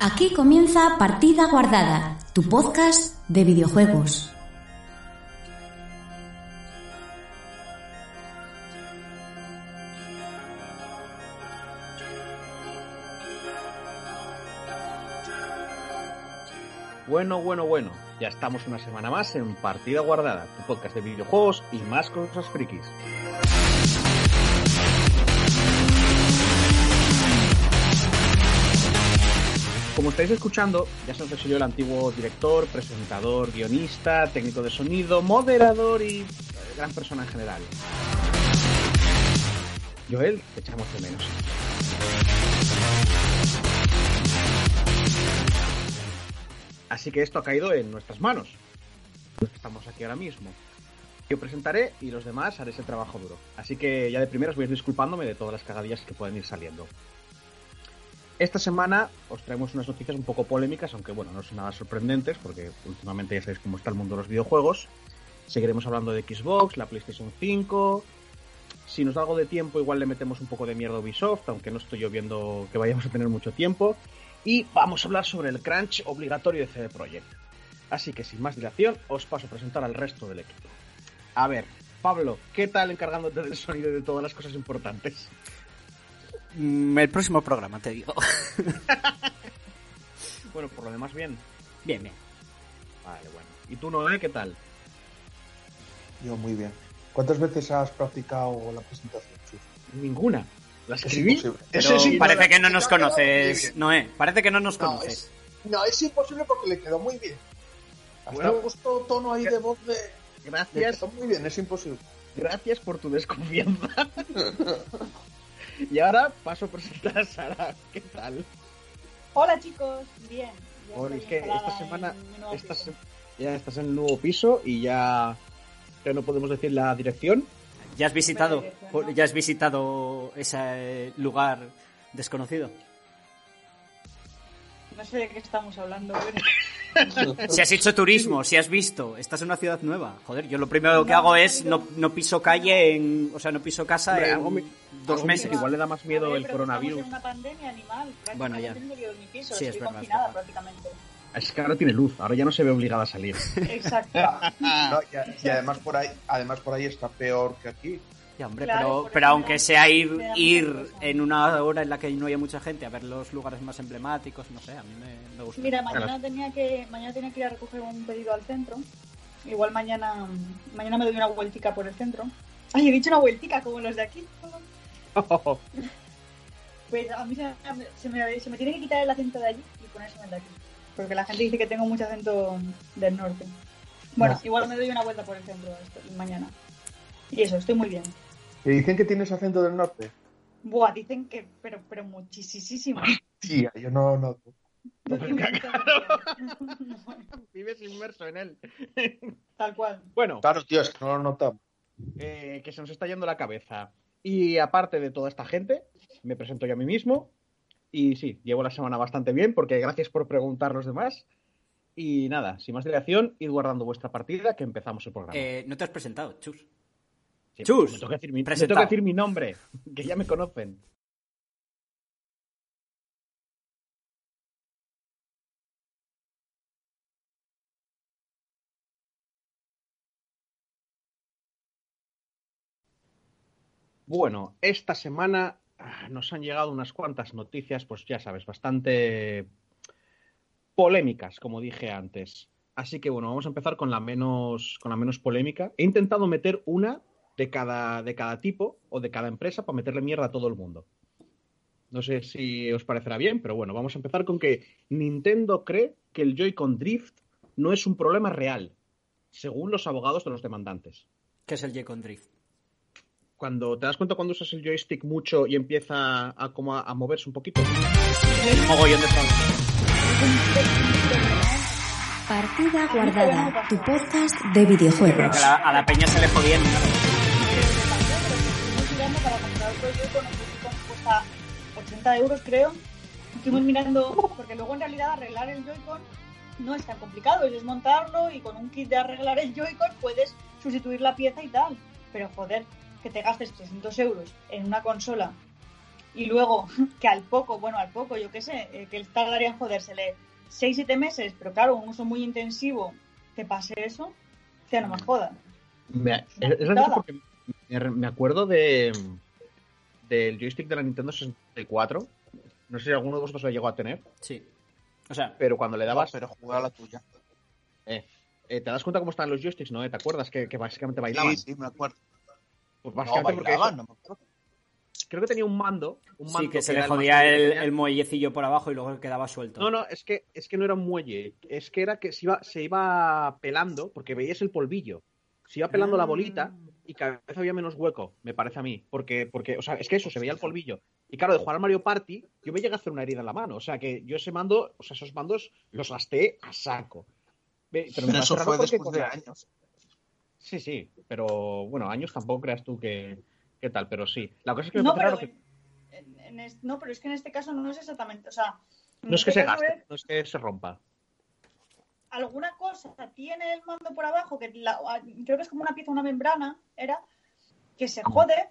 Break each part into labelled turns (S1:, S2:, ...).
S1: Aquí comienza Partida Guardada, tu podcast de videojuegos.
S2: Bueno, bueno, bueno. Ya estamos una semana más en Partida Guardada, tu podcast de videojuegos y más cosas frikis. Como estáis escuchando, ya sabéis que soy yo el antiguo director, presentador, guionista, técnico de sonido, moderador y eh, gran persona en general. Joel, te echamos de menos. Así que esto ha caído en nuestras manos. Estamos aquí ahora mismo. Yo presentaré y los demás haré ese trabajo duro. Así que ya de primeras voy a ir disculpándome de todas las cagadillas que pueden ir saliendo. Esta semana os traemos unas noticias un poco polémicas, aunque bueno, no son nada sorprendentes, porque últimamente ya sabéis cómo está el mundo de los videojuegos. Seguiremos hablando de Xbox, la PlayStation 5. Si nos da algo de tiempo, igual le metemos un poco de mierda a Ubisoft, aunque no estoy yo viendo que vayamos a tener mucho tiempo. Y vamos a hablar sobre el crunch obligatorio de CD Projekt. Así que sin más dilación, os paso a presentar al resto del equipo. A ver, Pablo, ¿qué tal encargándote del sonido y de todas las cosas importantes?
S3: Mm, El próximo programa, te digo.
S2: Bueno, por lo demás, bien.
S3: Bien, bien.
S2: Vale, bueno. ¿Y tú, Noé, qué tal?
S4: Yo muy bien. ¿Cuántas veces has practicado la presentación, Chus?
S2: Ninguna. ¿La
S4: Es
S2: escribí? sí,
S3: parece
S4: no,
S3: que no
S4: no,
S3: nos
S4: no, no,
S3: conoces. Noé. Parece que no nos
S4: No,
S3: conoces.
S4: es, no, es imposible porque le quedó muy bien. Hasta
S2: Bueno.
S4: puesto tono ahí de voz de... Le
S2: Gracias,
S4: quedó muy bien, es imposible.
S2: gracias por tu desconfianza. y ahora paso a presentar a Sara. ¿Qué tal?
S5: Hola chicos, bien.
S2: Bueno, es que esta semana esta se- ya estás en el nuevo piso y ya, ya no podemos decir la dirección.
S3: ¿Ya has visitado, ya has visitado ese lugar desconocido?
S5: No sé de qué estamos hablando. pero-
S3: Si has hecho turismo, si has visto, estás en una ciudad nueva. Joder, yo lo primero que hago es
S5: no.
S3: no, piso calle en, o sea, no piso casa
S2: Hombre,
S3: en
S2: algo
S3: dos
S2: algo
S3: meses.
S2: me- Igual le da más miedo el
S5: pero
S2: coronavirus.
S5: Una pandemia animal.
S3: Bueno, ya.
S5: Prácticamente no mi piso,
S3: Sí, es
S5: estoy
S3: verdad,
S5: confinada
S3: es verdad.
S5: prácticamente.
S2: Es que ahora tiene luz, ahora ya no se ve obligada a salir.
S5: Exacto.
S4: No, y, y además por ahí además por ahí está peor que aquí.
S3: Ya, hombre,
S5: Claro,
S3: pero, aunque sea ir, en una hora en la que no haya mucha gente a ver los lugares más emblemáticos, no sé, a mí me, me gusta.
S5: Mira, mañana tenía que mañana tenía que ir a recoger un pedido al centro. Igual mañana mañana me doy una vueltica por el centro. Ay, he dicho una vueltica como los de aquí. Pues a mí se, se me, se me tiene que quitar el acento de allí y ponerse el de aquí. Porque la gente dice que tengo mucho acento del norte. Bueno,
S4: No.
S5: igual me doy una vuelta por el centro esto- mañana. Y eso, estoy muy bien.
S4: ¿Te dicen que tienes acento del norte?
S5: Buah, dicen que, pero, pero muchísimo.
S4: Tía, yo no noto.
S2: Vives inmerso en él.
S5: Tal cual.
S2: Bueno,
S4: Claro, tío, es que no lo notamos.
S2: eh, que se nos está yendo la cabeza. Y aparte de toda esta gente, me presento yo a mí mismo. Y sí, llevo la semana bastante bien, porque gracias por preguntar los demás. Y nada, sin más dilación, id guardando vuestra partida, que empezamos el programa.
S3: Eh, no te has presentado, chus.
S2: Sí,
S3: Chus,
S2: me tengo que decir mi, decir mi nombre, que ya me conocen. Bueno, esta semana ah, nos han llegado unas cuantas noticias, pues ya sabes, bastante polémicas, como dije antes. Así que bueno, vamos a empezar con la menos, con la menos polémica. He intentado meter una de cada, de cada tipo o de cada empresa para meterle mierda a todo el mundo. No sé si os parecerá bien, pero bueno, vamos a empezar con que Nintendo cree que el Joy-Con Drift no es un problema real, según los abogados de los demandantes.
S3: ¿Qué es el J-Con Drift?
S2: Cuando te das cuenta cuando usas el joystick mucho y empieza a, como a, a moverse un poquito.
S3: Mogollón de.
S1: Partida Guardada, tu podcast de videojuegos.
S3: A la, a la peña se le
S5: mirando comprar otro Joy-Con, el Joy-Con cuesta 80 euros creo. Estuvimos mirando, porque luego en realidad arreglar el Joy-Con no es tan complicado, es desmontarlo y con un kit de arreglar el Joy-Con puedes sustituir la pieza y tal. Pero joder, que te gastes 300 euros en una consola y luego que al poco, bueno, al poco, yo qué sé, eh, que tardaría en jodérsele 6-7 meses, pero claro, un uso muy intensivo, te pase eso, que no me una
S2: es es porque me, me acuerdo de del joystick de la Nintendo 64. No sé si alguno de vosotros lo llegó a tener,
S3: Sí. O sea,
S2: pero cuando le dabas,
S4: pero jugar a la tuya.
S2: eh, eh, te das cuenta cómo estaban los joysticks, ¿no? ¿Te acuerdas que, que básicamente bailaban?
S4: Sí, sí, me acuerdo.
S2: Pues
S4: No,
S2: básicamente porque
S4: bailaban,
S2: eso-
S4: no me acuerdo.
S2: creo que tenía un mando, un mando
S3: sí, que se le jodía el, muellecillo por abajo y luego quedaba suelto.
S2: No, no, es que, es que no era un muelle. Es que era que se iba, se iba pelando, porque veías el polvillo. Se iba pelando la bolita y cada vez había menos hueco, me parece a mí. Porque, porque, o sea, es que eso, se veía el polvillo. Y claro, de jugar al Mario Party, yo me llegué a hacer una herida en la mano. O sea, que yo ese mando, o sea, esos mandos los gasté a saco. Ve- Pero me
S4: Eso fue
S2: porque
S4: después de años.
S2: Sí, sí, pero bueno, años tampoco creas tú que, que tal, pero sí. La cosa es que me
S5: No
S2: parece
S5: pero,
S2: raro que
S5: en- en es- no, pero es que en este caso no es exactamente, o sea,
S2: no es que
S5: este
S2: se gaste,
S5: es-
S2: no es que se rompa.
S5: Alguna cosa tiene el mando por abajo, que la- creo que es como una pieza, una membrana, era, que se jode.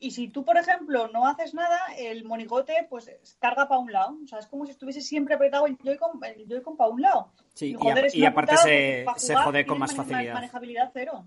S5: Y si tú, por ejemplo, no haces nada, el monigote pues carga para un lado. O sea, es como si estuviese siempre apretado el Joy-Con el Joy-Con para un lado.
S3: Sí, y,
S5: joder,
S3: a-
S5: es
S3: y aparte se, se jode con más facilidad.
S5: Manejabilidad cero.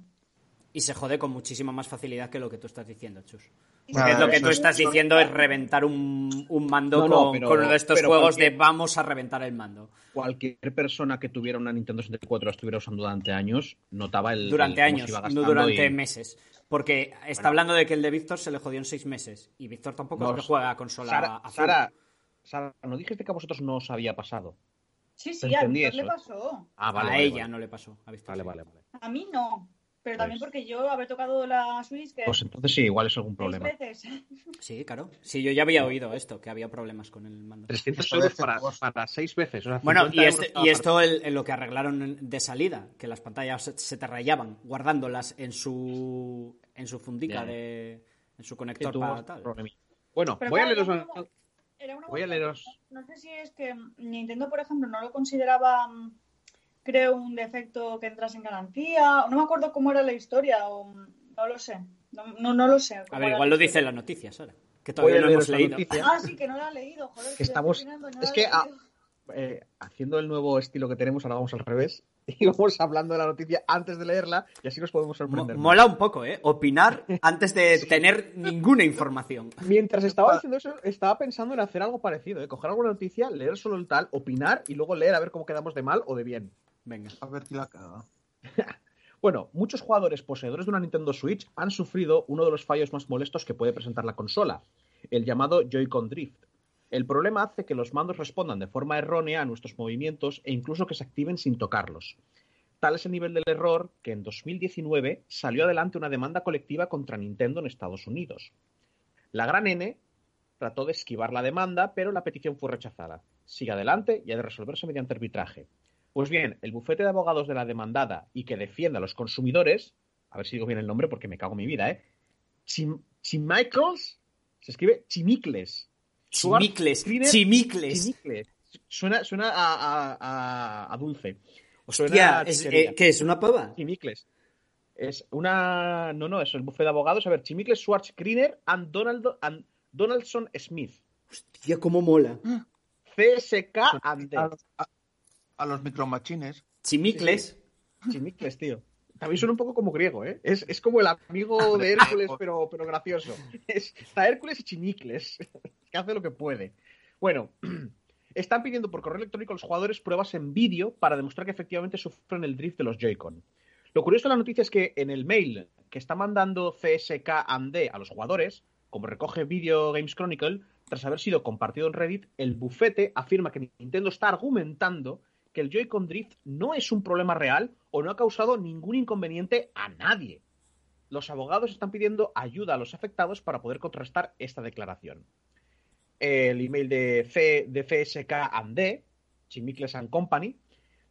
S3: Y se jode con muchísima más facilidad que lo que tú estás diciendo, Chus. Lo que tú
S4: es-
S3: estás diciendo es reventar un, un mando
S2: No, no,
S3: con,
S2: pero-
S3: con uno de estos juegos de vamos a reventar el mando.
S2: cualquier persona que tuviera una Nintendo 64 la estuviera usando durante años notaba el
S3: Durante
S2: el
S3: años, no durante
S2: y-
S3: meses. Porque está
S2: Bueno.
S3: hablando de que el de Víctor se le jodió en seis meses. Y Víctor tampoco
S2: No,
S3: es que juega a consola
S2: Sara,
S3: a full.
S2: Sara, Sara, ¿no dijiste que a vosotros no os había pasado?
S5: Sí, sí, a Víctor le pasó.
S2: Ah, vale.
S3: a
S2: vale,
S3: ella
S2: vale.
S3: no le pasó. A Víctor
S2: Vale,
S3: sí.
S2: vale, vale.
S5: A mí no. Pero también
S2: Pues-
S5: porque yo haber tocado la Switch que
S2: Pues entonces sí, igual es algún problema.
S5: veces.
S3: Sí, claro. Sí, yo ya había oído esto, que había problemas con el mando.
S2: 300
S4: Eso
S2: euros para, para seis veces. o sea,
S3: Bueno,
S2: 50
S3: y, este- y esto el- en lo que arreglaron de salida, que las pantallas se, se te rayaban guardándolas en su en su fundica de en su conector para tal.
S2: Bueno,
S5: Pero
S2: voy a leeros.
S5: era una- era una
S2: Voy a leeros.
S5: No sé si es que Nintendo, por ejemplo, no lo consideraba, mm, creo, un defecto que entras en garantía. No me acuerdo cómo era la historia, o no lo sé. No, no, no lo sé.
S3: A ver, igual lo dice
S5: historia.
S3: la noticia, Sara. Que todavía no hemos leído.
S2: noticia.
S5: Ah, sí, que no la he leído, joder.
S2: Que estamos-
S5: no
S2: es que, ah, eh, haciendo el nuevo estilo que tenemos, ahora vamos al revés. Y vamos hablando de la noticia antes de leerla y así nos podemos
S3: Mo-
S2: sorprender.
S3: Mola un poco, ¿eh? Opinar antes de tener ninguna información.
S2: Mientras estaba diciendo eso, estaba pensando en hacer algo parecido, ¿eh? coger alguna noticia, leer solo el tal, opinar y luego leer a ver cómo quedamos de mal o de bien.
S3: Venga.
S4: A ver si la caga.
S2: Bueno, muchos jugadores poseedores de una Nintendo Switch han sufrido uno de los fallos más molestos que puede presentar la consola, el llamado Joy-Con Drift. El problema hace que los mandos respondan de forma errónea a nuestros movimientos e incluso que se activen sin tocarlos. Tal es el nivel del error que en 2019 salió adelante una demanda colectiva contra Nintendo en Estados Unidos. La gran N trató de esquivar la demanda, pero la petición fue rechazada. Sigue adelante y ha de resolverse mediante arbitraje. Pues bien, el bufete de abogados de la demandada y que defiende a los consumidores, a ver si digo bien el nombre porque me cago en mi vida, ¿eh? Chim Chimichaels, se escribe Chimicles.
S3: Chimicles, chimicles.
S2: Chimicles. Suena, suena a, a- a- a dulce.
S3: Hostia,
S2: Suena a
S3: es, eh, ¿qué es? ¿Una pava?
S2: Chimicles. Es una. No, no, es el bufete de abogados. A ver, Chimicles, Schwartz, Greener and, Donald, and Donaldson Smith.
S3: Hostia, cómo mola.
S2: CSK and.
S4: A los, micromachines.
S3: Chimicles.
S2: Chimicles, tío. También suena un poco como griego, ¿eh? Es, es como el amigo
S4: Ah,
S2: de Hércules, pero, pero gracioso. Es, está Hércules y Chimicles, que hace lo que puede. Bueno, están pidiendo por correo electrónico a los jugadores pruebas en vídeo para demostrar que efectivamente sufren el drift de los Joy-Con. Lo curioso de la noticia es que en el mail que está mandando CSK and D a los jugadores, como recoge Video Games Chronicle, tras haber sido compartido en Reddit, el bufete afirma que Nintendo está argumentando que el Joy-Con Drift no es un problema real o no ha causado ningún inconveniente a nadie. Los abogados están pidiendo ayuda a los afectados para poder contrastar esta declaración. El email de, C, de CSK and D, Chimicles and Company,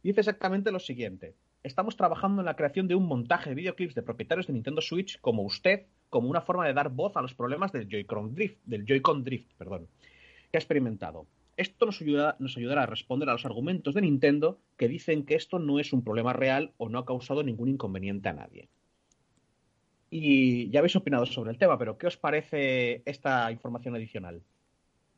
S2: dice exactamente lo siguiente. Estamos trabajando en la creación de un montaje de videoclips de propietarios de Nintendo Switch como usted, como una forma de dar voz a los problemas del Joy-Con Drift, del Joy-Con Drift, perdón, que ha experimentado. Esto nos, ayuda, nos ayudará a responder a los argumentos de Nintendo que dicen que esto no es un problema real o no ha causado ningún inconveniente a nadie. Y ya habéis opinado sobre el tema, pero ¿qué os parece esta información adicional?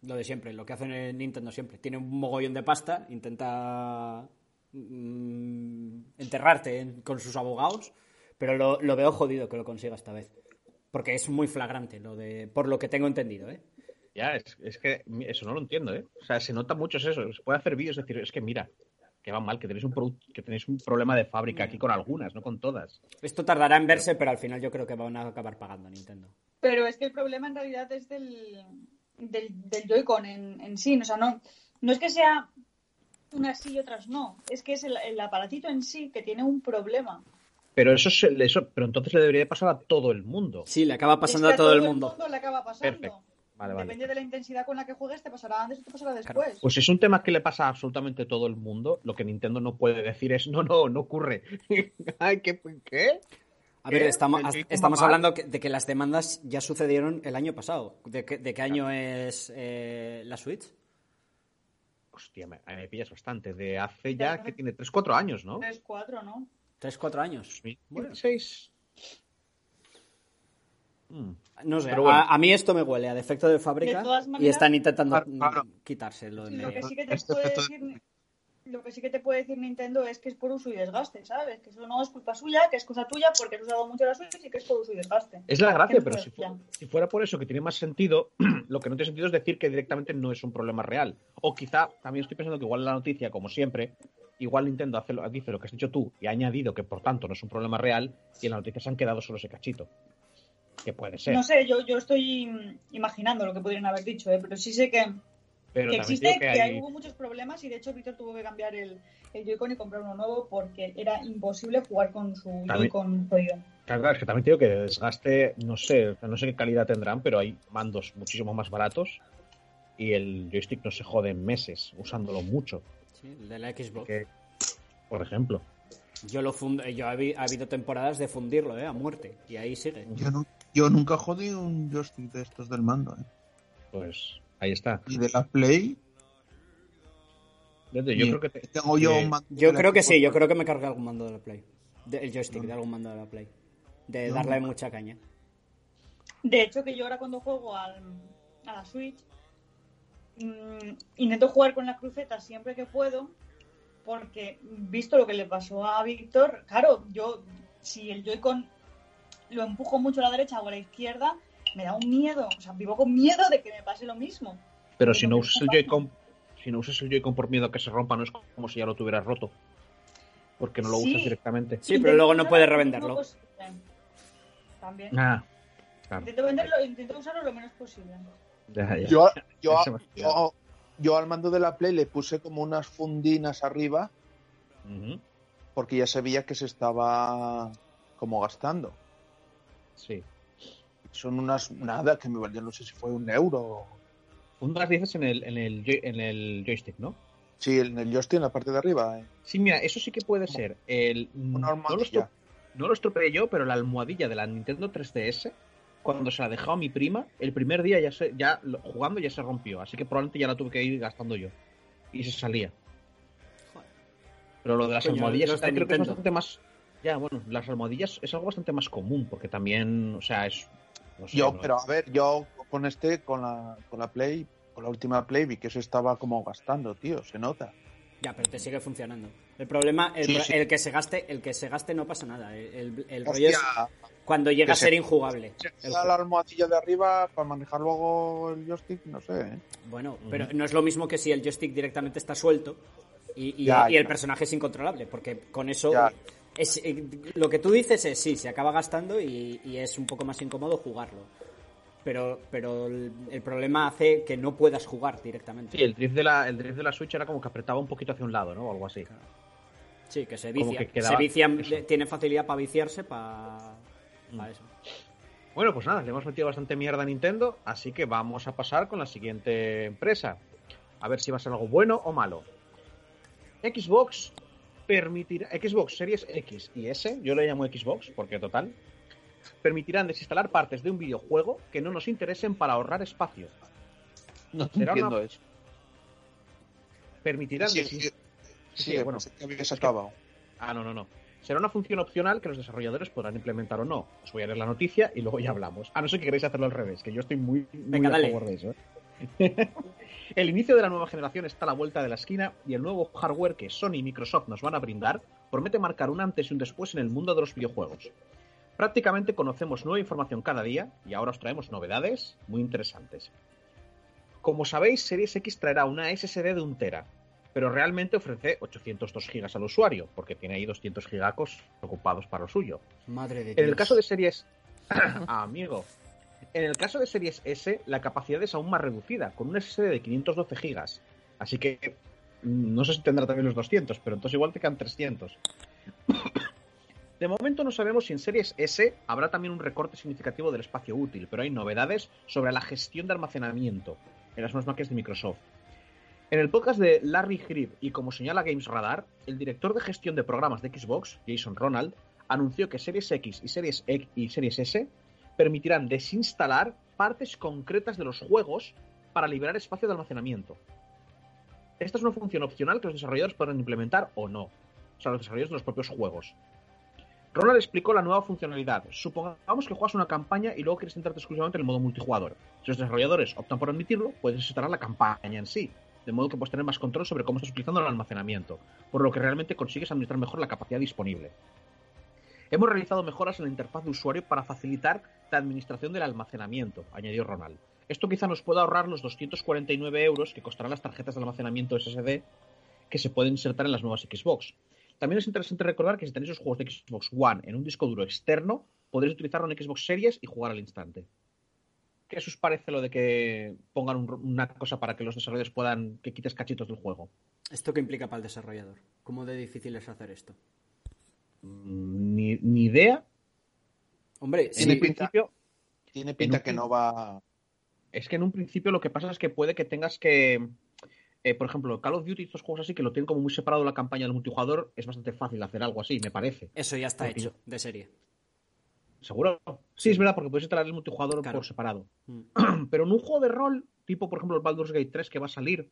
S3: Lo de siempre, lo que hacen en Nintendo siempre. Tiene un mogollón de pasta, intenta mm, enterrarte en- con sus abogados, pero lo, lo veo jodido que lo consiga esta vez. Porque es muy flagrante, lo de, por lo que tengo entendido, ¿eh?
S2: Ya, es, es que eso no lo entiendo, ¿eh? O sea, se nota mucho eso. Se puede hacer vídeos, es decir, es que mira, que va mal, que tenéis un, que tenéis un problema de fábrica aquí con algunas, no con todas.
S3: Esto tardará en verse, pero al final yo creo que van a acabar pagando a Nintendo.
S5: Pero es que el problema en realidad es del, del, del Joy-Con en, en sí. O sea, no, no es que sea unas sí y otras no. Es que es el, el aparatito en sí que tiene un problema.
S2: Pero eso, es, eso, pero entonces le debería pasar a todo el mundo.
S3: Sí, le acaba pasando
S5: Es que
S3: a todo el mundo.
S5: le acaba pasando.
S2: Perfecto. Vale, vale.
S5: Depende de la intensidad con la que juegues, te pasará antes o te pasará después.
S2: Pues es un tema que le pasa a absolutamente todo el mundo. Lo que Nintendo no puede decir es, no, no, no ocurre. Ay, ¿qué? ¿Qué?
S3: A ver, estamos, estamos hablando que- de que las demandas ya sucedieron el año pasado. ¿De, qué- de qué año es eh, la Switch?
S2: Hostia, me, me pillas bastante. De hace ya que tiene 3-4 años, ¿no?
S5: 3, 4, ¿no?
S3: ¿Tres, cuatro años?
S2: 2016. Mm.
S3: No sé,
S2: bueno.
S3: a, a mí esto me huele a defecto de fábrica
S5: De
S3: y están intentando
S4: Claro, claro.
S3: quitárselo.
S5: Lo que sí que te
S4: Este
S5: puede decir lo que sí que te puede decir Nintendo es que es por uso y desgaste, ¿sabes? Que eso no es culpa suya, que es cosa tuya porque has usado mucho la Switch y que es por uso y desgaste.
S2: Es la gracia,
S5: ¿Qué
S2: pero si, fu-
S5: ya?
S2: si fuera por eso que tiene más sentido, lo que no tiene sentido es decir que directamente no es un problema real. O quizá también estoy pensando que igual la noticia, como siempre, igual Nintendo hace lo- dice lo que has dicho tú y ha añadido que por tanto no es un problema real y en la noticia se han quedado solo ese cachito. Que puede ser.
S5: No sé, yo, yo estoy imaginando lo que podrían haber dicho, ¿eh? pero sí sé que,
S2: pero
S5: que existe, que, hay... hubo muchos problemas y de hecho Víctor tuvo que cambiar el, el Joy-Con y comprar uno nuevo porque era imposible jugar con su
S2: También-
S5: Joy-Con jodido.
S2: Claro, es que también te digo que de desgaste, no sé, no sé qué calidad tendrán, pero hay mandos muchísimo más baratos y el joystick no se jode en meses usándolo mucho.
S3: Sí, el de la Xbox.
S2: Que, por ejemplo.
S3: Yo lo fund- yo ha habido temporadas de fundirlo, ¿eh? A muerte. Y ahí sigue.
S4: Yo, no- yo nunca jodí un joystick de estos del mando. ¿eh?
S2: Pues ahí está.
S4: Y de la Play.
S2: Yo creo que te-
S4: tengo yo un mando
S3: Yo
S4: de la
S3: creo que sí, yo creo que me cargué algún mando de la Play. De- el joystick
S4: No.
S3: de algún mando de la Play. De
S4: No,
S3: darle
S4: no.
S3: mucha caña.
S5: De hecho, que yo ahora cuando juego al, a la Switch, mm, intento jugar con la cruceta siempre que puedo, porque visto lo que le pasó a Víctor, claro, yo si el Joy-Con lo empujo mucho a la derecha o a la izquierda, me da un miedo, o sea, vivo con miedo de que me pase lo mismo.
S2: Pero si no usas el Joy-Con, si no usas el Joy-Con por miedo a que se rompa, no es como si ya lo tuvieras roto. Porque no lo
S5: Sí.
S2: usas directamente.
S3: Sí, pero luego no puedes revenderlo.
S5: También.
S2: Ah, claro.
S5: Intento venderlo, intento usarlo lo menos posible.
S2: Ya, ya.
S4: Yo, yo, yo, yo al mando de la Play le puse como unas fundinas arriba porque ya sabía que se estaba como gastando.
S2: Sí.
S4: Son unas, nada, que me valía, no sé si fue un euro.
S2: Fundas dices en el, en el, joy- en el joystick, ¿no?
S4: Sí, en el joystick en la parte de arriba. eh.
S2: Sí, mira, eso sí que puede ser. El,
S4: Una
S2: no, lo no estropeé yo, pero la almohadilla de la Nintendo 3DS, cuando se la dejó a mi prima, el primer día ya se, ya jugando ya se rompió. Así que probablemente ya la tuve que ir gastando yo. Y se salía. Pero lo de las
S3: Coño,
S2: almohadillas
S3: de
S2: creo que es bastante más. Ya, bueno, las almohadillas es algo bastante más común, porque también, o sea, es. no sé,
S4: Yo,
S2: ¿no?
S4: pero a ver, yo con este, con la, con la Play, con la última Play, vi que se estaba como gastando, tío, se nota.
S3: Ya, pero te sigue funcionando. El problema, el,
S4: Sí,
S3: pro-
S4: sí.
S3: el que se gaste, el que se gaste no pasa nada. El, el- el rollo es cuando llega
S4: que
S3: a
S4: se-
S3: ser injugable.
S4: se
S3: el
S4: la almohadilla de arriba para manejar luego el joystick, no sé. ¿eh?
S3: Bueno, pero no es lo mismo que si el joystick directamente está suelto y, y-
S4: Ya,
S3: y el
S4: ya.
S3: personaje es incontrolable, porque con eso
S4: Ya.
S3: Es, eh, lo que tú dices es sí, se acaba gastando y, y es un poco más incómodo jugarlo. Pero, pero el, el problema hace que no puedas jugar directamente.
S2: Sí, el drift, de la, el drift de la Switch era como que apretaba un poquito hacia un lado, ¿no? O algo así.
S3: Sí, que se vicia.
S2: que quedaba-
S3: se vician, tiene facilidad para viciarse, para eso.
S2: Bueno, pues nada, le hemos metido bastante mierda a Nintendo, así que vamos a pasar con la siguiente empresa. A ver si va a ser algo bueno o malo. Xbox permitirá. Xbox Series X y S, yo le llamo Xbox porque total. Permitirán desinstalar partes de un videojuego que no nos interesen para ahorrar espacio.
S4: No
S2: Será
S4: entiendo
S2: una-
S4: eso.
S2: Permitirán
S4: Sí,
S2: bueno.
S4: que habías acabado.
S2: Ah, no, no, no. Será una función opcional que los desarrolladores podrán implementar o no. Os voy a leer la noticia y luego ya hablamos. A no ser que queréis hacerlo al revés, que yo estoy muy, muy
S3: Venga,
S2: a
S3: dale.
S2: favor de eso. ¿eh? El inicio de la nueva generación está a la vuelta de la esquina y el nuevo hardware que Sony y Microsoft nos van a brindar promete marcar un antes y un después en el mundo de los videojuegos. Prácticamente conocemos nueva información cada día y ahora os traemos novedades muy interesantes. Como sabéis, Series X traerá una SSD de 1 tera, pero realmente ofrece 802 GB al usuario, porque tiene ahí 200 gigacos ocupados para lo suyo.
S3: Madre de
S2: En el caso de series. Amigo. En el caso de series S, la capacidad es aún más reducida, con un SSD de 512 GB. Así que. mm, No sé si tendrá también los 200, pero entonces igual te quedan 300. De momento no sabemos si en series S habrá también un recorte significativo del espacio útil, pero hay novedades sobre la gestión de almacenamiento en las nuevas máquinas de Microsoft. En el podcast de Larry Hrib y como señala Games Radar, el director de gestión de programas de Xbox, Jason Ronald, anunció que Series X y Series X y Series S permitirán desinstalar partes concretas de los juegos para liberar espacio de almacenamiento. Esta es una función opcional que los desarrolladores podrán implementar o no. O sea, los desarrolladores de los propios juegos. Ronald explicó la nueva funcionalidad. Supongamos que juegas una campaña y luego quieres centrarte exclusivamente en el modo multijugador. Si los desarrolladores optan por admitirlo, puedes instalar la campaña en sí, de modo que puedes tener más control sobre cómo estás utilizando el almacenamiento, por lo que realmente consigues administrar mejor la capacidad disponible. Hemos realizado mejoras en la interfaz de usuario para facilitar la administración del almacenamiento, añadió Ronald. Esto quizá nos pueda ahorrar los 249 euros que costarán las tarjetas de almacenamiento SSD que se pueden insertar en las nuevas Xbox. También es interesante recordar que si tenéis los juegos de Xbox One en un disco duro externo, podréis utilizarlo en Xbox Series y jugar al instante. ¿Qué os parece lo de que pongan un- una cosa para que los desarrolladores puedan que quites cachitos del juego?
S3: ¿Esto qué implica para el desarrollador? ¿Cómo de difícil es hacer esto?
S2: Mm, Ni, ni idea.
S3: Hombre,
S2: En
S3: sí,
S2: el principio,
S4: Tiene pinta
S2: un
S4: que no va.
S2: es que en un principio lo que pasa es que puede que tengas que. eh, por ejemplo, Call of Duty y estos juegos así que lo tienen como muy separado la campaña del multijugador, es bastante fácil hacer algo así, me parece.
S3: eso ya está
S2: Porque
S3: hecho,
S2: yo-
S3: de serie.
S2: ¿Seguro? Sí, es verdad, porque puedes instalar el multijugador
S3: Claro.
S2: por separado.
S3: Mm.
S2: Pero en un juego de rol, tipo por ejemplo el Baldur's Gate 3 que va a salir,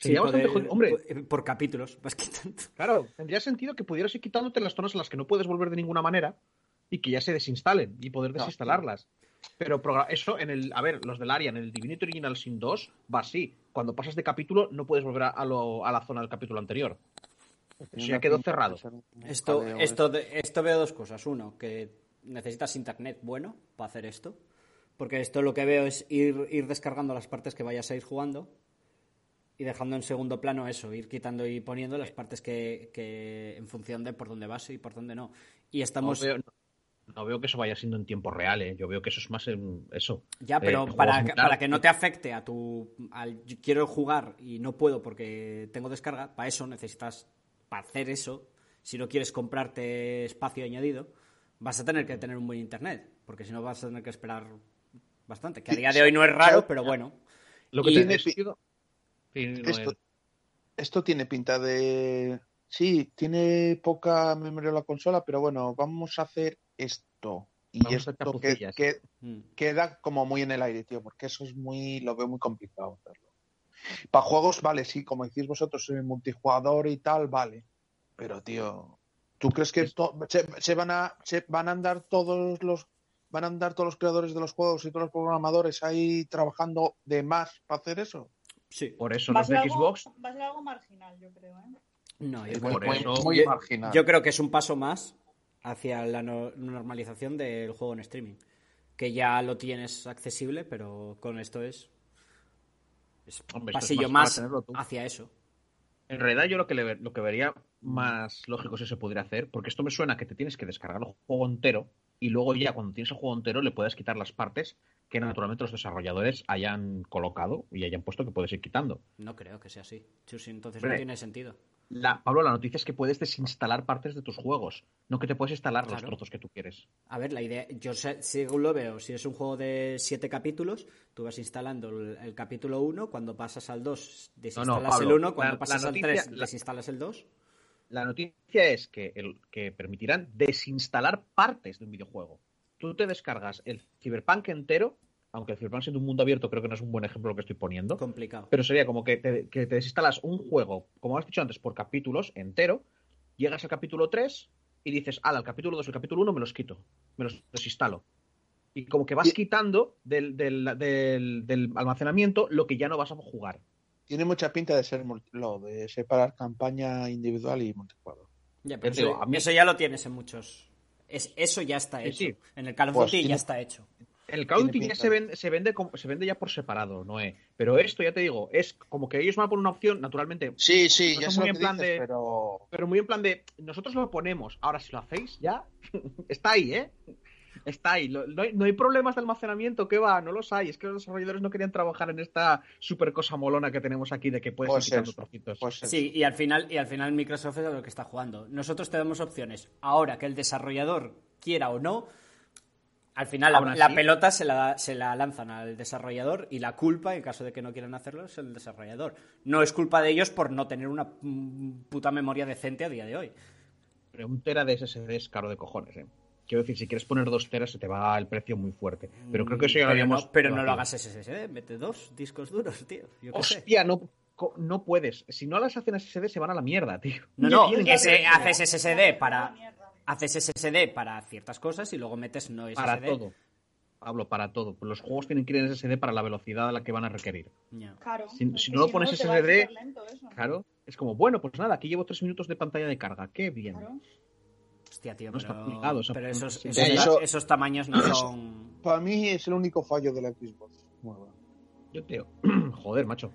S3: Sí,
S2: sería bastante
S3: poder-
S2: jodido. Hombre,
S3: por, por capítulos, más que tanto.
S2: claro, tendría sentido que pudieras ir quitándote las zonas en las que no puedes volver de ninguna manera y que ya se desinstalen y poder
S4: No.
S2: desinstalarlas. Pero eso en el. A ver, los del área, en el Divinity Original Sin 2 va así. Cuando pasas de capítulo no puedes volver a, lo- a la zona del capítulo anterior. Eso ya quedó cerrado.
S3: Esto, esto, esto veo dos cosas. Uno, que necesitas internet bueno para hacer esto. Porque esto lo que veo es ir, ir descargando las partes que vayas a ir jugando y dejando en segundo plano eso, ir quitando y poniendo las partes que, que en función de por dónde vas y por dónde no. Y
S2: No
S3: estamos...
S2: veo, no veo que eso vaya siendo en tiempo real, ¿eh? Yo veo que eso es más en eso.
S3: Ya,
S2: Eh,
S3: pero para, que- para que no te afecte a tu... Al, yo quiero jugar y no puedo porque tengo descarga, para eso necesitas, para hacer eso, si no quieres comprarte espacio añadido, vas a tener que tener un buen internet, porque si no vas a tener que esperar bastante, que a día de hoy no es raro, pero bueno.
S2: Lo que
S3: Y-
S2: tiene sentido.
S4: Esto,
S2: es-
S4: esto tiene pinta de. Sí, tiene poca memoria la consola, pero bueno, vamos a hacer esto. Y
S2: Vamos
S4: esto que,
S3: Mm.
S4: queda como muy en el aire, tío, porque eso es muy. Lo veo muy complicado hacerlo. Para juegos, vale, sí, como decís vosotros, multijugador y tal, vale. Pero, tío, ¿tú crees que se van a se van a andar todos los van a andar todos los creadores de los juegos y todos los programadores ahí trabajando de más para hacer eso?
S3: Sí.
S2: Por eso los de
S5: algo,
S2: Xbox.
S5: va a ser algo marginal, yo creo. ¿eh?
S3: No, yo,
S4: Es
S3: creo,
S2: por
S4: muy,
S2: eso-
S4: muy
S3: yo-
S4: marginal.
S3: yo creo que es un paso más hacia la no- normalización del juego en streaming. Que ya lo tienes accesible, pero con esto es, es
S2: Hombre,
S3: pasillo
S2: más
S3: hacia eso.
S2: En realidad yo lo que, le, lo que vería más lógico si se podría hacer, porque esto me suena que te tienes que descargar el juego entero y luego ya cuando tienes el juego entero le puedes quitar las partes que naturalmente los desarrolladores hayan colocado y hayan puesto que puedes ir quitando.
S3: No creo que sea así. Chusi, entonces no tiene sentido.
S2: La, Pablo, la noticia es que puedes desinstalar partes de tus juegos, no que te puedes instalar los trozos que tú quieres.
S3: A ver, la idea, yo sé- según lo veo, si es un juego de siete capítulos, tú vas instalando el, el capítulo 1, cuando pasas al 2, desinstalas
S2: Pablo,
S3: el 1, cuando
S2: la-
S3: pasas
S2: la
S3: al
S2: noticia-
S3: 3,
S2: la-
S3: desinstalas el 2.
S2: La noticia es que, el, que permitirán desinstalar partes de un videojuego. Tú te descargas el Cyberpunk entero, aunque el Cyberpunk siendo un mundo abierto creo que no es un buen ejemplo lo que estoy poniendo,
S3: Complicado.
S2: pero sería como que te, que te desinstalas un juego, como has dicho antes, por capítulos entero, llegas al capítulo 3 y dices, ala, el capítulo 2 y el capítulo 1 me los quito, me los desinstalo. Y como que vas
S4: Y-
S2: quitando del, del- del- del almacenamiento lo que ya no vas a jugar.
S4: Tiene mucha pinta de ser lo de separar campaña individual y multijugador.
S3: Ya, pero eso,
S2: a mí-
S3: eso ya lo tienes en muchos. Es, eso ya está hecho.
S2: sí.
S3: En el Call of
S4: Pues
S3: Duty ya
S4: tiene-
S3: está hecho.
S2: El Call of Duty ya se vende, se, vende como- se vende ya por separado, Noé. Pero esto, ya te digo, es como que ellos van a poner una opción, naturalmente,
S4: Sí, sí,
S2: No
S4: ya
S2: muy en plan
S4: dices,
S2: de-
S4: pero
S2: pero muy en plan de, nosotros lo ponemos, ahora si lo hacéis, ya, está ahí, ¿eh? Está ahí. Lo- No hay, no hay problemas de almacenamiento, ¿qué va? No los hay. Es que los desarrolladores no querían trabajar en esta super cosa molona que tenemos aquí de que puedes
S4: Pues
S2: ir trocitos.
S4: pues.
S3: Sí, y al final, y al final Microsoft es a lo que está jugando. Nosotros te damos opciones. Ahora que el desarrollador quiera o no, al final la pelota se la, se la lanzan al desarrollador y la culpa, en caso de que no quieran hacerlo, es el desarrollador. No es culpa de ellos por no tener una mm, puta memoria decente a día de hoy.
S2: Pero un tera de SSD es caro de cojones, ¿eh? Quiero decir, si quieres poner dos teras se te va el precio muy fuerte. Pero creo que eso ya lo habíamos
S3: no, pero no lo hagas SSD, mete dos discos duros, tío. Yo qué sé.
S2: Hostia, no, puedes. Si no las hacen SSD se van a la mierda, tío.
S3: No, no, ese, haces SSD para haces SSD para ciertas cosas y luego metes no SSD.
S2: para todo. Hablo para todo. Pues los juegos tienen que ir en SSD para la velocidad a la que van a requerir.
S5: Claro.
S2: Si- no lo pones SSD. Claro. Es como, bueno, pues nada, aquí llevo tres minutos de pantalla de carga. Qué bien.
S5: Claro.
S3: Hostia, tío,
S2: No está
S3: pero,
S2: eso-
S3: pero esos,
S2: sí,
S3: esos,
S4: hecho-
S3: esos tamaños no son...
S4: Para mí es el único fallo de la Xbox.
S2: Yo te digo, joder, macho.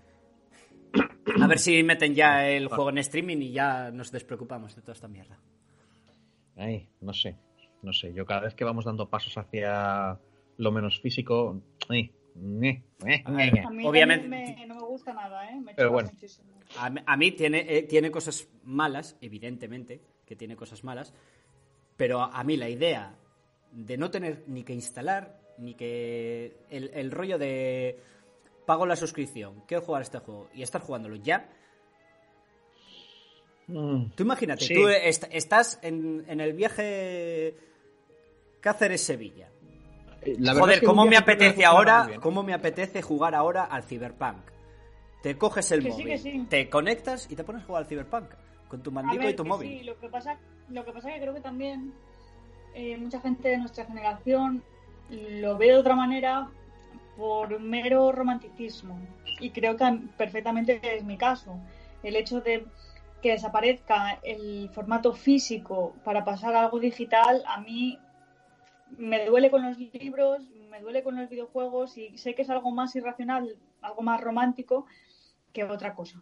S3: A ver si meten ya el juego en streaming y ya nos despreocupamos de toda esta mierda.
S2: Ay, no sé. No sé. Yo cada vez que vamos dando pasos hacia lo menos físico. ay, ñe, eh,
S3: A ver,
S2: ñe.
S5: A mí
S3: Obviamente-
S5: me- no me gusta nada, ¿eh? Me
S2: Pero bueno.
S5: muchísimo.
S3: A, mí- a mí tiene, eh, tiene cosas malas, evidentemente, que tiene cosas malas, pero a, mí la idea de no tener ni que instalar, ni que el, el rollo de pago la suscripción, quiero jugar este juego y estar jugándolo ya,
S2: Mm,
S3: Tú imagínate,
S2: Sí.
S3: tú est- estás en, en el viaje Cáceres-Sevilla.
S2: la verdad
S3: Joder,
S2: es que un
S3: ¿cómo me apetece ahora?
S2: bien.
S3: ¿Cómo me apetece jugar ahora al Cyberpunk? Te coges el
S5: Que
S3: móvil,
S5: sí.
S3: te conectas y te pones a jugar al Cyberpunk con tu mandico
S5: ver,
S3: y tu móvil.
S5: Sí, lo que pasa, lo que pasa que creo que también eh, mucha gente de nuestra generación lo ve de otra manera por mero romanticismo. Y creo que perfectamente es mi caso. El hecho de que desaparezca el formato físico para pasar a algo digital, a mí me duele con los libros, me duele con los videojuegos y sé que es algo más irracional, algo más romántico que otra cosa.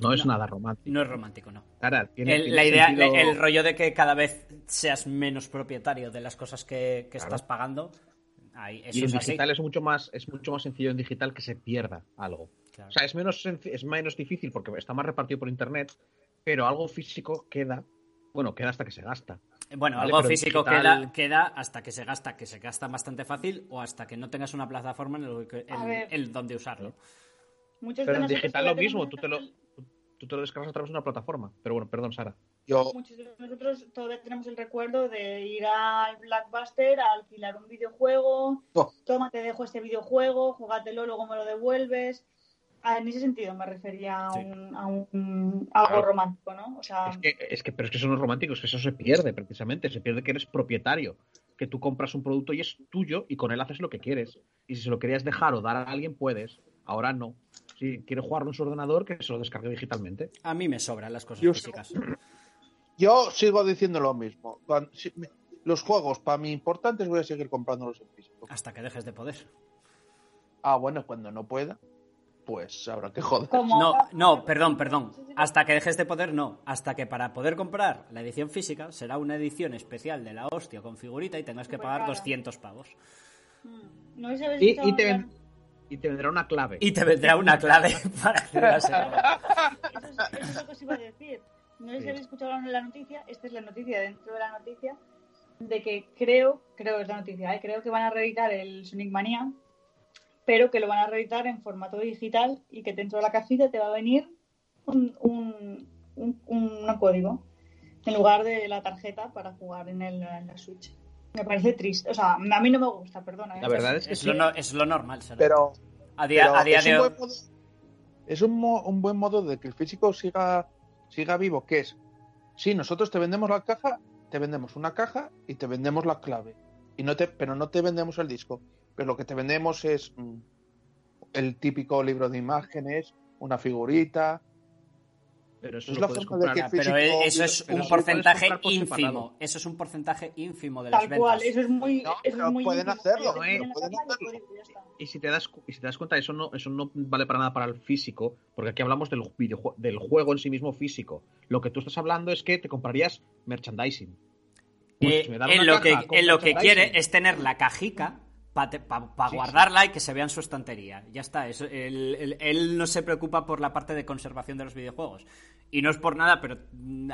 S2: No es
S3: No.
S2: nada romántico.
S3: No es romántico, no.
S2: Cara, tiene-
S3: El-
S2: tiene
S3: la idea,
S2: sentido-
S3: el rollo de que cada vez seas menos propietario de las cosas que, que
S2: Claro.
S3: estás pagando, ahí, eso
S2: Y en
S3: es así.
S2: digital es mucho más es mucho más sencillo en digital que se pierda algo.
S3: Claro.
S2: O sea, es menos es menos difícil porque está más repartido por internet, pero algo físico queda, bueno, queda hasta que se gasta.
S3: Bueno,
S2: Vale,
S3: algo
S2: pero
S3: físico
S2: digital-
S3: queda, queda hasta que se gasta, que se gasta bastante fácil o hasta que no tengas una plataforma en el, en- en donde usarlo.
S5: Muchos
S2: Pero en digital lo mismo, tú te lo
S5: el-
S2: tú te lo descargas a través de una plataforma. Pero bueno, perdón, Sara.
S4: Yo,
S5: Muchos de nosotros todavía tenemos el recuerdo de ir al Blackbuster a alquilar un videojuego.
S4: Oh.
S5: Toma, te dejo este videojuego, jugátelo, luego me lo devuelves. Ah, en ese sentido me refería a,
S3: Sí.
S5: un, a un- algo
S2: Claro.
S5: romántico, ¿no? O sea,
S2: Es que, es que, pero es que eso no es romántico, es que eso se pierde precisamente, se pierde que eres propietario, que tú compras un producto y es tuyo y con él haces lo que quieres. Y si se lo querías dejar o dar a alguien, puedes. Ahora no. Si quiere jugarlo en su ordenador, que se lo descargue digitalmente.
S3: A mí me sobran las cosas
S4: Yo
S3: físicas.
S4: yo sigo diciendo lo mismo. Cuando- si- me- los juegos, para mí importantes, voy a seguir comprándolos en físico.
S3: Hasta que dejes de poder.
S4: Ah, bueno, cuando no pueda, pues habrá que joder.
S3: No, no, perdón, perdón. Hasta que dejes de poder, no. Hasta que para poder comprar la edición física será una edición especial de la hostia con figurita y tengas que pagar
S5: cara.
S3: 200 pavos.
S5: Mm, No habéis
S2: Y, y te, y te vendrá una clave.
S3: Y te vendrá una clave para.
S5: Eso es, eso es lo que os iba a decir. No sé si habéis escuchado la noticia, esta es la noticia dentro de la noticia, de que creo, creo que es la noticia, ¿eh? creo que van a reeditar el Sonic Mania, pero que lo van a reeditar en formato digital y que dentro de la cajita te va a venir un, un, un- un código en lugar de la tarjeta para jugar en, el, en la Switch. Me parece triste, o sea, a mí no me gusta, perdona. ¿eh?
S2: La verdad es que
S3: Es
S2: sí.
S3: lo, no- es lo normal. Sara.
S4: Pero,
S3: a día,
S4: pero
S3: a día
S4: es,
S3: de
S4: un
S3: hoy.
S4: buen modo, es un, mo- un buen modo de que el físico siga, siga vivo, que es, si nosotros te vendemos la caja, te vendemos una caja y te vendemos la clave. Y no te, pero no te vendemos el disco. Pero lo que te vendemos es mm, el típico libro de imágenes, una figurita.
S2: Pero eso
S4: Es
S2: lo
S4: la
S2: puedes
S4: forma de
S2: comprar.
S4: que
S3: Pero
S4: físico,
S3: eso es
S2: pero
S3: un porcentaje ínfimo. Eso es un porcentaje ínfimo de las
S5: Tal
S3: ventas.
S5: cual, eso es muy.
S4: No,
S5: eso
S4: pero
S5: es muy
S4: pueden
S5: íntimo.
S4: hacerlo, Pueden hacerlo.
S5: código y
S2: si te das y si te das cuenta, eso no, eso no vale para nada para el físico, porque aquí hablamos del, videojue- del juego en sí mismo físico. Lo que tú estás hablando es que te comprarías merchandising. Pues
S3: Eh,
S2: me
S3: en lo que,
S2: caja
S3: en lo que quiere es tener la cajica para
S2: Sí,
S3: guardarla y que se vea en su estantería. Ya está. Eso, él, él- él no se preocupa por la parte de conservación de los videojuegos. Y no es por nada, pero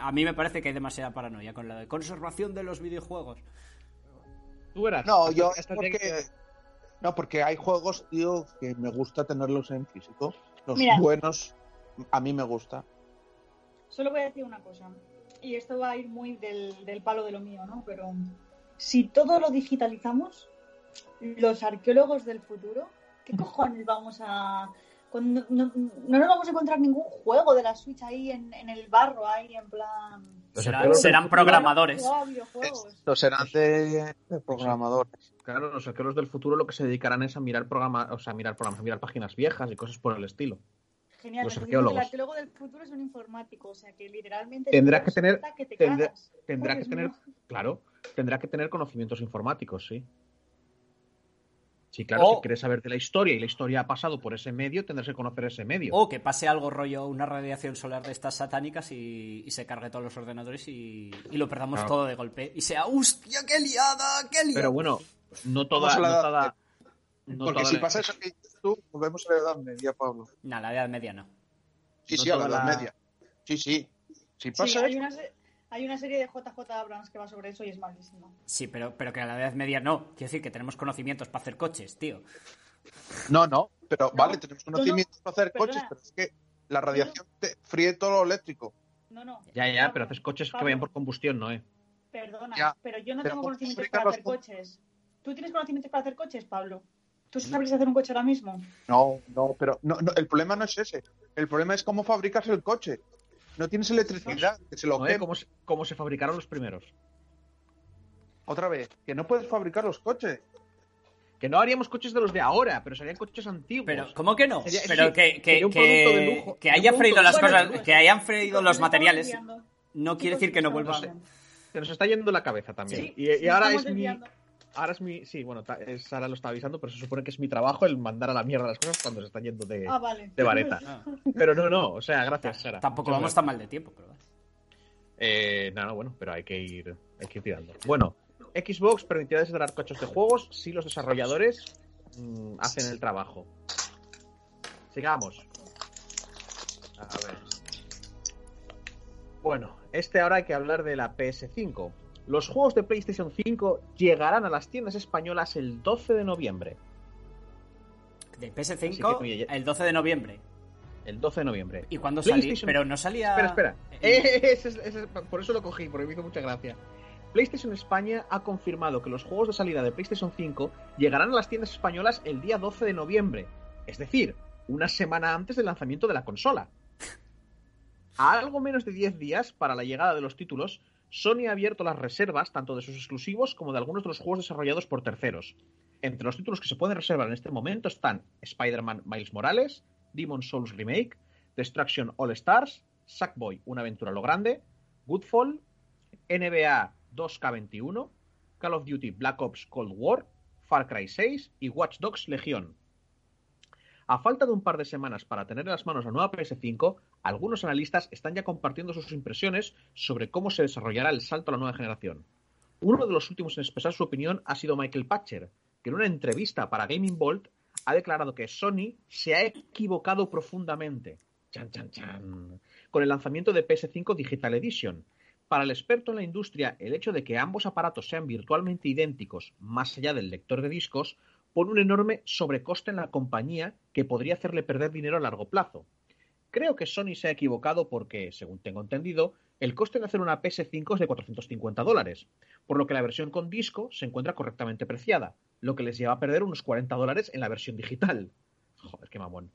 S3: a mí me parece que hay demasiada paranoia con la de conservación de los videojuegos.
S2: Tú verás.
S4: No, yo porque
S2: que-
S4: no, porque hay juegos, tío, que me gusta tenerlos en físico. Los
S5: Mira.
S4: buenos a mí me gusta.
S5: Solo voy a decir una cosa, y esto va a ir muy del, del palo de lo mío, ¿no? Pero si todo lo digitalizamos, los arqueólogos del futuro, ¿qué cojones vamos a...? Cuando no, no nos vamos a encontrar ningún juego de la Switch ahí en, en el barro, ahí en plan...
S3: Serán, programadores.
S4: Los serán de, de programadores.
S2: Claro, los arqueros del futuro lo que se dedicarán es a mirar programas, o sea, a mirar programas, a mirar páginas viejas y cosas por el estilo.
S5: Genial,
S2: los
S5: entonces
S2: arqueólogos.
S5: el arqueólogo del futuro es un informático, o sea que literalmente...
S2: Tendrá que tener-
S5: que te
S2: tendrá-
S5: cagas.
S2: Tendrá
S5: Ay,
S2: que tener, claro, tendrá que tener conocimientos informáticos, sí. Sí, claro,
S3: O-
S2: si quieres saber de la historia y la historia ha pasado por ese medio, tendrás que conocer ese medio.
S3: O que pase algo rollo, una radiación solar de estas satánicas y, y se cargue todos los ordenadores y, y lo perdamos
S2: Claro.
S3: todo de golpe. Y sea, ¡hostia, qué liada! ¡Qué liada!
S2: Pero bueno, no toda,
S4: la
S2: no toda- no
S4: Porque
S2: toda
S4: si
S2: la-
S4: pasa eso que dices tú, volvemos a la Edad Media, Pablo.
S3: Nah, la edad media no.
S4: Sí,
S2: No
S4: sí, a la Edad
S2: la-
S4: Media. Sí, sí. Si
S5: Sí,
S4: pasa
S5: hay
S4: eso,
S5: una, se- hay una serie de JJ Abrams que va sobre eso y es malísima.
S3: Sí, pero, pero que a la edad media no. Quiero decir que tenemos conocimientos para hacer coches, tío.
S4: No, no, pero vale, tenemos
S5: no,
S4: conocimientos para hacer
S5: perdona.
S4: coches, pero es que la radiación te fríe todo lo eléctrico.
S5: No, no.
S2: Ya, ya, pero haces coches que vayan por combustión, ¿no? Eh?
S5: Perdona,
S4: Ya,
S5: pero yo no
S4: pero
S5: tengo
S4: ¿cómo
S5: conocimientos para hacer
S4: co-
S5: coches. ¿Tú tienes conocimientos para hacer coches, Pablo? ¿Tú sabrías hacer un coche ahora mismo?
S4: No, no, pero no, no, el problema no es ese. El problema es cómo fabricas el coche. No tienes electricidad, que se lo
S2: ¿No, eh? ¿Cómo, se, cómo se fabricaron los primeros?
S4: Otra vez, que no puedes fabricar los coches.
S2: Que no haríamos coches de los de ahora, pero serían coches antiguos.
S3: Pero, ¿cómo que no?
S2: Sería-
S3: pero
S2: sí,
S3: que, que,
S2: sería un producto de
S3: que,
S2: lujo.
S3: que haya freído las
S5: Bueno,
S3: cosas, que hayan freído los materiales, no quiere decir que no vuelva.
S5: estamos
S2: Se nos está yendo la cabeza también.
S5: Sí,
S2: y, y ahora es mi. Ahora es mi. Sí, bueno, Sara lo está avisando, pero se supone que es mi trabajo el mandar a la mierda las cosas cuando se están yendo de,
S5: Ah, vale.
S2: de vareta.
S3: Ah.
S2: Pero no, no, o sea, gracias, Sara.
S3: Tampoco vamos tan mal de tiempo, pero.
S2: Eh, no, no, bueno, pero hay que ir, hay que ir tirando. Bueno, Xbox permitirá desarrollar coches de juegos si los desarrolladores mm, hacen el trabajo. Sigamos. A ver. Bueno, este ahora hay que hablar de la PS5. Los juegos de PlayStation 5 llegarán a las tiendas españolas el 12 de noviembre.
S3: De
S2: Así
S3: PS5
S2: que, oye, ya-
S3: el 12 de noviembre.
S2: El 12 de noviembre.
S3: ¿Y cuándo?
S2: PlayStation-
S3: Pero no salía.
S2: Espera, espera.
S3: Eh,
S2: ese ese por eso lo cogí, porque me hizo mucha gracia. PlayStation España ha confirmado que los juegos de salida de PlayStation 5 llegarán a las tiendas españolas el día 12 de noviembre, es decir, una semana antes del lanzamiento de la consola. A algo menos de 10 días para la llegada de los títulos, Sony ha abierto las reservas tanto de sus exclusivos como de algunos de los juegos desarrollados por terceros. Entre los títulos que se pueden reservar en este momento están Spider-Man Miles Morales, Demon Souls Remake, Destruction All Stars, Sackboy Una aventura a lo grande, Goodfall, NBA 2K21, Call of Duty Black Ops Cold War, Far Cry 6 y Watch Dogs Legion. A falta de un par de semanas para tener en las manos la nueva PS5, algunos analistas están ya compartiendo sus impresiones sobre cómo se desarrollará el salto a la nueva generación. Uno de los últimos en expresar su opinión ha sido Michael Patcher, que en una entrevista para Gaming Bolt ha declarado que Sony se ha equivocado profundamente chan, chan, chan, con el lanzamiento de PS5 Digital Edition. Para el experto en la industria, el hecho de que ambos aparatos sean virtualmente idénticos, más allá del lector de discos, pone un enorme sobrecoste en la compañía que podría hacerle perder dinero a largo plazo. Creo que Sony se ha equivocado porque, según tengo entendido, el coste de hacer una PS5 es de 450 dólares, por lo que la versión con disco se encuentra correctamente preciada, lo que les lleva a perder unos 40 dólares en la versión digital. Joder, qué mamón.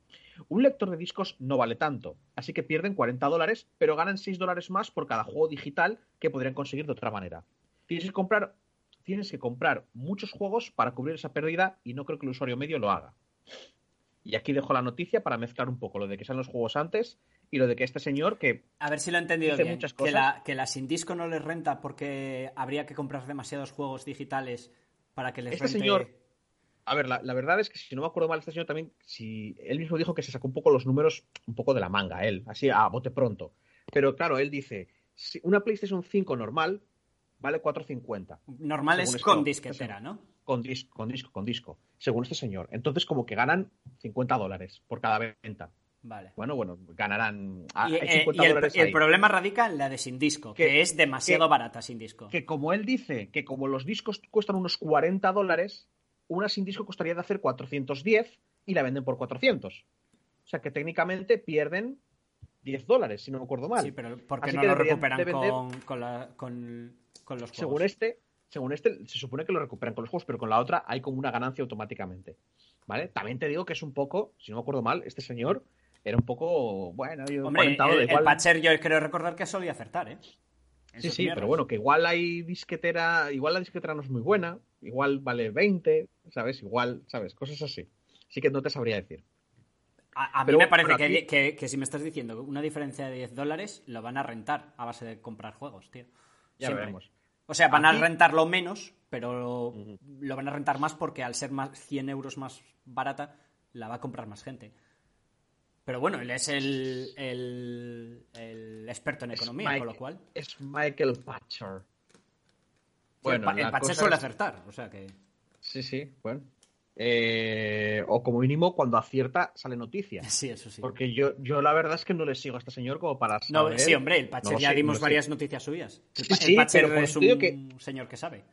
S2: Un lector de discos no vale tanto, así que pierden 40 dólares, pero ganan 6 dólares más por cada juego digital que podrían conseguir de otra manera. Tienes que comprar tienes que comprar muchos juegos para cubrir esa pérdida y no creo que el usuario medio lo haga. Y aquí dejo la noticia para mezclar un poco lo de que salen los juegos antes y lo de que este señor que
S3: A ver si lo he entendido bien.
S2: muchas
S3: Que la, que la sin disco no les renta porque habría que comprar demasiados juegos digitales para que les
S2: Este
S3: rente.
S2: señor- A ver, la, la verdad es que si no me acuerdo mal, este señor también, si él mismo dijo que se sacó un poco los números un poco de la manga, él, así a bote pronto. Pero claro, él dice, si una PlayStation 5 normal vale 4.50
S3: Normal es
S2: Según
S3: con
S2: esto,
S3: disquetera, ¿no?
S2: con disco, con disco, con disco, según este señor. Entonces como que ganan 50 dólares por cada venta.
S3: Vale.
S2: Bueno, bueno, ganarán ah,
S3: Y,
S2: hay
S3: eh,
S2: 50
S3: y el,
S2: dólares
S3: y el
S2: ahí.
S3: problema radica en la de sin disco, que,
S2: Que-
S3: es demasiado
S2: que-
S3: barata sin disco.
S2: que como él dice que como los discos cuestan unos 40 dólares, una sin disco costaría de hacer 410 y la venden por 400. O sea que técnicamente pierden 10 dólares, si no me acuerdo mal.
S3: Sí, pero ¿por qué
S2: Así
S3: no lo recuperan
S2: de vender-
S3: con, con, la- con- con los juegos?
S2: según este, según este, se supone que lo recuperan con los juegos, pero con la otra hay como una ganancia automáticamente. ¿Vale? También te digo que es un poco, si no me acuerdo mal, este señor era un poco, bueno, yo
S3: Hombre,
S2: comentado
S3: el,
S2: de
S3: el
S2: igual-
S3: Patcher yo creo recordar que solía acertar, ¿eh? En
S2: Sí, sí,
S3: mierdas.
S2: pero bueno, que igual hay disquetera, igual la disquetera no es muy buena, igual vale 20, ¿sabes? Igual, ¿sabes? Cosas así. Así que no te sabría decir.
S3: A, a mí me parece que,
S2: aquí-
S3: que- que si me estás diciendo una diferencia de 10 dólares, lo van a rentar a base de comprar juegos, tío.
S2: Ya
S3: Siempre.
S2: veremos.
S3: O sea, van a rentarlo menos, pero lo van a rentar más porque al ser más 100 euros más barata, la va a comprar más gente. Pero bueno, él es el, el, el experto en economía,
S2: Mike-
S3: con lo cual.
S2: Es Michael Patcher.
S3: el, pa- el
S2: cosa
S3: suele
S2: es-
S3: acertar, o sea que.
S2: Sí, sí, bueno. Eh, o como mínimo, cuando acierta, sale noticia.
S3: Sí, eso sí.
S2: Porque yo, yo la verdad es que no le sigo a este señor como para
S3: No,
S2: saber...
S3: sí, hombre, el Pacher
S2: No
S3: ya
S2: sé, no
S3: dimos
S2: sé.
S3: varias noticias suyas. El,
S2: Sí,
S3: el Pacher
S2: pero
S3: es un
S2: que-
S3: señor que sabe.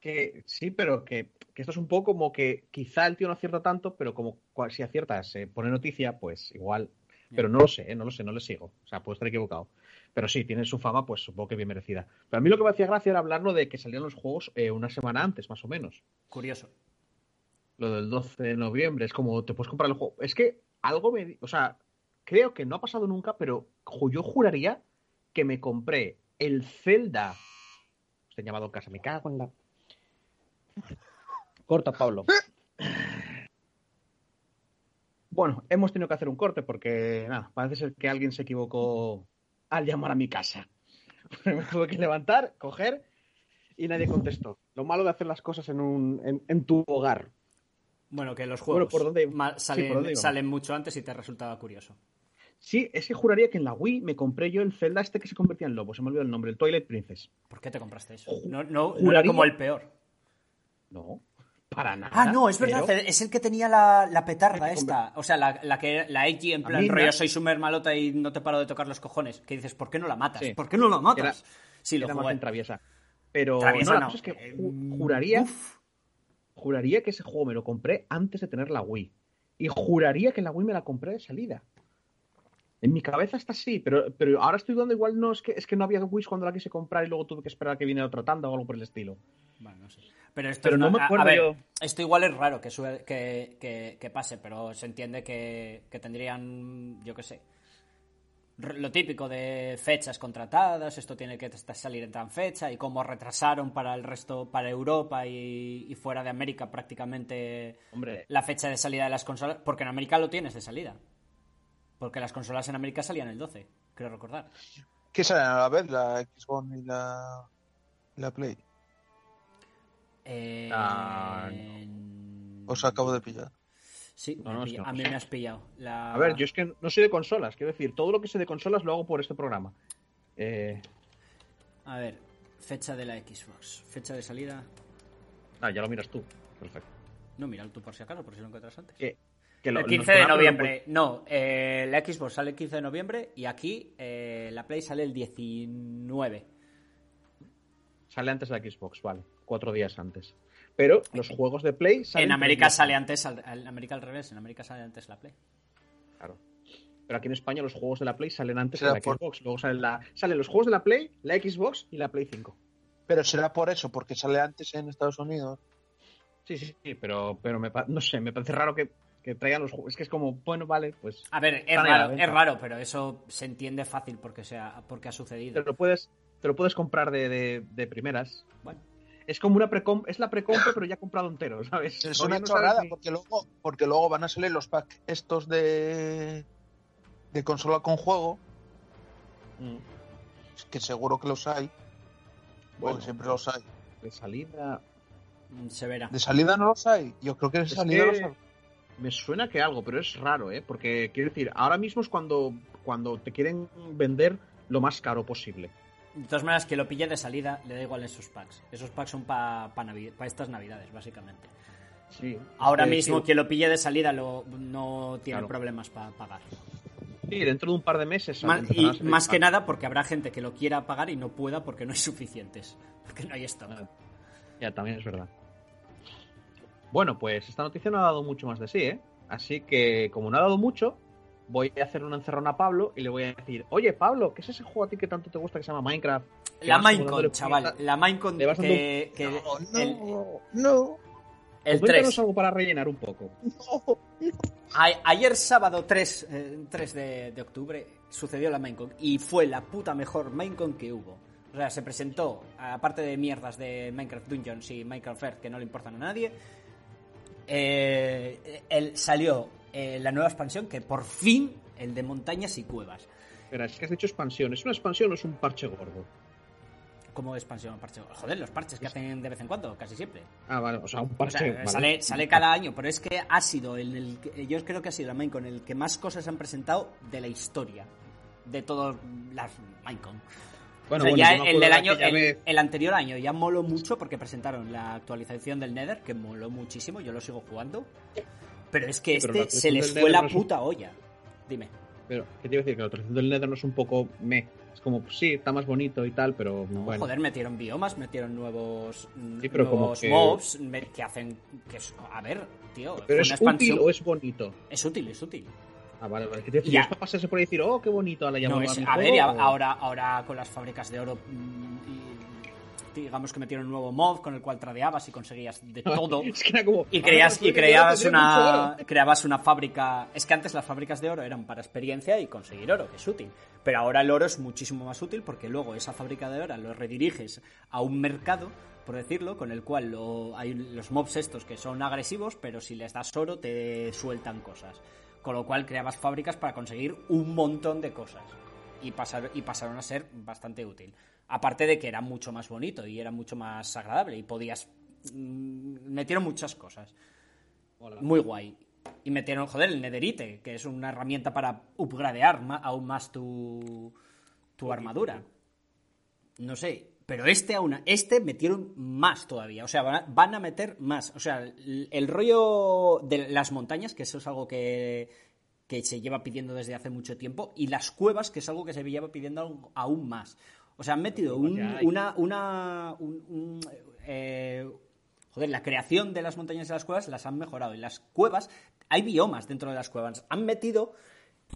S2: Que, sí, pero que, que esto es un poco como que quizá el tío no acierta tanto, pero como si acierta se pone noticia, pues igual. Pero no lo sé, ¿eh? no lo sé, no le sigo. O sea, puedo estar equivocado. Pero sí, tiene su fama, pues supongo que bien merecida. Pero a mí lo que me hacía gracia era hablarlo de que salían los juegos eh, una semana antes, más o menos.
S3: Curioso.
S2: Lo del 12 de noviembre, es como te puedes comprar el juego. Es que algo me. O sea, creo que no ha pasado nunca, pero yo juraría que me compré el Zelda. Estoy llamado casa, me cago en la. Corta, Pablo. Bueno, hemos tenido que hacer un corte porque, nada, parece ser que alguien se equivocó al llamar a mi casa. me tuve que levantar, coger y nadie contestó. Lo malo de hacer las cosas en, un, en tu hogar.
S3: Bueno, que los
S2: Bueno,
S3: juegos
S2: ¿por dónde-
S3: ma-
S2: sí,
S3: salen,
S2: ¿por dónde íbamos?
S3: salen mucho antes y te resultaba curioso.
S2: Sí, es que juraría que en la Wii me compré yo el Zelda este que se convertía en lobo. Se me olvidó el nombre, el Twilight Princess.
S3: ¿Por qué te compraste eso? No, no, no era como el peor.
S2: No, para nada.
S3: Ah, no, es
S2: pero-
S3: verdad. Es el que tenía la, la petarda esta. O sea, la, la que la Eiji en
S2: La
S3: plan rollo soy super malota y no te paro de tocar los cojones. Que dices, ¿por qué no la matas?
S2: Sí.
S3: ¿Por qué no la matas?
S2: Era-
S3: sí, lo
S2: Era más
S3: jugué.
S2: bien traviesa. Pero
S3: Traviesa
S2: no, la
S3: no.
S2: cosa es que
S3: Eh,
S2: ju- juraría,
S3: uf.
S2: Juraría que ese juego me lo compré antes de tener la Wii. Y juraría que la Wii me la compré de salida. En mi cabeza está así, pero, pero ahora estoy dudando igual no es que es que no había Wii cuando la quise comprar y luego tuve que esperar a que viniera otra tanda o algo por el estilo.
S3: Bueno, no sé. Pero esto
S2: Pero no me acuerdo
S3: a ver,
S2: yo.
S3: esto igual es raro que, que, que- que pase, pero se entiende que, que tendrían, yo qué sé, lo típico de fechas contratadas, esto tiene que salir en tan fecha y cómo retrasaron para el resto, para Europa y, y fuera de América prácticamente
S2: Hombre,
S3: la fecha de salida de las consolas, porque en América lo tienes de salida. Porque las consolas en América salían el 12, creo recordar.
S4: ¿Qué salen a la vez? ¿La Xbox y la, la Play?
S3: Eh,
S2: Ah,
S4: Os acabo de pillar.
S3: Sí,
S2: No,
S3: a mí me has pillado. La-
S2: a ver, yo es que no soy de consolas, quiero decir, todo lo que sé de consolas lo hago por este programa. Eh,
S3: A ver, fecha de la Xbox. Fecha de salida.
S2: ah, ya lo miras tú. Perfecto.
S3: No, míralo tú por si acaso, por si lo encuentras antes.
S2: Que lo-
S3: el
S2: lo
S3: 15 de noviembre. No, eh, la Xbox sale el 15 de noviembre y aquí eh, la Play sale el 19.
S2: Sale antes de la Xbox, vale. Cuatro días antes. Pero los juegos de Play salen.
S3: En América sale antes, al- en América al revés, en América sale antes la Play.
S2: Claro. Pero aquí en España los juegos de la Play salen antes
S4: Será
S2: de la
S4: por-
S2: Xbox. Luego salen, la... salen los juegos de la Play, la Xbox y la Play 5.
S4: Pero será por eso, porque sale antes en Estados Unidos.
S2: Sí, sí, sí, pero, pero me no sé, me parece raro que, que traigan los juegos. Es que es como, bueno, vale, pues
S3: A ver, es raro, es raro, pero eso se entiende fácil porque, sea, porque ha
S2: te
S3: sucedido.
S2: lo puedes, te lo puedes comprar de, de- de primeras.
S3: Bueno,
S2: es como una precom es la precompra, pero ya comprado entero, ¿sabes?
S4: Es
S2: Todavía
S4: una
S2: no
S4: chorrada,
S2: ni-
S4: porque luego, porque luego van a salir los packs estos de, de consola con juego,
S2: Mm.
S4: que seguro que los hay,
S2: Bueno,
S4: porque siempre los hay.
S2: de salida.
S3: Mm, Severa.
S4: ¿De salida no los hay? Yo creo que de
S2: Es
S4: salida
S2: que
S4: los hay.
S2: Me suena que algo, pero es raro, ¿eh? Porque quiero decir, ahora mismo es cuando, cuando te quieren vender lo más caro posible.
S3: De todas maneras, que lo pille de salida, le da igual esos packs. Esos packs son para estas navidades, básicamente.
S2: Sí.
S3: Ahora
S2: que,
S3: mismo,
S2: sí,
S3: quien lo pille de salida lo, no tiene
S2: Claro.
S3: problemas para pagar.
S2: Sí, dentro de un par de meses. A
S3: y
S2: salir
S3: más que nada porque habrá gente que lo quiera pagar y no pueda porque no hay suficientes. Porque no hay stock.
S2: Ah. Ya, también es verdad. Bueno, pues esta noticia no ha dado mucho más de sí, ¿eh? Así que, como no ha dado mucho, voy a hacer una encerrona a Pablo y le voy a decir, oye, Pablo, ¿qué es ese juego a ti que tanto te gusta que se llama Minecraft?
S3: La Minecon, chaval. La Minecon que, que
S4: No,
S3: el,
S4: no,
S3: el
S2: Cuéntanos
S3: 3.
S2: algo para rellenar un poco.
S4: no.
S3: A- ayer sábado 3, eh, 3 de, de octubre sucedió la Minecon y fue la puta mejor Minecon que hubo. O sea, se presentó, aparte de mierdas de Minecraft Dungeons y Minecraft Earth que no le importan a nadie, eh, el- salió eh, la nueva expansión que por fin, el de montañas y cuevas.
S2: Espera, es que has dicho expansión. ¿Es una expansión o es un parche gordo?
S3: Como expansión, parche. Joder, los parches que hacen de vez en cuando, casi siempre.
S2: Ah, vale, o sea, un
S3: O
S2: parche.
S3: sea,
S2: vale.
S3: sale, sale cada año, pero es que ha sido el, el yo creo que ha sido la Minecon el que más cosas han presentado de la historia de todas las Minecon.
S2: Bueno,
S3: O sea,
S2: bueno,
S3: ya el del
S2: de
S3: año, el, el anterior año ya moló mucho porque presentaron la actualización del Nether, que moló muchísimo, yo lo sigo jugando. Pero es que
S2: Sí,
S3: este se les fue la
S2: no un-
S3: puta olla. Dime.
S2: Pero, ¿qué te iba a decir? Que la actualización del Nether no es un poco me. Es como, pues sí, está más bonito y tal, pero bueno.
S3: Joder, metieron biomas, metieron nuevos,
S2: Sí, pero como
S3: nuevos
S2: que-
S3: mobs me- que hacen que es- a ver, tío,
S2: ¿Pero es útil o es bonito?
S3: es útil, es útil.
S2: Ah, vale, vale. ¿Qué te iba a decir? Para pasarse por ahí y decir, oh, qué bonito, a la
S3: No,
S2: llamada.
S3: es- a ver, a- ahora, ahora con las fábricas de oro, mm, y digamos que metieron un nuevo mod con el cual tradeabas y conseguías de todo.
S2: Es que era como.
S3: Y
S2: ah,
S3: creías,
S2: pues
S3: y
S2: que
S3: creabas una, creabas una fábrica. Es que antes las fábricas de oro eran para experiencia y conseguir oro, que es útil. Pero ahora el oro es muchísimo más útil porque luego esa fábrica de oro lo rediriges a un mercado, por decirlo, con el cual lo- hay los mobs estos que son agresivos, pero si les das oro te sueltan cosas. Con lo cual creabas fábricas para conseguir un montón de cosas. Y, pasar, y pasaron a ser bastante útil. Aparte de que era mucho más bonito y era mucho más agradable y podías... mm, metieron muchas cosas.
S2: Hola.
S3: Muy guay. Y metieron, joder, el Netherite, que es una herramienta para upgradear aún más tu, tu armadura. No sé, pero este aún, este metieron más todavía. O sea, van a, van a meter más. O sea, el, el rollo de las montañas, que eso es algo que, que se lleva pidiendo desde hace mucho tiempo, y las cuevas, que es algo que se lleva pidiendo aún más. O sea, han metido un-
S2: hay.
S3: una, una, un- un, eh, Joder, la creación de las montañas y las cuevas las han mejorado. Y las cuevas, hay biomas dentro de las cuevas. Han metido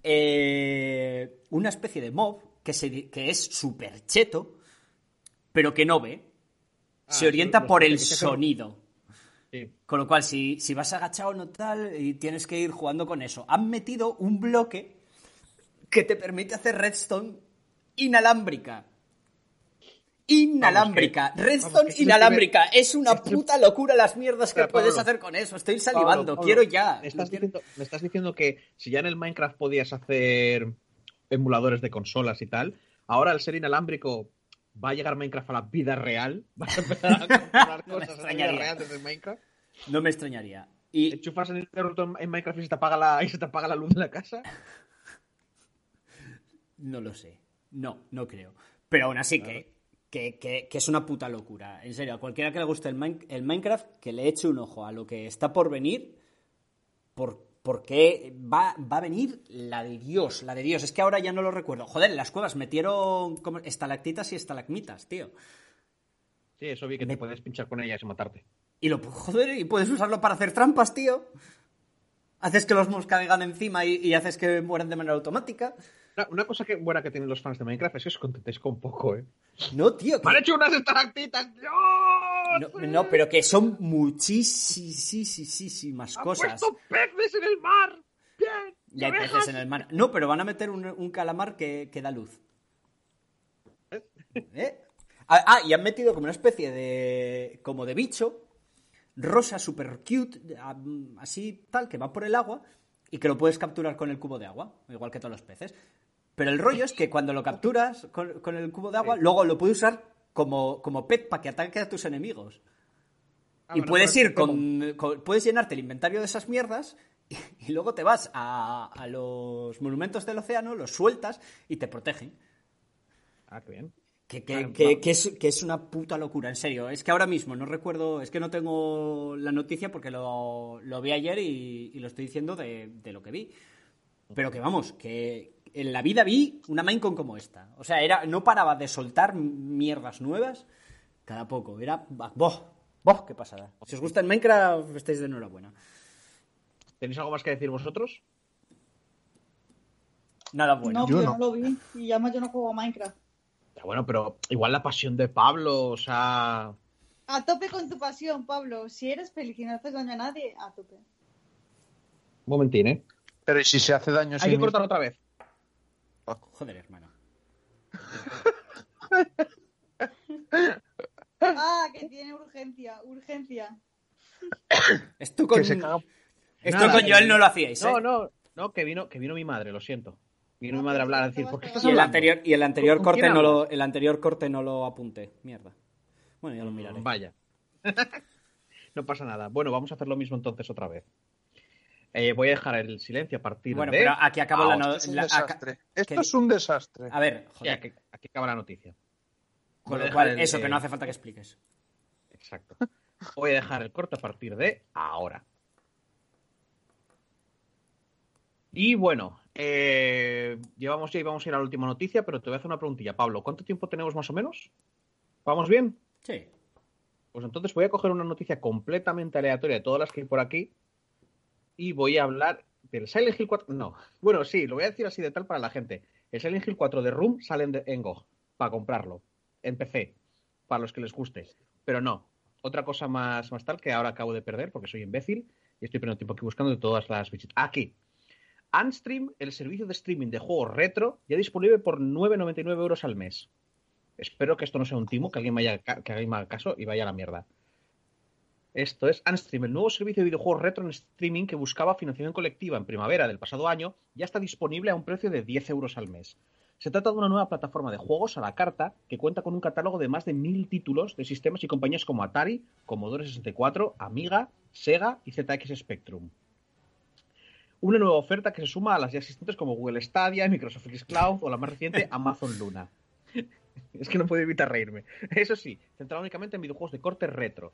S3: eh, una especie de mob que, se, que es súper cheto, pero que no ve.
S2: Ah,
S3: se orienta por el sonido.
S2: Sí.
S3: Con lo cual, si, si vas agachado no tal, y tienes que ir jugando con eso. Han metido un bloque que te permite hacer redstone inalámbrica. Inalámbrica. Redstone inalámbrica. Es una puta locura las mierdas que puedes hacer con eso. Estoy salivando. Quiero ya.
S2: Me estás, diciendo, me estás diciendo que si ya en el Minecraft podías hacer emuladores de consolas y tal, ahora al ser inalámbrico va a llegar Minecraft a la vida real. Vas a empezar a comprar
S3: No me
S2: cosas en la vida
S3: extrañaría.
S2: real desde Minecraft.
S3: No me extrañaría. Y
S2: Enchufas el interruptor en- en Minecraft y se te apaga la, y se te apaga la luz de la casa.
S3: no lo sé. No, no creo. Pero aún así que, que, que- que es una puta locura. En serio, a cualquiera que le guste el, Min- el Minecraft, que le eche un ojo a lo que está por venir. Por, porque va, va a venir la de Dios, la de Dios. Es que ahora ya no lo recuerdo. Joder, en las cuevas metieron como estalactitas y estalagmitas, tío.
S2: Sí, eso vi que
S3: Me-
S2: te puedes pinchar con ellas y matarte.
S3: Y lo joder, y puedes usarlo para hacer trampas, tío. Haces que los mobs caigan encima y, y haces que mueran de manera automática.
S2: Una, cosa que, buena que tienen los fans de Minecraft es que os contentéis con poco, ¿eh?
S3: No, tío. que-
S2: ¡Me han hecho unas estalactitas! ¡Dios!
S3: No, no, pero que son muchísimas
S2: ¡Han
S3: cosas.
S2: puesto peces en el mar! ¡Bien!
S3: Y hay peces en el mar. No, pero van a meter un, un calamar que, que da luz. ¿Eh? Ah, ah, y han metido como una especie de. como de bicho, rosa, super cute, así tal, que va por el agua y que lo puedes capturar con el cubo de agua, igual que todos los peces. Pero el rollo es que cuando lo capturas con, con el cubo de agua, luego lo puedes usar como, como pet para que ataque a tus enemigos.
S2: Ah,
S3: y
S2: bueno,
S3: puedes ir con, con- Puedes llenarte el inventario de esas mierdas y, y luego te vas a, a los monumentos del océano, los sueltas y te protegen.
S2: Ah, qué bien.
S3: Que, que- que es, que es una puta locura, en serio. Es que ahora mismo no recuerdo, es que no tengo la noticia porque lo, lo vi ayer y, y lo estoy diciendo de, de lo que vi. Pero que vamos, que en la vida vi una Minecon como esta. O sea, era, no paraba de soltar mierdas nuevas cada poco. Era. ¡Boh! ¡Boh! ¡Qué pasada! Si os gusta el Minecraft, estáis de enhorabuena.
S2: ¿Tenéis algo más que decir vosotros?
S3: Nada bueno.
S5: no,
S4: yo
S5: yo
S4: no.
S5: no lo vi. Y además yo no juego a Minecraft.
S2: Ya, bueno, pero igual la pasión de Pablo, o sea.
S5: A tope con tu pasión, Pablo. Si eres feliz y no haces daño a nadie, a tope.
S2: Un momentín, ¿eh?
S4: Pero ¿y si se hace daño
S2: Hay que cortar otra vez.
S3: Joder, hermano.
S5: Ah, que tiene urgencia, urgencia.
S3: Esto con,
S4: se caga-
S3: esto
S2: Nada,
S3: con
S2: que-
S3: Joel no lo hacíais, ¿eh?
S2: No, no, no, que vino, que vino mi madre, lo siento. Vino
S5: No,
S2: mi madre a hablar, a decir, ¿por qué estás
S3: Y el anterior, y el anterior
S2: ¿Con
S3: corte no lo, el anterior corte no lo apunté. Mierda. Bueno, ya lo miraré.
S2: Vaya. no pasa nada. Bueno, vamos a hacer lo mismo entonces otra vez. Eh, voy a dejar el silencio a partir
S3: Bueno,
S2: de.
S3: pero aquí acabo la, no-
S4: Esto es un
S3: la-
S4: desastre. Esto
S3: que-
S4: es un desastre.
S3: A ver, joder.
S2: aquí, aquí acaba la noticia.
S3: Con lo cual,
S2: el-
S3: eso que no hace falta que expliques.
S2: Exacto. Voy a dejar el corte a partir de ahora. Y bueno, eh, llevamos ya y vamos a ir a la última noticia, pero te voy a hacer una preguntilla. Pablo, ¿cuánto tiempo tenemos más o menos? ¿Vamos bien?
S3: Sí.
S2: Pues entonces voy a coger una noticia completamente aleatoria de todas las que hay por aquí y voy a hablar del Silent Hill 4. No, bueno, sí, lo voy a decir así de tal para la gente. El Silent Hill 4 de Room sale en, en GOG para comprarlo, en PC, para los que les guste. Pero no, otra cosa más, más tal que ahora acabo de perder porque soy imbécil y estoy perdiendo tiempo aquí buscando de todas las bichitas. Aquí. Unstream, el servicio de streaming de juegos retro, ya disponible por 9,99 euros al mes. Espero que esto no sea un timo, que alguien me, haya, que alguien me haga caso y vaya a la mierda. Esto es Unstream, el nuevo servicio de videojuegos retro en streaming que buscaba financiación colectiva en primavera del pasado año, ya está disponible a un precio de 10 euros al mes. Se trata de una nueva plataforma de juegos a la carta que cuenta con un catálogo de más de mil títulos de sistemas y compañías como Atari, Commodore 64, Amiga, Sega y ZX Spectrum. Una nueva oferta que se suma a las ya existentes como Google Stadia, Microsoft Cloud o la más reciente Amazon Luna. Es que no puedo evitar reírme. Eso sí, centrado únicamente en videojuegos de corte retro.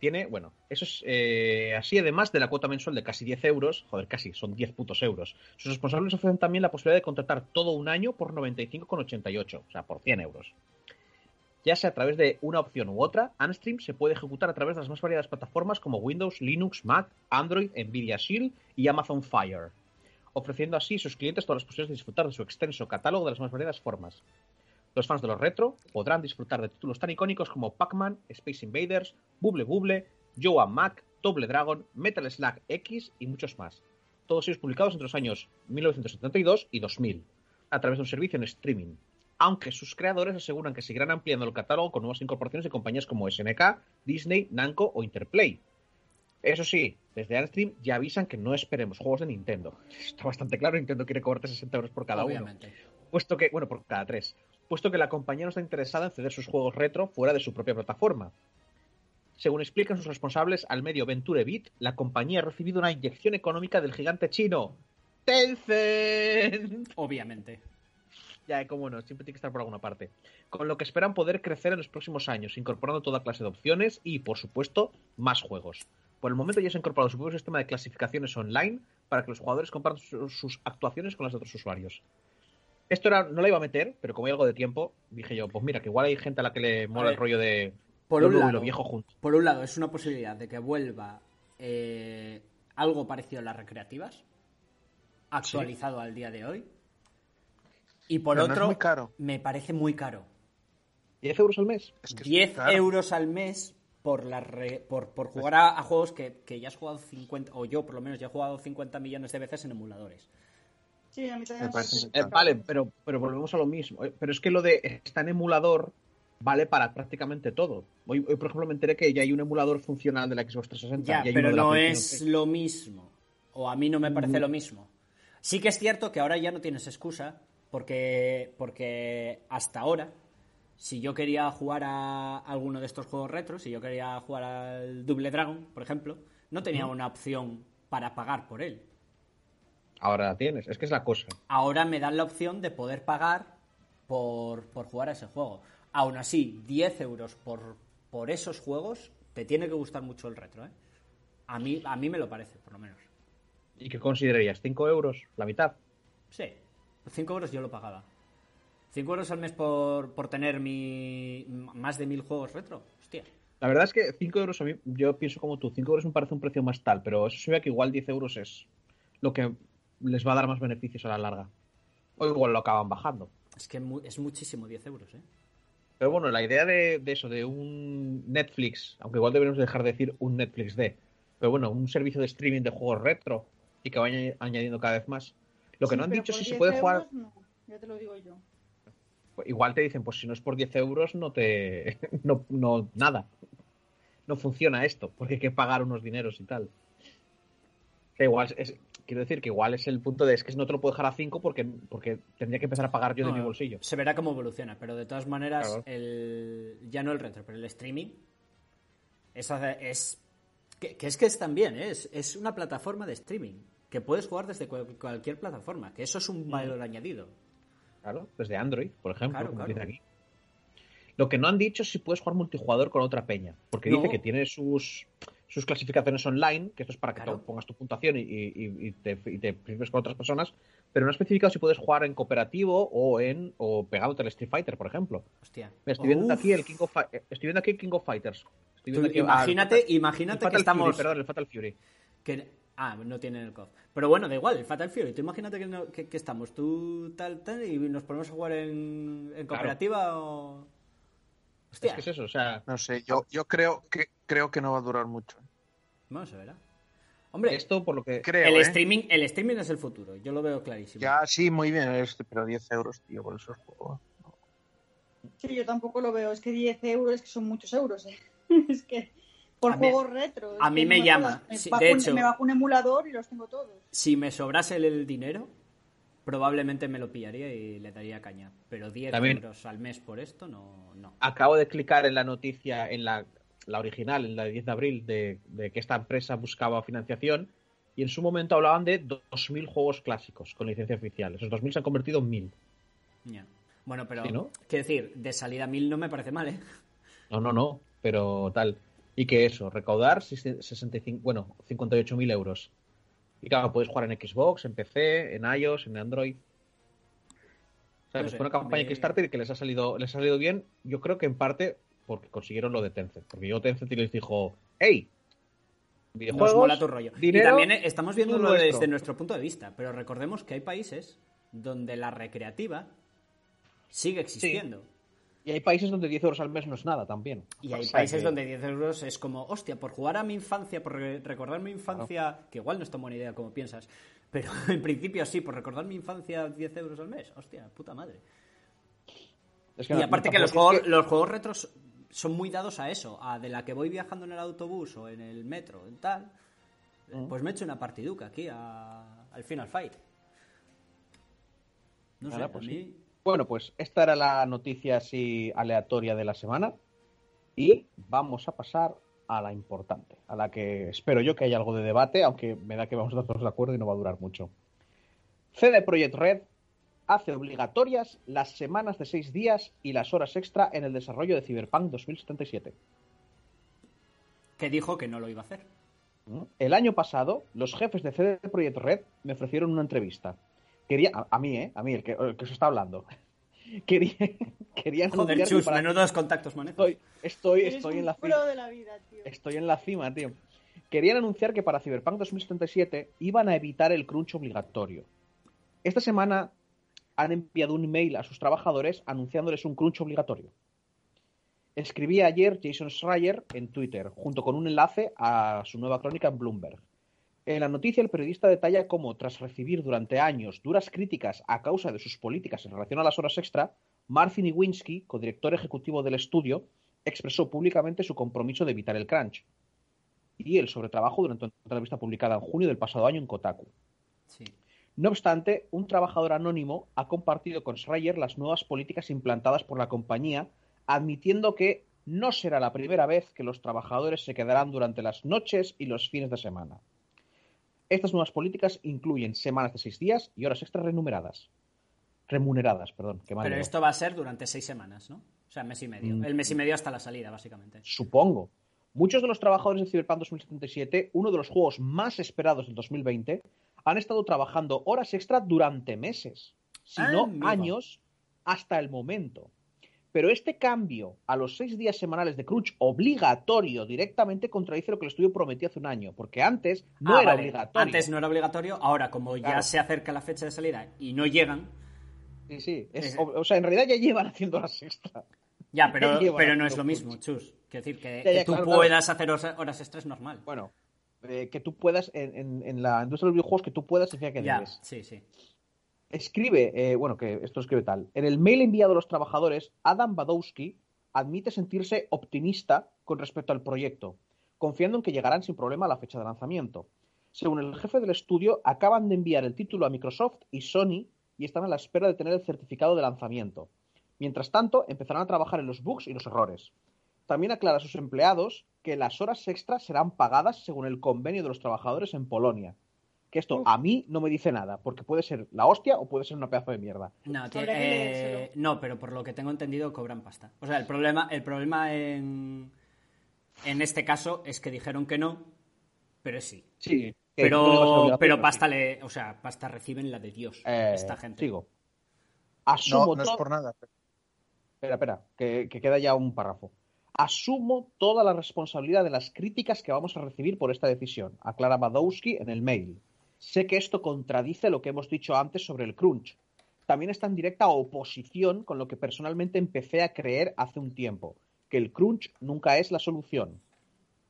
S2: Tiene, bueno, eso es eh, así, además de la cuota mensual de casi 10 euros, joder, casi, son 10 putos euros. Sus responsables ofrecen también la posibilidad de contratar todo un año por 95,88, o sea, por 100 euros. Ya sea a través de una opción u otra, Unstream se puede ejecutar a través de las más variadas plataformas como Windows, Linux, Mac, Android, Nvidia Shield y Amazon Fire, ofreciendo así a sus clientes todas las posibilidades de disfrutar de su extenso catálogo de las más variadas formas. Los fans de los retro podrán disfrutar de títulos tan icónicos como Pac-Man, Space Invaders, Bubble Bubble, Joe Mac, Double Dragon, Metal Slug X y muchos más. Todos ellos publicados entre los años 1972 y 2000, a través de un servicio en streaming. Aunque sus creadores aseguran que seguirán ampliando el catálogo con nuevas incorporaciones de compañías como SNK, Disney, Namco o Interplay. Eso sí, desde Unstream ya avisan que no esperemos juegos de Nintendo. Está bastante claro, Nintendo quiere cobrarte 60 euros por cada uno
S3: Obviamente.
S2: puesto que, bueno, por cada tres, puesto que la compañía no está interesada en ceder sus juegos retro fuera de su propia plataforma. Según explican sus responsables al medio Venture Beat, la compañía ha recibido una inyección económica del gigante chino Tencent.
S3: Obviamente.
S2: Ya, cómo no, siempre tiene que estar por alguna parte. Con lo que esperan poder crecer en los próximos años, incorporando toda clase de opciones y, por supuesto, más juegos. Por el momento ya se ha incorporado su propio sistema de clasificaciones online para que los jugadores compartan su- sus actuaciones con las de otros usuarios. Esto era, no la iba a meter, pero como hay algo de tiempo, dije yo, pues mira, que igual hay gente a la que le mola
S3: ver,
S2: el rollo de
S3: Por
S2: lo
S3: un
S2: y
S3: lado,
S2: lo viejo juntos.
S3: por un lado, es una posibilidad de que vuelva eh, algo parecido a las recreativas, actualizado al día de hoy. Y por
S4: Pero no es
S3: otro,
S4: muy caro.
S3: me parece muy caro.
S2: ¿10 euros al mes?
S4: Es que es
S3: 10
S4: caro.
S3: euros al mes por, la re- por, por jugar a, a juegos que, que ya has jugado 50, o yo por lo menos ya he jugado 50 millones de veces en emuladores.
S5: Sí, a mí también
S4: Me
S2: Eh, vale, pero, pero volvemos a lo mismo. Eh, Pero es que lo de está en emulador vale para prácticamente todo. Hoy, hoy, por ejemplo, me enteré que ya hay un emulador funcional de la Xbox 360.
S3: Ya,
S2: y hay
S3: pero no es
S2: 6.
S3: lo mismo. O a mí no me parece
S2: Mm.
S3: lo mismo. Sí que es cierto que ahora ya no tienes excusa, porque, porque hasta ahora, si yo quería jugar a alguno de estos juegos retro, si yo quería jugar al Double Dragon, por ejemplo, no tenía una opción para pagar por él.
S2: Ahora la tienes, es que es la cosa.
S3: Ahora me dan la opción de poder pagar por, por jugar a ese juego. Aún así, 10 euros por, por esos juegos, te tiene que gustar mucho el retro, ¿eh? A mí, a mí me lo parece, por lo menos.
S2: ¿Y qué considerarías? ¿5 euros? ¿La mitad?
S3: Sí, 5 euros yo lo pagaba. 5 euros al mes por, por tener mi más de mil juegos retro. Hostia.
S2: La verdad es que 5 euros a mí, yo pienso como tú, 5 euros me parece un precio más tal, pero eso se ve que igual 10 euros es lo que les va a dar más beneficios a la larga. O igual lo acaban bajando.
S3: Es que mu- es muchísimo 10 euros, ¿eh?
S2: Pero bueno, la idea de, de eso, de un Netflix, aunque igual deberíamos dejar de decir un Netflix de, pero bueno, un servicio de streaming de juegos retro y que vaya añadiendo cada vez más. Lo que
S5: Sí,
S2: no han dicho
S5: por
S2: si se
S5: 10
S2: puede jugar,
S5: no, ya te lo digo yo.
S2: igual te dicen, pues si no es por 10 euros, no te. No, no, nada. No funciona esto, porque hay que pagar unos dineros y tal. Que igual es, quiero decir que igual es el punto de es que no te lo puedo dejar a 5 porque, porque tendría que empezar a pagar yo de mi bolsillo.
S3: Se verá cómo evoluciona, pero de todas maneras,
S2: Claro.
S3: el, ya no el retro, pero el streaming es, es que, que es que es también, ¿eh? es, es una plataforma de streaming que puedes jugar desde cual- cualquier plataforma, que eso es un valor añadido.
S2: Claro, desde Android, por ejemplo,
S3: Claro,
S2: como
S3: claro.
S2: dice aquí. Lo que no han dicho es si puedes jugar multijugador con otra peña, porque
S3: No.
S2: dice que tiene sus, sus clasificaciones online, que esto es para que
S3: Claro.
S2: tú pongas tu puntuación y, y- y te, y te firmes con otras personas, pero no ha especificado si puedes jugar en cooperativo o en o pegándote al Street Fighter, por ejemplo.
S3: Hostia.
S2: Estoy viendo
S3: Uf.
S2: aquí el King of eh, estoy viendo aquí el King of Fighters. Estoy
S3: Tú
S2: viendo aquí- ah, el
S3: imagínate,
S2: el
S3: imagínate que estamos.
S2: Fury, perdón, el Fatal Fury.
S3: que- ah, no tienen el COF. Pero bueno, da igual, el Fatal Fury. Tú imagínate que, no- que- que estamos tú tal, tal, y nos ponemos a jugar en, en cooperativa o. Hostia,
S2: Es que es eso, o sea,
S4: No sé, yo, yo creo que creo que no va a durar mucho.
S3: Vamos a ver. ¿eh? Hombre,
S2: esto por lo que
S4: Creo,
S3: el,
S4: ¿eh?
S3: streaming, el streaming es el futuro, yo lo veo clarísimo.
S4: Ya, sí, muy bien, pero 10 euros, tío, por esos juegos.
S5: Sí, yo tampoco lo veo. Es que 10 euros es que son muchos euros. ¿eh? es que por
S3: A mí-
S5: juegos retro. es
S3: a mí me
S5: no
S3: llama.
S5: Me,
S3: sí,
S5: bajo
S3: de
S5: un-
S3: hecho-
S5: me bajo un emulador y los tengo todos.
S3: Si me sobrase el, el dinero, probablemente me lo pillaría y le daría caña. Pero 10
S2: También-
S3: euros al mes por esto, no. no.
S2: acabo de clicar en la noticia, en la, la original, en la de 10 de abril, de, de que esta empresa buscaba financiación y en su momento hablaban de 2.000 juegos clásicos con licencia oficial. Esos 2.000 se han convertido en 1.000.
S3: Ya. Bueno, pero.
S2: Sí, ¿no?
S3: Quiero decir, de salida a mil no me parece mal, ¿eh?
S2: No, no, no, pero tal. Y que eso, recaudar 65, bueno, 58.000 euros. Y claro, puedes jugar en Xbox, en PC, en iOS, en Android. O sea,
S3: No
S2: pues
S3: sé,
S2: fue una campaña
S3: me-
S2: Kickstarter que les ha salido les ha salido bien. Yo creo que en parte porque consiguieron lo de Tencent. Porque yo Tencent les dijo, hey,
S3: Nos
S2: videojuegos,
S3: mola tu rollo.
S2: dinero,
S3: y también eh, estamos viéndolo
S2: nuestro.
S3: desde nuestro punto de vista, pero recordemos que hay países donde la recreativa sigue existiendo.
S2: Y hay países donde 10 euros al mes no es nada también.
S3: Y hay
S2: O sea
S3: países
S2: que-
S3: donde 10 euros es como, hostia, por jugar a mi infancia, por re- recordar mi infancia, que igual no es tan buena idea como piensas, pero en principio sí, por recordar mi infancia 10 euros al mes, hostia, puta madre.
S2: es que
S3: Y
S2: no-
S3: aparte que los juegos,
S2: es
S3: los juegos retros son muy dados a eso, a de la que voy viajando en el autobús o en el metro, en tal, pues me echo una partiduca aquí a- al Final Fight. No sé,
S2: Ahora,
S3: a
S2: pues
S3: mí...
S2: sí. Bueno, pues esta era la noticia así aleatoria de la semana. Y vamos a pasar a la importante, a la que espero yo que haya algo de debate, aunque me da que vamos a estar todos de acuerdo y no va a durar mucho. CD Projekt Red hace obligatorias las semanas de seis días y las horas extra en el desarrollo de Cyberpunk 2077.
S3: Que dijo que no lo iba a hacer.
S2: El año pasado, los jefes de CD Projekt Red me ofrecieron una entrevista. Quería, a, a mí, ¿eh? A mí, el que, el que os está hablando. Quería, querían
S3: Joder, chus,
S2: para-
S3: menudos contactos manejas.
S2: Estoy, estoy,
S5: Eres
S2: estoy en la cima.
S5: de la vida, tío.
S2: Estoy en la cima, tío. Querían anunciar que para Cyberpunk 2077 iban a evitar el crunch obligatorio. Esta semana han enviado un email a sus trabajadores anunciándoles un crunch obligatorio. Escribía ayer Jason Schreier en Twitter, junto con un enlace a su nueva crónica en Bloomberg. En la noticia, el periodista detalla cómo, tras recibir durante años duras críticas a causa de sus políticas en relación a las horas extra, Marcin Iwinski, codirector ejecutivo del estudio, expresó públicamente su compromiso de evitar el crunch y el sobretrabajo durante una entrevista publicada en junio del pasado año en Kotaku.
S3: Sí.
S2: No obstante, un trabajador anónimo ha compartido con Schreier las nuevas políticas implantadas por la compañía, admitiendo que no será la primera vez que los trabajadores se quedarán durante las noches y los fines de semana. Estas nuevas políticas incluyen semanas de seis días y horas extras remuneradas. Remuneradas, perdón. Mal
S3: Pero esto va a ser durante seis semanas, ¿no? O sea, mes y medio.
S2: Mm.
S3: El mes y medio hasta la salida, básicamente.
S2: Supongo. Muchos de los trabajadores de Cyberpunk 2077, uno de los juegos más esperados del 2020, han estado trabajando horas extra durante meses, si no años, hasta el momento. Pero este cambio a los seis días semanales de crunch obligatorio directamente contradice lo que el estudio prometió hace un año, porque antes no
S3: Ah,
S2: era
S3: vale.
S2: obligatorio.
S3: Antes no era obligatorio, ahora como ya
S2: Claro.
S3: se acerca la fecha de salida y no llegan,
S2: Sí, sí. es-
S3: Es-
S2: o, o sea, en realidad ya llevan haciendo horas extra.
S3: ya, pero, pero no es lo mismo, chus. Quiero decir, que,
S2: Ya, ya,
S3: que tú
S2: claro, claro.
S3: puedas hacer horas, horas extras normal.
S2: Bueno, eh, que tú puedas, en, en- en la industria de los videojuegos, que tú puedas significa que debes.
S3: sí, sí.
S2: Escribe, eh, bueno, que esto escribe tal. En el mail enviado a los trabajadores, Adam Badowski admite sentirse optimista con respecto al proyecto, confiando en que llegarán sin problema a la fecha de lanzamiento. Según el jefe del estudio, acaban de enviar el título a Microsoft y Sony y están a la espera de tener el certificado de lanzamiento. Mientras tanto, empezarán a trabajar en los bugs y los errores. También aclara a sus empleados que las horas extras serán pagadas según el convenio de los trabajadores en Polonia. Que esto a mí no me dice nada, porque puede ser la hostia o puede ser una pedazo de mierda.
S3: No, eh, no, pero por lo que tengo entendido cobran pasta. O sea, el problema, el problema en, en este caso es que dijeron que no, pero sí.
S2: Sí.
S3: Pero, pero pasta le, o sea, pasta reciben la de Dios
S2: Eh,
S3: esta gente.
S2: Sigo. Asumo
S4: No, no es por nada.
S2: Espera, espera, que, que queda ya un párrafo. Asumo toda la responsabilidad de las críticas que vamos a recibir por esta decisión, aclara Badowski en el mail. Sé que esto contradice lo que hemos dicho antes sobre el crunch. También está en directa oposición con lo que personalmente empecé a creer hace un tiempo, que el crunch nunca es la solución.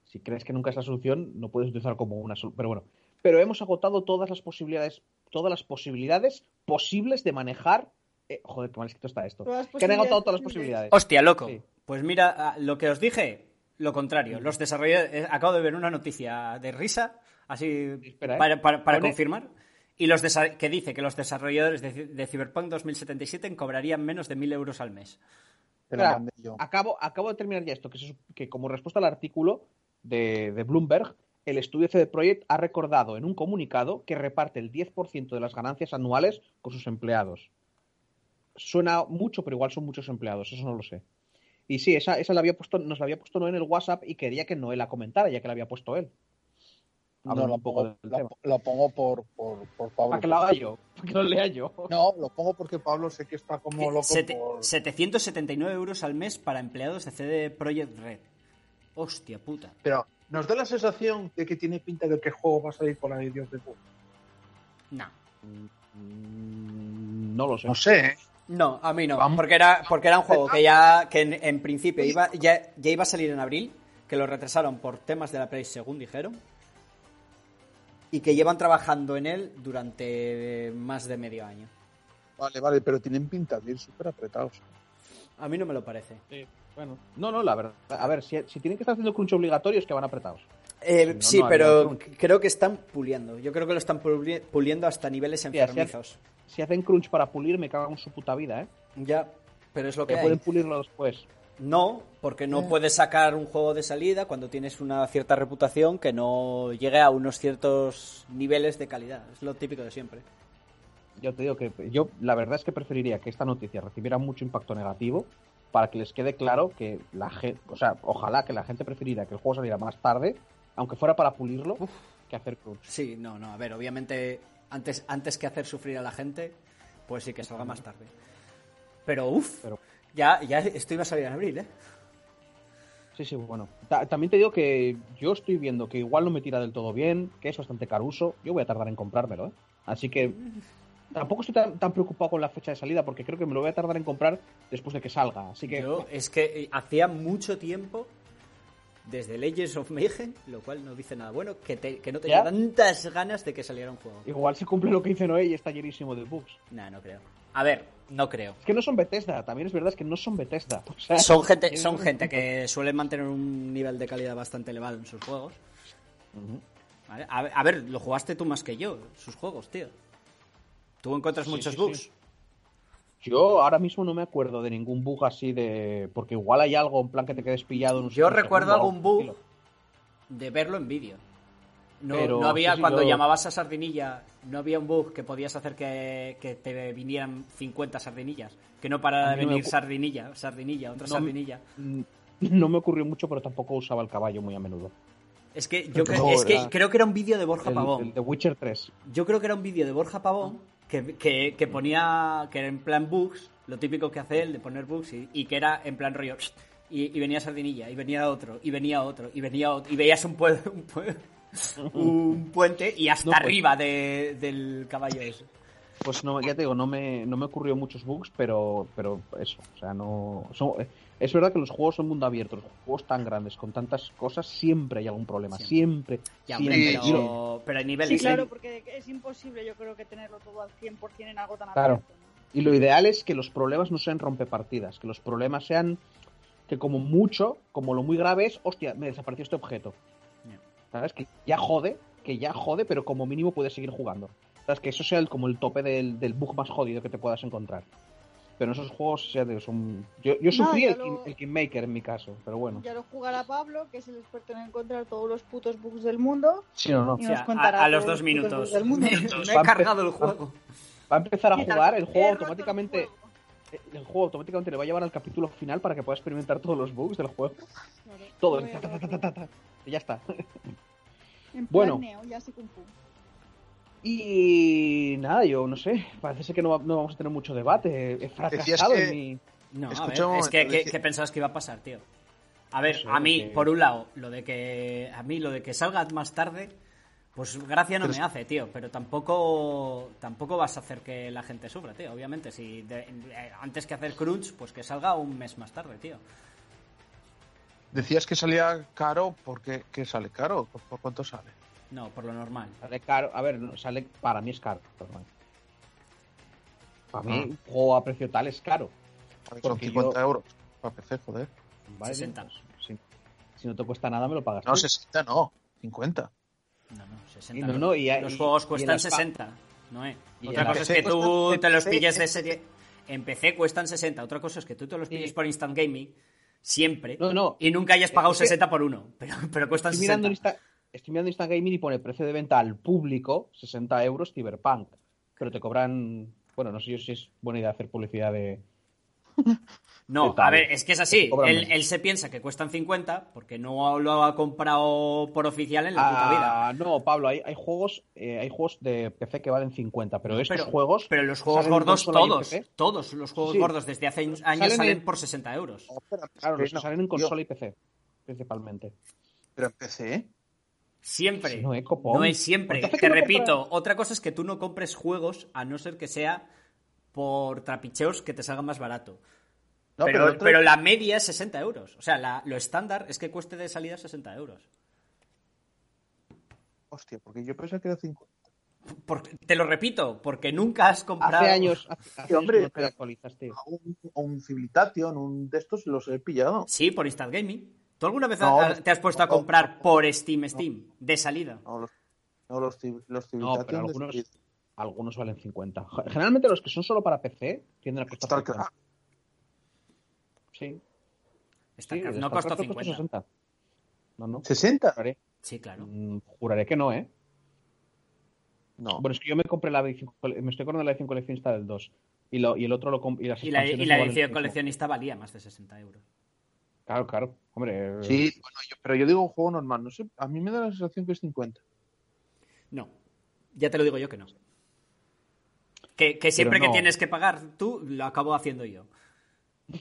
S2: Si crees que nunca es la solución, no puedes utilizar como una solución. Pero bueno, pero hemos agotado todas las posibilidades, todas las posibilidades posibles de manejar. Eh, joder, qué mal escrito está esto. Que han agotado todas las
S5: posibilidades.
S3: Hostia, loco.
S2: Sí.
S3: Pues mira, lo que os dije, lo contrario. Los desarrolladores, eh, acabo de ver una noticia de risa, así
S2: Espera, ¿eh?
S3: para, para- para
S2: Pone-
S3: confirmar. Y los desa- que dice que los desarrolladores de, de Cyberpunk 2077 cobrarían menos de 1.000 euros al mes.
S2: Espera, acabo, acabo de terminar ya esto, que, sup- que como respuesta al artículo de, de Bloomberg, el estudio CD Projekt ha recordado en un comunicado que reparte el 10% de las ganancias anuales con sus empleados. Suena mucho, pero igual son muchos empleados, eso no lo sé. Y sí, esa, esa la había puesto, nos la había puesto Noé en el WhatsApp y quería que Noé la comentara, ya que la había puesto él.
S4: No, lo
S2: un poco
S4: pongo,
S2: del
S4: lo,
S2: tema.
S4: lo pongo por, por, por Pablo.
S2: Para que lo haga yo, para que lo lea yo.
S4: No, lo pongo porque Pablo sé que está como loco
S3: Sete-
S4: por...
S3: 779 euros al mes para empleados de CD Projekt Red. Hostia puta.
S4: Pero nos da la sensación de que tiene pinta de que el juego va a salir con la Dios de puta.
S3: No.
S2: Mm, No lo sé.
S4: No sé, ¿eh?
S3: No, a mí no,
S4: Vamos.
S3: porque era, porque era un juego que ya, que en, en principio iba, ya, ya iba a salir en abril, que lo retrasaron por temas de la Play, según dijeron, y que llevan trabajando en él durante más de medio año.
S4: Vale, vale, pero tienen pinta de ir súper apretados.
S3: A mí no me lo parece.
S2: Sí, bueno. No, no, la verdad. A ver, si, si tienen que estar haciendo crunch obligatorio es que van apretados.
S3: Eh,
S2: no,
S3: sí,
S2: no
S3: pero creo que están puliendo. Yo creo que lo están puli- puliendo hasta niveles enfermizos.
S2: Si hacen crunch para pulir, me cagan en su puta vida, ¿eh?
S3: Ya, pero es lo que
S2: Que
S3: hay.
S2: pueden pulirlo después.
S3: No, porque no
S4: Eh.
S3: puedes sacar un juego de salida cuando tienes una cierta reputación que no llegue a unos ciertos niveles de calidad. Es lo típico de siempre.
S2: Yo te digo que yo la verdad es que preferiría que esta noticia recibiera mucho impacto negativo para que les quede claro que la gente, o sea, ojalá que la gente preferiría que el juego saliera más tarde, aunque fuera para pulirlo, que hacer crunch.
S3: Sí, no, no, a ver, obviamente antes, antes que hacer sufrir a la gente, pues sí que salga más tarde. Pero uff,
S2: Pero-
S3: ya, ya esto iba a salir en abril, ¿eh?
S2: Sí, sí, bueno. Ta- también te digo que yo estoy viendo que igual no me tira del todo bien, que es bastante caruso. Yo voy a tardar en comprármelo, ¿eh? Así que tampoco estoy tan, tan preocupado con la fecha de salida porque creo que me lo voy a tardar en comprar después de que salga. Así que
S3: Yo es que eh, hacía mucho tiempo, desde Legends of Mayhem, lo cual no dice nada bueno, que, te- que no
S2: ¿Ya?
S3: tenía tantas ganas de que saliera un juego.
S2: Igual se cumple lo que dice Noé y está llenísimo de bugs.
S3: Nah, no creo. A ver, no creo.
S2: Es que no son Bethesda, también es verdad es que no son Bethesda. O sea,
S3: Son gente, son gente que suele mantener un nivel de calidad bastante elevado en sus juegos. A, ver, a ver, lo jugaste tú más que yo, sus juegos, tío. Tú encuentras
S2: Sí,
S3: muchos
S2: sí,
S3: bugs.
S2: sí. Yo ahora mismo no me acuerdo de ningún bug así de. Porque igual hay algo en plan que te quedes pillado en un
S3: Yo recuerdo algún bug
S2: estilo.
S3: de verlo en vídeo. No,
S2: Pero,
S3: no había,
S2: sí,
S3: cuando
S2: yo-
S3: llamabas a Sardinilla, no había un bug que podías hacer que, que te vinieran 50 sardinillas. Que no para
S2: A
S3: de
S2: no
S3: venir sardinilla, sardinilla, otra
S2: No-
S3: sardinilla.
S2: Mm, No me ocurrió mucho, pero tampoco usaba el caballo muy a menudo.
S3: Es que yo cre- es que creo que era un vídeo de Borja
S2: El,
S3: Pavón.
S2: el de Witcher 3.
S3: Yo creo que era un vídeo de Borja Pavón que, que- que ponía que era en plan bugs, lo típico que hace él de poner bugs, y, y que era en plan rollo. Y, y venía Sardinilla, y venía otro, y venía otro, y venía otro, y veías un, pue- un, pue- un puente y hasta
S2: No, pues-
S3: arriba de- del caballo ese.
S2: Pues no, ya te digo, no me, no me ocurrió muchos bugs, pero, pero eso, o sea, no... son- es verdad que los juegos son mundo abierto, los juegos tan grandes, con tantas cosas, siempre hay algún problema, siempre.
S3: Ya, hombre,
S2: siempre.
S4: Sí,
S3: pero, pero hay
S5: Sí,
S3: niveles.
S5: claro,
S3: ¿eh?
S5: porque es imposible yo creo que tenerlo todo al 100% en algo tan
S2: Claro.
S5: abierto. ¿no?
S2: Y lo ideal es que los problemas no sean rompepartidas, que los problemas sean que como mucho, como lo muy grave es, hostia, me desapareció este objeto.
S3: Ya.
S2: ¿Sabes? Que ya jode, que ya jode, pero como mínimo puedes seguir jugando. ¿Sabes? Que eso sea el- como el tope del, del bug más jodido que te puedas encontrar. Pero en esos juegos, ya te digo, son... Yo, yo sufrí el,
S5: lo-
S2: king- el Kingmaker en mi caso, pero bueno.
S5: Ya lo jugará Pablo, que es el experto en encontrar todos los putos bugs del mundo.
S2: Sí, no, no.
S5: Y
S3: O sea,
S5: nos contará
S3: a, a los dos
S5: los
S3: minutos.
S5: del mundo.
S3: Me he cargado el juego.
S2: Va a empezar a jugar, el juego automáticamente...
S5: juego.
S2: El juego automáticamente le va a llevar al capítulo final para que pueda experimentar todos los bugs del juego.
S5: Claro,
S2: Todo.
S5: lo he
S2: ta, ta, ta,
S5: roto.
S2: ta, ta, ta, y ya está.
S5: En plan
S2: Bueno.
S5: Neo, ya sé Kung Fu.
S2: Y nada, yo no sé, parece ser que no, va- no vamos a tener mucho debate. He fracasado
S4: que-
S2: en mi...
S3: No, a ver, es que, ¿qué, pensabas que iba a pasar, tío? A ver,
S2: No sé,
S3: a mí,
S2: porque-
S3: por un lado, lo de que. A mí, lo de que salga más tarde, pues gracia no
S4: Pero
S3: me hace, tío. Pero tampoco. Tampoco vas a hacer que la gente sufra, tío. Obviamente, si de- eh, antes que hacer crunch, pues que salga un mes más tarde, tío.
S4: Decías que salía caro, ¿por qué, ¿Qué sale caro? ¿Por, por cuánto sale?
S3: No, por lo normal.
S2: Sale caro, a ver, sale, para mí es caro. perdón. Para mí,
S4: Ah.
S2: un juego a precio tal es caro.
S4: Son
S2: Porque
S4: 50
S2: yo-
S4: euros para PC, joder.
S2: ¿vale?
S3: 60.
S2: Pues, si, si no te cuesta nada, me lo pagas.
S4: No,
S2: tú.
S4: 60 no, 50.
S3: No, no,
S2: Y
S3: 60.
S2: no, no, y-
S3: los
S2: y-
S3: juegos
S2: y
S3: cuestan
S2: las pa-
S3: 60, ¿no eh?
S2: Y
S3: Otra cosa
S2: la
S3: es
S4: PC
S3: que tú te los pilles de
S4: PC
S3: serie. En PC cuestan 60. Otra cosa es que tú te los
S2: Sí.
S3: pilles por Instant Gaming siempre
S2: No, no.
S3: y nunca hayas pagado
S2: Es que-
S3: 60 por uno. Pero, pero cuestan
S2: Estoy mirando,
S3: 60.
S2: en Insta- estoy mirando Instant Gaming y pone precio de venta al público 60 euros Cyberpunk. Pero te cobran. Bueno, no sé yo si es buena idea hacer publicidad de.
S3: No, a ver, es que es así. Él, él se piensa que cuestan 50 porque no lo ha comprado por oficial en la puta vida.
S2: Ah, no, Pablo, hay, hay juegos eh, hay juegos de PC que valen 50, pero estos
S3: Pero,
S2: juegos.
S3: pero los juegos gordos, todos, todos los juegos
S2: Sí.
S3: gordos desde hace años
S2: Salen
S3: salen,
S2: en-
S3: por 60 euros.
S2: Claro, los que
S4: no,
S2: salen en consola y PC, principalmente.
S4: Pero en PC, ¿eh?
S3: Siempre.
S2: No, eh, copón.
S3: No es siempre. Te
S2: ¿qué no
S3: repito, otra cosa es que tú no compres juegos a no ser que sea por trapicheos que te salgan más barato.
S4: No,
S3: pero,
S4: otro-
S3: pero la media es 60 euros. O sea, la- lo estándar es que cueste de salida 60 euros.
S4: Hostia, porque yo pensé que era 50.
S3: Porque- te lo repito, porque nunca has comprado.
S2: Hace años, hace, hace
S4: Sí, hombre,
S2: años que no te
S4: pero-
S2: actualizas, tío.
S4: Un, un Civilization, un de estos los he pillado.
S3: Sí, por Instant Gaming. ¿Tú alguna vez
S4: No,
S3: te has puesto a comprar
S4: no,
S3: por Steam Steam de salida?
S4: No, los, no, los, los
S2: No, pero algunos,
S4: de-
S2: algunos valen 50. Generalmente los que son solo para PC tienden a costar
S4: Starcraft.
S2: 50. Sí,
S3: StarCraft
S2: sí,
S3: no costó
S2: Starcraft
S3: 50.
S2: 60. No, no.
S4: 60.
S2: Juraré,
S3: Sí, claro.
S2: mm, juraré que no, ¿eh?
S4: No.
S2: Bueno, es que yo me compré la me estoy acordando de la edición coleccionista del 2. Y, lo, y el otro lo y las
S3: Y la, y la edición coleccionista valía más de 60 euros.
S2: Claro, claro. Hombre, eh,
S4: Sí, bueno, yo- pero yo digo un juego normal. No sé, a mí me da la sensación que es 50.
S3: No. Ya te lo digo yo que no. Que, que siempre
S2: no.
S3: que tienes que pagar tú, lo acabo haciendo yo.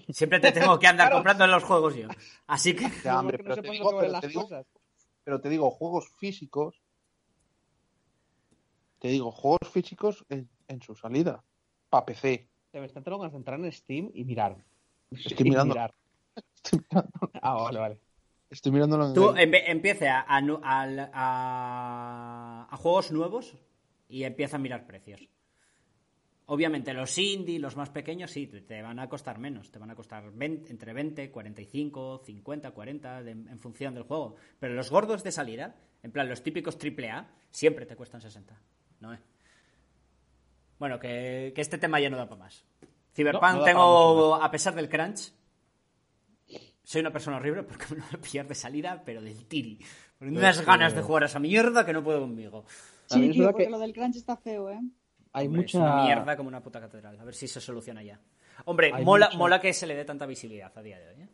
S3: Siempre te tengo que andar
S2: Claro.
S3: comprando los juegos yo. Así que.
S4: Ya, hombre, pero,
S2: se
S4: te digo, pero,
S2: las
S4: te digo,
S2: cosas.
S4: pero te digo, juegos físicos. Te digo, juegos físicos en, en su salida. Para PC.
S2: Te me están dando ganas de entrar en Steam y mirar.
S4: Estoy
S2: Y
S4: mirando.
S2: mirar.
S4: Estoy mirando.
S2: Ah, vale, vale.
S4: Estoy mirándolo en
S3: Tú empiece a, a a- a juegos nuevos y empieza a mirar precios. Obviamente los indie, los más pequeños, sí, te, van a costar menos. Te van a costar 20 entre 20, 45, 50, 40, de- en función del juego. Pero los gordos de salida, en plan los típicos AAA, siempre te cuestan 60. ¿No es? Bueno, que, que este tema ya no da para más. Cyberpunk
S2: No, no
S3: tengo, a pesar del crunch, soy una persona horrible porque me lo voy a pillar de salida, pero del tiri. Con unas ganas de jugar a esa mierda que no puedo conmigo.
S5: Sí, tío, porque
S2: que-
S5: lo del crunch está feo, ¿eh?
S2: Hay
S3: Hombre,
S2: mucha.
S3: Es una mierda como una puta catedral. A ver si se soluciona ya. Hombre,
S2: Hay
S3: mola,
S2: mucha-
S3: mola que se le dé tanta visibilidad a día de hoy. ¿eh?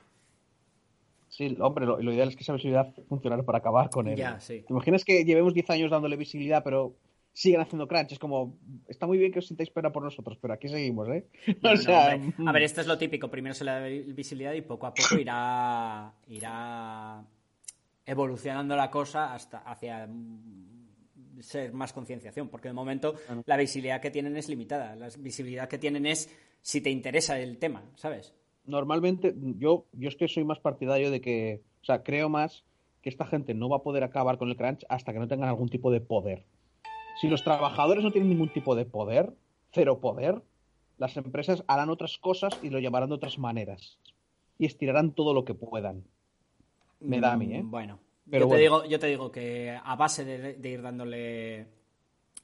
S2: Sí, hombre, lo, lo ideal es que esa visibilidad funcionara para acabar con él.
S3: Ya, sí.
S2: ¿Te imaginas que llevemos 10 años dándole visibilidad, pero siguen haciendo crunch? Es como, está muy bien que os sintáis pena por nosotros, pero aquí seguimos, ¿eh?
S3: No,
S2: o sea,
S3: a ver, esto es lo típico. Primero se le da visibilidad y poco a poco irá, irá evolucionando la cosa hasta hacia mm, ser más concienciación. Porque de momento la visibilidad que tienen es limitada. La visibilidad que tienen es si te interesa el tema, ¿sabes?
S2: normalmente yo, yo es que soy más partidario de que, o sea, creo más que esta gente no va a poder acabar con el crunch hasta que no tengan algún tipo de poder. Si los trabajadores no tienen ningún tipo de poder, cero poder, las empresas harán otras cosas y lo llamarán de otras maneras. Y estirarán todo lo que puedan. Me da a mí, ¿eh?
S3: Bueno,
S2: Pero
S3: yo, te
S2: bueno.
S3: digo, yo te digo que a base de, de ir dándole...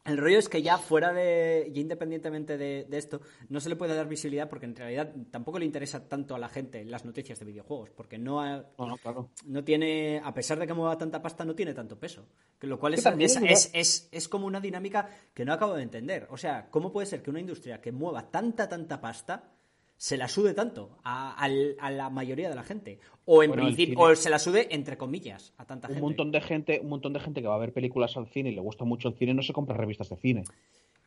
S3: El rollo es que ya fuera de... Ya independientemente de, de esto, no se le puede dar visibilidad porque en realidad tampoco le interesa tanto a la gente las noticias de videojuegos, porque no, ha-
S2: No, no, claro.
S3: no tiene, a pesar de que mueva tanta pasta, no tiene tanto peso. Que lo cual es, es,
S2: es-
S3: es como una dinámica que no acabo de entender. O sea, ¿cómo puede ser que una industria que mueva tanta, tanta pasta se la sude tanto a, la mayoría de la gente? O en
S2: Bueno,
S3: principio, o se la sude entre comillas a tanta
S2: Un
S3: gente.
S2: montón de gente, un montón de gente que va a ver películas al cine y le gusta mucho el cine no se compra revistas de cine.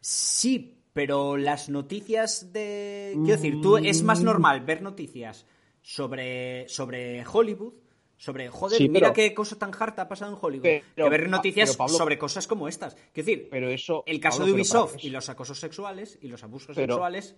S3: Sí, pero las noticias de. Quiero decir, tú es más
S2: Mm.
S3: normal ver noticias sobre, sobre Hollywood, sobre. Joder,
S2: Sí,
S3: mira qué cosa tan harta ha pasado en Hollywood.
S2: Pero-
S3: que ver noticias
S2: Pablo-
S3: sobre cosas como estas. Quiero decir,
S2: Pero eso.
S3: el caso
S2: Pablo,
S3: de Ubisoft y los acosos sexuales y los abusos sexuales.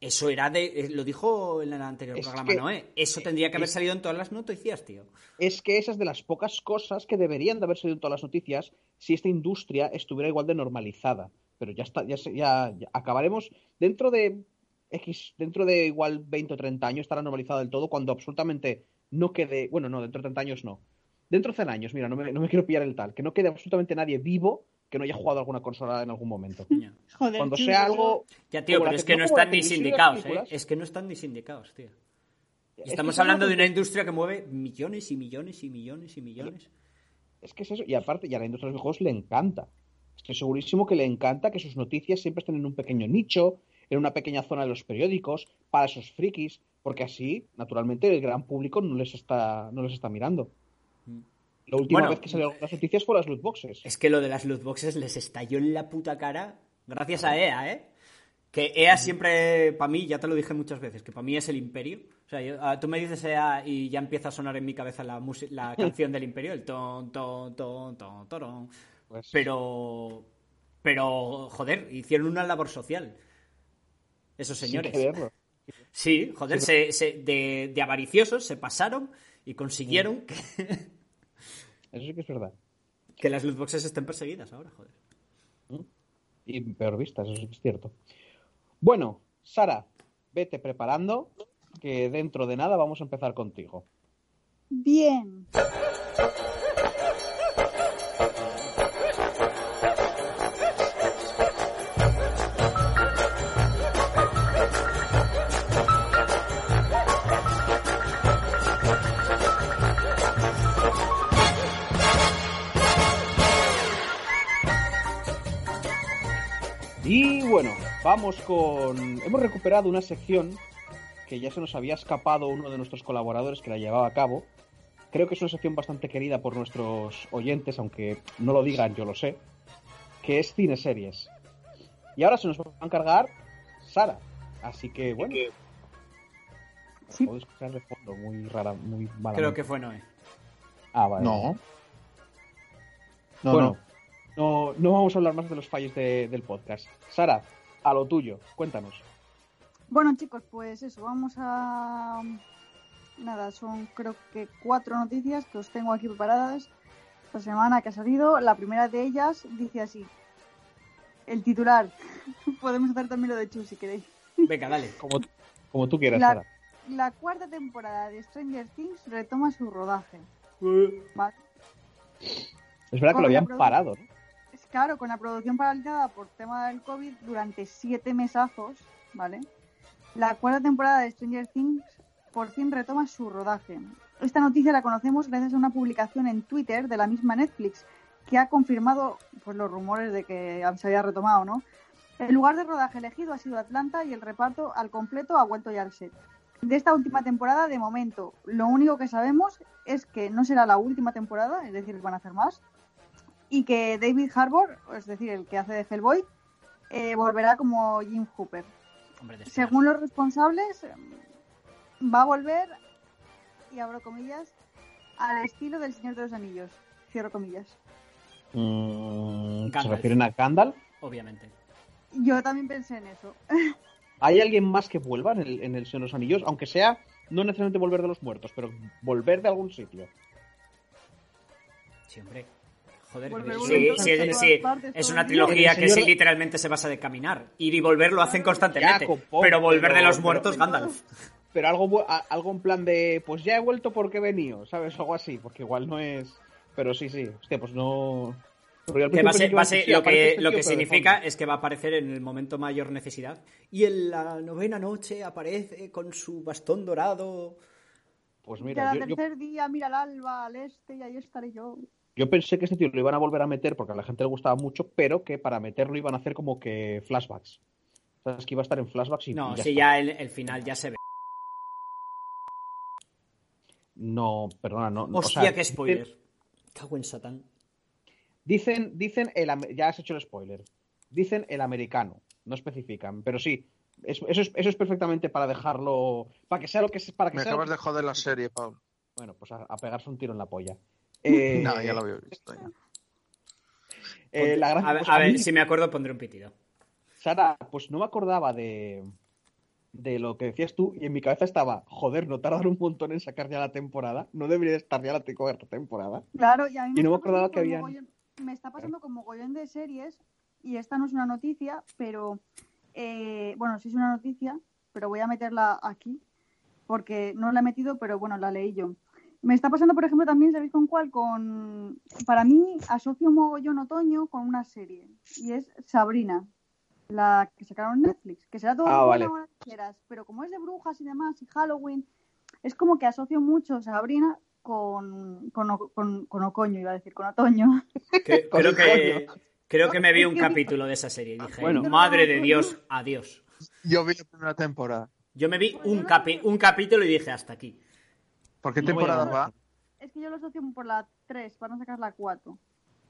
S3: Eso era de. eh, Lo dijo en el anterior
S2: Es
S3: programa,
S2: que-
S3: Noé. Eso tendría que haber
S2: es-
S3: salido en todas las noticias, tío.
S2: es que esa es de las pocas cosas que deberían de haber salido en todas las noticias si esta industria estuviera igual de normalizada. Pero ya está, ya, ya, ya acabaremos dentro de X, dentro de igual 20 o 30 años estará normalizada del todo cuando absolutamente no quede, bueno, no, dentro de 30 años no. Dentro de 100 años, mira, no me, no me quiero pillar el tal, que no quede absolutamente nadie vivo que no haya jugado alguna consola en algún momento.
S3: Ya.
S5: Joder,
S2: Cuando
S5: tío,
S2: sea algo...
S3: Ya, tío, pero es que no están ni sindicados, ¿eh? Es que no están ni sindicados, tío.
S2: Es que
S3: Estamos
S2: es
S3: hablando de una industria que mueve millones y millones y millones y millones.
S2: Es que es eso, y aparte, y a la industria de los videojuegos le encanta. Estoy segurísimo que le encanta que sus noticias siempre estén en un pequeño nicho, en una pequeña zona de los periódicos, para esos frikis, porque así, naturalmente, el gran público no les está, no les está mirando. La última
S3: Bueno.
S2: vez que salieron las noticias fue las loot boxes.
S3: Es que lo de las loot boxes les estalló en la puta cara gracias a EA, ¿eh? Que EA siempre, para mí, ya te lo dije muchas veces, que para mí es el imperio. O sea, yo- ah, tú me dices EA y ya empieza a sonar en mi cabeza la, la canción del imperio, el ton, ton, ton, ton, torón.
S2: Pues,
S3: Pero, pero, joder, hicieron una labor social. Esos señores. Sí, joder, se, se- de, de avariciosos se pasaron y consiguieron que,
S2: Eso sí que es verdad.
S3: que las loot boxes estén perseguidas ahora, joder.
S2: Y peor vistas, eso sí que es cierto. Bueno, Sara, vete preparando, que dentro de nada vamos a empezar contigo.
S5: Bien.
S2: Vamos con... Hemos recuperado una sección que ya se nos había escapado uno de nuestros colaboradores que la llevaba a cabo. Creo que es una sección bastante querida por nuestros oyentes, aunque no lo digan, yo lo sé, que es cine series. Y ahora se nos va a encargar Sara. Así que bueno,
S5: Sí.
S2: puedo escuchar de fondo, muy rara, muy mala.
S3: Creo que fue Noé.
S2: Ah, vale.
S4: No. No,
S2: bueno,
S4: no.
S2: no, no vamos a hablar más de los fallos de- del podcast. Sara, a lo tuyo, cuéntanos.
S5: Bueno, chicos, pues eso, vamos a, nada, son creo que cuatro noticias que os tengo aquí preparadas esta semana que ha salido. La primera de ellas dice así. El titular. Podemos hacer también lo de Chu si queréis.
S3: Venga, dale.
S2: Como, como tú quieras,
S5: La,
S2: Sara.
S5: la cuarta temporada de Stranger Things retoma su rodaje. ¿vale?
S2: Es verdad que lo habían parado, ¿no?
S5: Claro, con la producción paralizada por tema del COVID durante siete mesazos, ¿vale? La cuarta temporada de Stranger Things por fin retoma su rodaje. Esta noticia la conocemos gracias a una publicación en Twitter de la misma Netflix que ha confirmado pues, los rumores de que se había retomado, ¿no? El lugar de rodaje elegido ha sido Atlanta y el reparto al completo ha vuelto ya al set. De esta última temporada, de momento, lo único que sabemos es que no será la última temporada, es decir, van a hacer más, y que David Harbour, es decir, el que hace de Hellboy, eh, volverá como Jim Hooper.
S3: Hombre,
S5: Según los responsables, em, va a volver, y abro comillas, al estilo del Señor de los Anillos. Cierro comillas.
S2: Mm, ¿Se refieren a Gandalf?
S3: Obviamente.
S5: Yo también pensé en eso.
S2: ¿Hay alguien más que vuelva en el, en el Señor de los Anillos? Aunque sea, no necesariamente volver de los muertos, pero volver de algún sitio.
S3: Sí, hombre. Joder, sí, sí,
S5: todas-
S3: sí, es una trilogía que sí, literalmente se basa de caminar. Ir y volver lo hacen constantemente.
S2: Ya,
S3: pero volver de
S2: pero-
S3: los
S2: pero-
S3: muertos, Gandalf.
S2: Pero algo, algo en plan de, pues ya he vuelto porque he venido, ¿sabes? Algo así, porque igual no es... Pero sí, sí, hostia, pues no... Al
S3: Que va ser- va
S2: sí,
S3: lo que,
S2: este
S3: lo que
S2: pero
S3: significa es que va a aparecer en el momento mayor necesidad. Y en la novena noche aparece con su bastón dorado.
S2: Pues
S5: Y
S2: mira,
S5: al
S2: yo, yo-
S5: tercer día mira al alba, al este, y ahí estaré yo.
S2: Yo pensé que este tío lo iban a volver a meter porque a la gente le gustaba mucho, pero que para meterlo iban a hacer como que flashbacks. O sea, es que iba a estar en flashbacks y
S3: No,
S2: y ya
S3: si
S2: está.
S3: ya el, el final ya se ve.
S2: No, perdona, no. o
S3: Hostia,
S2: sea,
S3: qué spoiler. Cago en Satán.
S2: Dicen, dicen el, ya has hecho el spoiler. Dicen el americano, no especifican, pero sí, es- eso, es, eso es perfectamente para dejarlo, para que sea lo que es, para que
S4: Me
S2: sea lo
S4: acabas
S2: que-
S4: de joder la serie, Pablo.
S2: Bueno, pues a, a pegarse un tiro en la polla. Eh,
S4: No, ya lo había visto. ya.
S2: eh, la
S3: a ver,
S2: pues
S3: a
S2: a
S3: ver,
S2: mí-
S3: si me acuerdo pondré un pitido.
S2: Sara, pues no me acordaba de, de lo que decías tú y en mi cabeza estaba, joder, no tardan un montón en sacar ya la temporada, no debería estar ya la temporada.
S5: Claro, y a mí
S2: Y no me
S5: está
S2: acordaba
S5: pasando
S2: que
S5: mogollón- Me está pasando con mogollón de series, y esta no es una noticia, pero. eh, bueno, sí es una noticia, pero voy a meterla aquí, porque no la he metido, pero bueno, la leí yo. Me está pasando, por ejemplo, también, ¿sabéis con cuál? Con. Para mí, asocio mogollón otoño con una serie, y es Sabrina. La que sacaron en Netflix, que será todo
S2: Ah,
S5: lo
S2: vale.
S5: que quieras, pero como es de brujas y demás, y Halloween, es como que asocio mucho Sabrina con, con, con, con ocoño, iba a decir, con otoño.
S3: Que- creo, que, creo que me vi un capítulo de esa serie y dije,
S2: Bueno.
S3: madre de Dios, adiós.
S4: Yo vi la primera temporada.
S3: Yo me vi un, capi- un capítulo y dije, hasta aquí.
S4: ¿Por qué temporada va?
S5: Es que yo lo asocio por la 3, van a sacar la 4.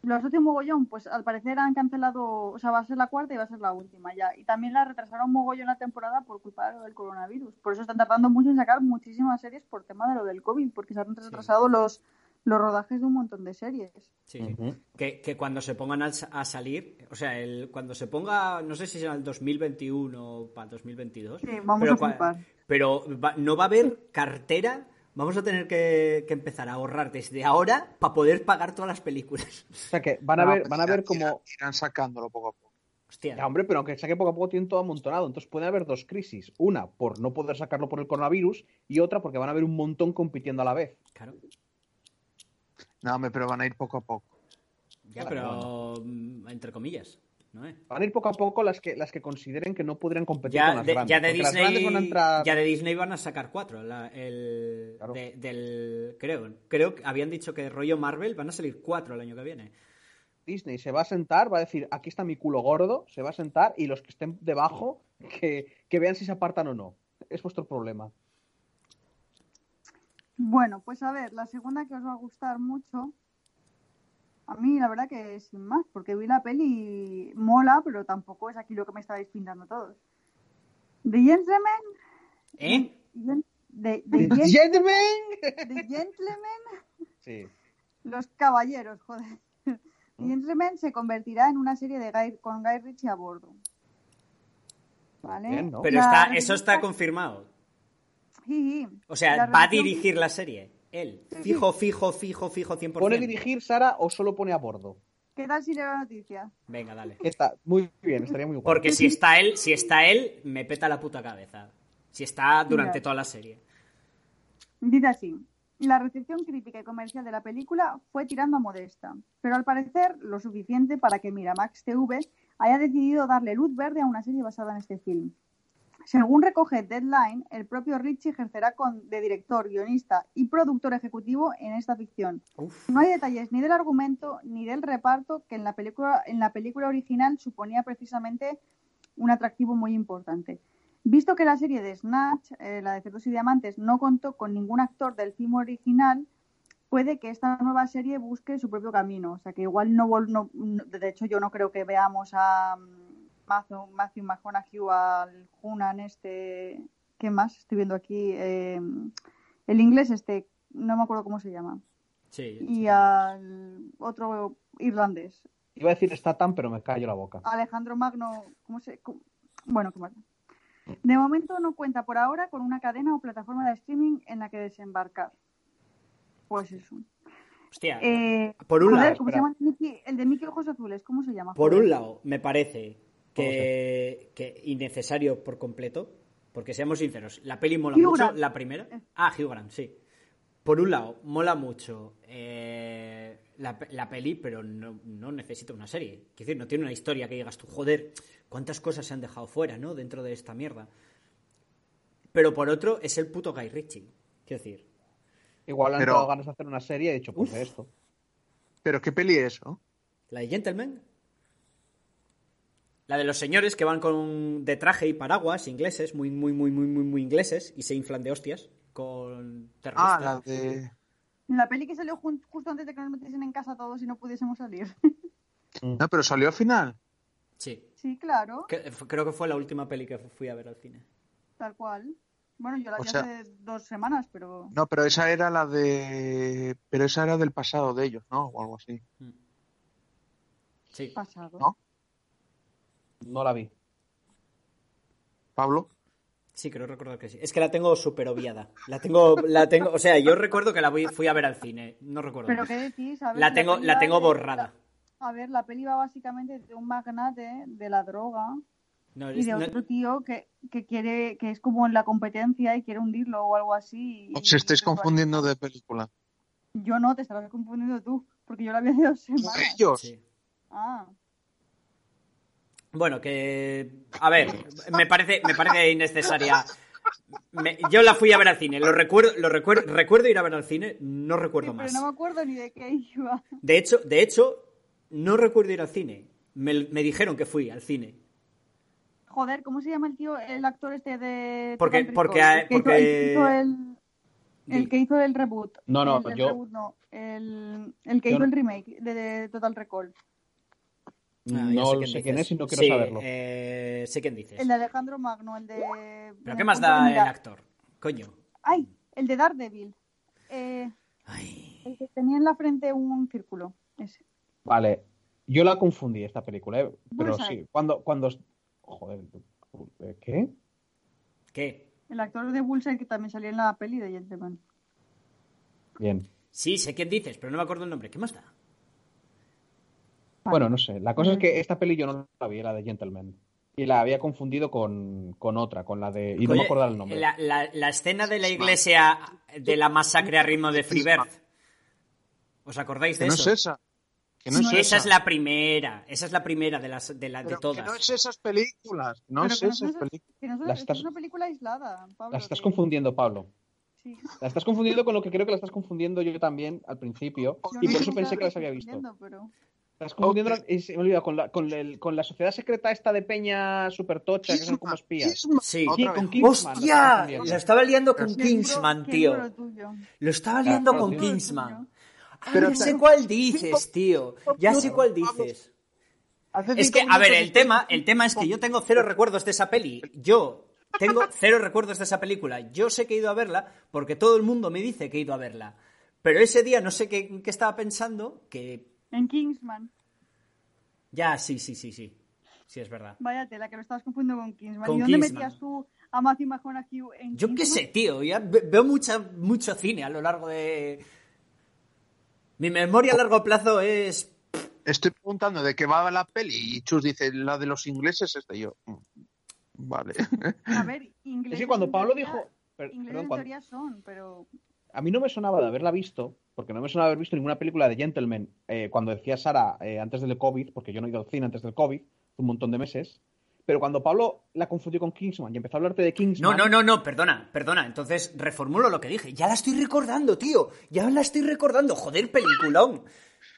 S5: Lo asocio mogollón, pues al parecer han cancelado, o sea, va a ser la cuarta y va a ser la última ya. Y también la retrasaron mogollón la temporada por culpa de lo del coronavirus. Por eso están tardando mucho en sacar muchísimas series por tema de lo del COVID, porque se han retrasado los, los rodajes de un montón de series.
S3: Sí, sí.
S2: Ujú.
S3: que, que cuando se pongan a, a salir, o sea, el, cuando se ponga, no sé si será el 2021 o para el 2022.
S5: Sí, vamos
S3: pero,
S5: a.
S3: Pero va- no va a haber cartera. Vamos a tener que, que empezar a ahorrar desde ahora para poder pagar todas las películas.
S2: O sea que van a
S4: No,
S2: ver,
S4: pues
S2: van a ver como...
S4: Irán, irán sacándolo poco a poco.
S3: Hostia.
S2: Ya, hombre, pero aunque saque poco a poco tienen todo amontonado. Entonces puede haber dos crisis. Una por no poder sacarlo por el coronavirus y otra porque van a haber un montón compitiendo a la vez.
S3: Claro.
S4: No, hombre, pero van a ir poco a poco.
S3: Ya, pero mm, entre comillas.
S2: Van a ir poco a poco las que, las que consideren que no podrían competir
S3: Ya
S2: con las
S3: de,
S2: grandes.
S3: ya de
S2: porque las grandes
S3: Disney
S2: van a entrar...
S3: ya de Disney van a sacar cuatro la- el,
S2: Claro.
S3: de- del creo creo que habían dicho que de rollo Marvel van a salir cuatro el año que viene
S2: Disney se va a sentar, va a decir, aquí está mi culo gordo, se va a sentar y los que estén debajo, que, que vean si se apartan o no. Es vuestro problema.
S5: Bueno, pues a ver, la segunda que os va a gustar mucho. A mí, la verdad que sin más, porque vi la peli mola, pero tampoco es aquí lo que me estáis pintando todos. The Gentleman.
S3: ¿Eh?
S5: Gen- The, the Gen-
S2: ¡Gentlemen!
S5: The Gentleman.
S2: Sí.
S5: Los caballeros, joder. The Gentleman se convertirá en una serie de Guy, con Guy Ritchie a bordo. ¿Vale?
S2: Bien, ¿no?
S3: pero
S5: La
S3: está eso está confirmado
S5: Jiji.
S3: O sea,
S5: La
S3: va a dirigir la serie. Él. Fijo, fijo, fijo, fijo, 100%.
S2: ¿Pone dirigir Sara o solo pone a bordo?
S5: ¿Qué tal si leo la noticia?
S3: Venga, dale.
S2: Está muy bien, estaría muy guapo.
S3: Porque si está él, si está él, me peta la puta cabeza. Si está durante
S5: Mira.
S3: toda la serie.
S5: Dice así. La recepción crítica y comercial de la película fue tirando a modesta, pero al parecer lo suficiente para que Miramax TV haya decidido darle luz verde a una serie basada en este film. Según recoge Deadline, el propio Richie ejercerá con, de director, guionista y productor ejecutivo en esta ficción.
S3: Uf.
S5: No hay detalles ni del argumento ni del reparto que en la película, en la película original suponía precisamente un atractivo muy importante. Visto que la serie de Snatch, eh, la de Cerdos y Diamantes, no contó con ningún actor del film original, puede que esta nueva serie busque su propio camino. O sea, que igual no, no- no- de hecho yo no creo que veamos a mm, Matthew, Matthew McConaughey al Hunan este, ¿qué más? Estoy viendo aquí eh, el inglés este, no me acuerdo cómo se llama,
S3: Sí.
S5: y al otro irlandés,
S2: Iba a decir Statham, pero me callo la boca.
S5: Alejandro Magno, ¿cómo se? cómo- Bueno, ¿cómo De momento no cuenta por ahora con una cadena o plataforma de streaming en la que desembarcar. Pues eso.
S3: Hostia.
S5: Eh,
S3: por un
S5: joder,
S3: lado,
S5: ¿cómo se llama? el de Mickey- el de Mickey Ojos Azules, ¿cómo se llama?
S3: Por
S5: Joder.
S3: un lado, me parece que, que innecesario por completo, porque seamos sinceros, la peli mola
S5: Hugh
S3: mucho,
S5: Grant.
S3: la primera. Ah, Hugh Grant, sí. Por un lado, mola mucho eh, la, la peli, pero no, no necesita una serie. Quiero decir, no tiene una historia que digas tú, joder, cuántas cosas se han dejado fuera, ¿no? Dentro de esta mierda. Pero por otro, es el puto Guy Ritchie. Quiero decir,
S2: Igual han
S4: Pero-
S2: dado ganas de hacer una serie y he dicho, pues
S3: Uf.
S2: esto.
S4: Pero qué peli es, ¿no?
S3: La de Gentleman. La de los señores que van con de traje y paraguas ingleses, muy, muy, muy, muy, muy, muy ingleses, y se inflan de hostias con terroristas.
S4: Ah, la de.
S5: La peli que salió justo antes de que nos metiesen en casa todos y no pudiésemos salir.
S4: No, pero salió al final.
S3: Sí.
S5: sí, claro,
S3: Que- creo que fue la última peli que fui a ver al cine.
S5: tal cual. Bueno, yo la
S4: O
S5: vi
S4: sea-
S5: hace dos semanas, pero
S4: No, pero esa era la de. Pero esa era del pasado de ellos, ¿no? O algo así.
S3: Sí.
S5: pasado.
S4: ¿No?
S2: No la vi.
S4: Pablo.
S3: Sí, creo recordar que sí. Es que la tengo súper obviada. La tengo, la tengo, o sea, yo recuerdo que la voy- fui a ver al cine. No recuerdo.
S5: Pero qué decís, a ver,
S3: La tengo, la tengo
S5: de-
S3: borrada.
S5: A ver, la peli va básicamente de un magnate de la droga
S3: No,
S5: y de
S3: no-
S5: otro tío que, que quiere, que es como en la competencia y quiere hundirlo o algo así. y-
S4: Os estáis
S5: y-
S4: confundiendo de película.
S5: Yo no, te estarás confundiendo tú, porque yo la vi hace dos semanas.
S4: Ellos.
S3: sí.
S5: Ah,
S3: Bueno, que. A ver, me parece, me parece innecesaria. Me- yo la fui a ver al cine. Lo recuerdo, lo recuerdo, recuerdo ir a ver al cine, no recuerdo
S5: sí,
S3: más.
S5: pero no me acuerdo ni de qué iba.
S3: De hecho, de hecho, no recuerdo ir al cine. Me, me dijeron que fui al cine.
S5: Joder, ¿cómo se llama el tío, el actor este de
S3: Porque-
S5: Total
S3: porque-?
S5: El que hizo-
S3: porque-
S5: el que hizo el, el
S3: Di.
S5: que hizo el reboot.
S2: No, no,
S5: el
S2: yo-
S5: reboot no, el, el que
S2: Yo
S5: hizo
S2: no-
S5: el remake de, de Total Recall.
S3: Ah,
S2: no lo sé
S3: dices.
S2: quién es y no quiero
S3: Sí,
S2: saberlo.
S3: eh, sé quién dices.
S5: El de Alejandro Magno, el de...
S3: Pero ¿qué más da el actor? Coño.
S5: Ay, el de Daredevil. Eh,
S3: Ay.
S5: el que tenía en la frente un círculo. Ese.
S2: Vale, yo la confundí esta película, ¿eh? pero
S5: Bullseye.
S2: sí, cuando, cuando, joder, ¿eh, ¿qué?
S3: ¿Qué?
S5: El actor de Bullseye que también salía en la peli de Gentleman.
S2: Bien.
S3: Sí, sé quién dices, pero no me acuerdo el nombre. ¿Qué más da?
S5: Vale.
S2: Bueno, no sé, la cosa es que esta peli yo no la vi, la de Gentleman, y la había confundido con, con otra, con la de, y no
S3: Oye,
S2: me acuerdo el nombre.
S3: La, la- la escena de la iglesia de la masacre a ritmo de Freebird. ¿Os acordáis
S4: Que
S3: de
S4: no
S3: eso?
S4: es esa. Que no
S5: No,
S4: es
S3: esa
S4: esa.
S3: es la primera. Esa es la primera de las de, la, de todas.
S4: que no es esas películas. No
S5: Pero
S4: es
S5: que no
S4: esas películas.
S5: Que no
S2: La
S5: es,
S2: estás-
S5: es una película aislada, Pablo.
S2: La estás
S5: que-
S2: confundiendo, Pablo.
S5: Sí.
S2: La estás confundiendo con lo que creo que la estás confundiendo yo también al principio,
S5: Yo
S2: y
S5: no
S2: por eso pensé que las había visto.
S5: pero-
S2: Estás confundiendo, la- me olvida, con la, con, el- con la sociedad secreta esta de Peña super tocha, que son como espías.
S4: Kingsman.
S3: Sí.
S2: Con Kingsman,
S3: ¡Hostia! Lo estaba liando con
S5: Qué
S3: Kingsman, tío. Lo estaba liando
S2: Claro,
S3: con. Kingsman. Ah,
S4: Pero
S3: ya
S4: te-
S3: sé cuál dices, tío. Ya sé cuál dices. Es que, a ver, el tema, el tema es que yo tengo cero recuerdos de esa peli. Yo tengo cero recuerdos de esa película. Yo sé que he ido a verla porque todo el mundo me dice que he ido a verla. Pero ese día no sé qué, qué estaba pensando, que
S5: En Kingsman.
S3: ya, sí, sí, sí, sí. Sí, es verdad.
S5: Vaya tela, que lo estabas confundiendo con Kingsman.
S3: Con
S5: ¿Y dónde
S3: Kingsman.
S5: metías tú a Matthew McConaughey en
S3: Yo qué sé, tío. Ya veo mucha, mucho cine a lo largo de. Mi memoria a largo plazo es.
S4: Estoy preguntando de qué va la peli y Chus dice, la de los ingleses es de yo. Mm, Vale.
S5: A ver, inglés.
S2: Es que cuando Pablo dijo. per-
S5: Inglés
S2: perdón,
S5: en
S2: cuando-
S5: teoría son, pero.
S2: A mí no me sonaba de haberla visto, porque no me sonaba haber visto ninguna película de Gentleman eh, cuando decía Sara eh, antes del COVID, porque yo no he ido al cine antes del COVID, un montón de meses. Pero cuando Pablo la confundió con Kingsman y empezó a hablarte de
S3: No,
S2: Kingsman.
S3: no, no, no, perdona, perdona. Entonces reformulo lo que dije. Ya la estoy recordando, tío. Ya la estoy recordando. Joder, peliculón.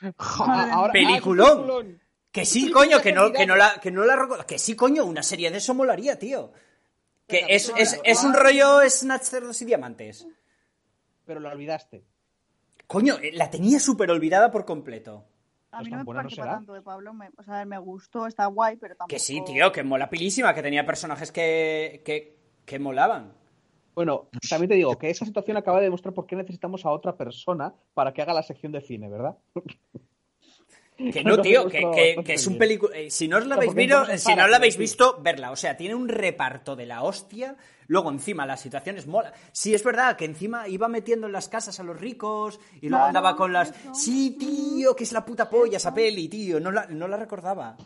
S2: Ah, ahora-
S3: Peliculón.
S2: ah, peliculón.
S3: Que sí, coño, que no, que no la, que no la recuerdo. Que sí, coño, una serie de eso molaría, tío. Que es,
S2: pues
S3: es,
S2: ahora,
S3: es un rollo Snatch Cerdos y Diamantes.
S2: Pero la olvidaste.
S3: Coño, eh, la tenía súper olvidada por completo.
S5: A
S2: Pues
S5: mí
S2: tan
S5: no me
S2: buena no
S5: pareció
S2: será.
S5: tanto de Pablo. Me, o sea, me gustó, está guay, pero tampoco.
S3: Que sí, tío, que mola pilísima, que tenía personajes que, que, que molaban.
S2: Bueno, también te digo que esa situación acaba de demostrar por qué necesitamos a otra persona para que haga la sección de cine, ¿verdad?
S3: Que no, tío, que, que- que es un película. si no os la habéis visto, si no la habéis
S2: sí.
S3: visto, verla. O sea, tiene un reparto de la hostia. Luego, encima, las situaciones mola. Sí, es verdad que encima iba metiendo en las casas a los ricos y luego andaba con las. Sí, tío, que es la puta polla esa peli, tío. No la, no la recordaba.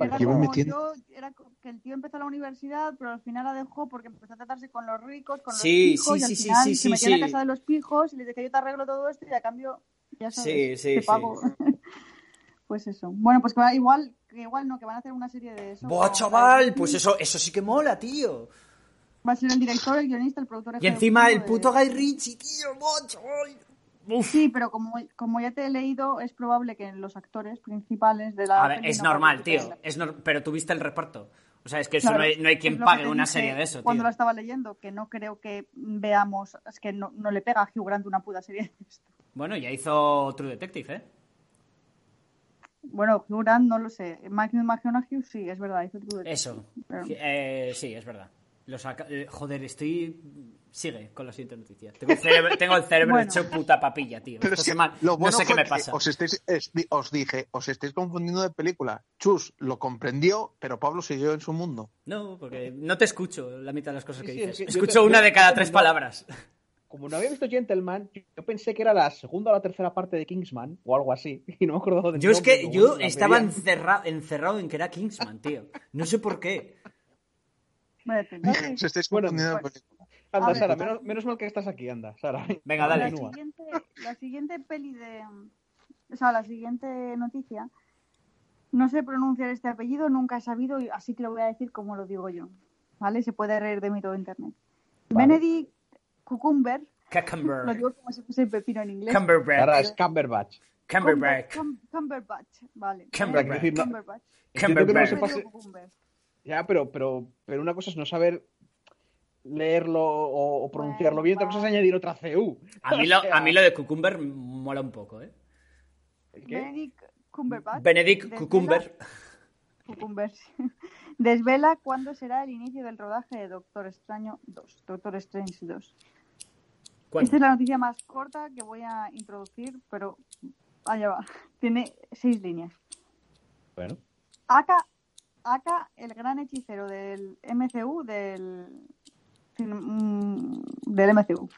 S5: Era
S2: tan-
S4: Yo me
S5: como yo, era que el tío empezó la universidad, pero al final la dejó porque empezó a tratarse con los ricos, con
S3: Sí,
S5: los pijos,
S3: sí,
S5: y al
S3: sí, sí,
S5: final
S3: sí,
S5: se
S3: sí,
S5: metió en
S3: sí.
S5: la casa de los pijos y le dice que yo te arreglo todo esto y a cambio, ya sabes,
S3: Sí, sí,
S5: te
S3: sí.
S5: pago. pues eso. Bueno, pues que va- igual, que igual no, que van a hacer una serie de eso.
S3: ¡Buah, chaval! Pues eso, eso sí que mola, tío.
S5: Va a ser el director, el guionista, el productor
S3: Y encima el puto
S5: de-
S3: Guy Ritchie, tío, ¡buah, chaval! Uf.
S5: Sí, pero como, como ya te he leído, es probable que los actores principales de la
S3: A ver, es
S5: no
S3: normal, tío. Es Pero tuviste el reparto. O sea, es que eso
S5: Claro,
S3: no, hay, no hay
S5: es
S3: quien pague una serie de eso, tío.
S5: Cuando la estaba leyendo, que no creo que veamos, es que no, no le pega a Hugh Grant una puta serie de esto.
S3: Bueno, ya hizo True Detective, ¿eh?
S5: Bueno, Hugh Grant no lo sé. Matthew McConaughey sí, es verdad, hizo True Detective.
S3: Eso.
S5: Pero-
S3: Eh, sí, es verdad. Lo saca- eh, joder, estoy... Sigue con la siguiente noticia. Tengo el cerebro, tengo el cerebro
S5: Bueno.
S3: hecho puta papilla, tío.
S4: Pero
S3: Esta semana
S4: lo
S3: no
S4: bueno
S3: sé qué me pasa.
S4: Os, estáis- es- di- os dije, os estáis confundiendo de película. Chus lo comprendió, pero Pablo siguió en su mundo.
S3: No, porque no te escucho la mitad de las cosas que
S2: Sí, sí,
S3: dices.
S2: es que
S3: Escucho
S2: te-
S3: una de cada tres
S2: no-
S3: palabras.
S2: Como no había visto Gentleman, yo pensé que era la segunda o la tercera parte de Kingsman o algo así. Y no me acuerdo del
S3: Yo es que yo estaba encerra- encerrado en que era Kingsman, tío. No sé por qué.
S4: Os estáis
S2: Bueno,
S4: confundiendo de
S5: pues-.
S2: Anda, Sara, menos, menos mal que estás aquí, anda, Sara.
S3: Venga, dale.
S5: la siguiente, la siguiente peli de. O sea, la siguiente noticia. No sé pronunciar este apellido, nunca he sabido, así que lo voy a decir como lo digo yo. ¿Vale? Se puede reír de mí todo internet.
S2: Vale.
S5: Benedict Cucumber, lo
S3: Cucumber.
S5: digo como si fuese pepino en inglés.
S3: Cumberbatch.
S2: es Cumberbatch.
S3: Cumberbatch.
S5: Cum- Cumberbatch, vale.
S3: Cumberbatch.
S5: Cumberbatch.
S2: No
S3: Cumberbatch.
S2: Ya, pero, pero, pero una cosa es no saber leerlo o, o pronunciarlo bien, otra cosa es añadir otra CU.
S3: A mí, lo, a mí lo de Cucumber mola un poco, ¿eh?
S2: ¿Qué?
S5: Benedict Cumberbatch.
S3: Benedict
S5: desvela-
S3: Cucumber.
S5: Cucumber. Desvela cuándo será el inicio del rodaje de Doctor Extraño 2. Doctor Strange 2. Esta es la noticia más corta que voy a introducir, pero allá va. Tiene seis líneas.
S2: Bueno,
S5: Aka, Aka, el gran hechicero del MCU, del, mm, del MCU.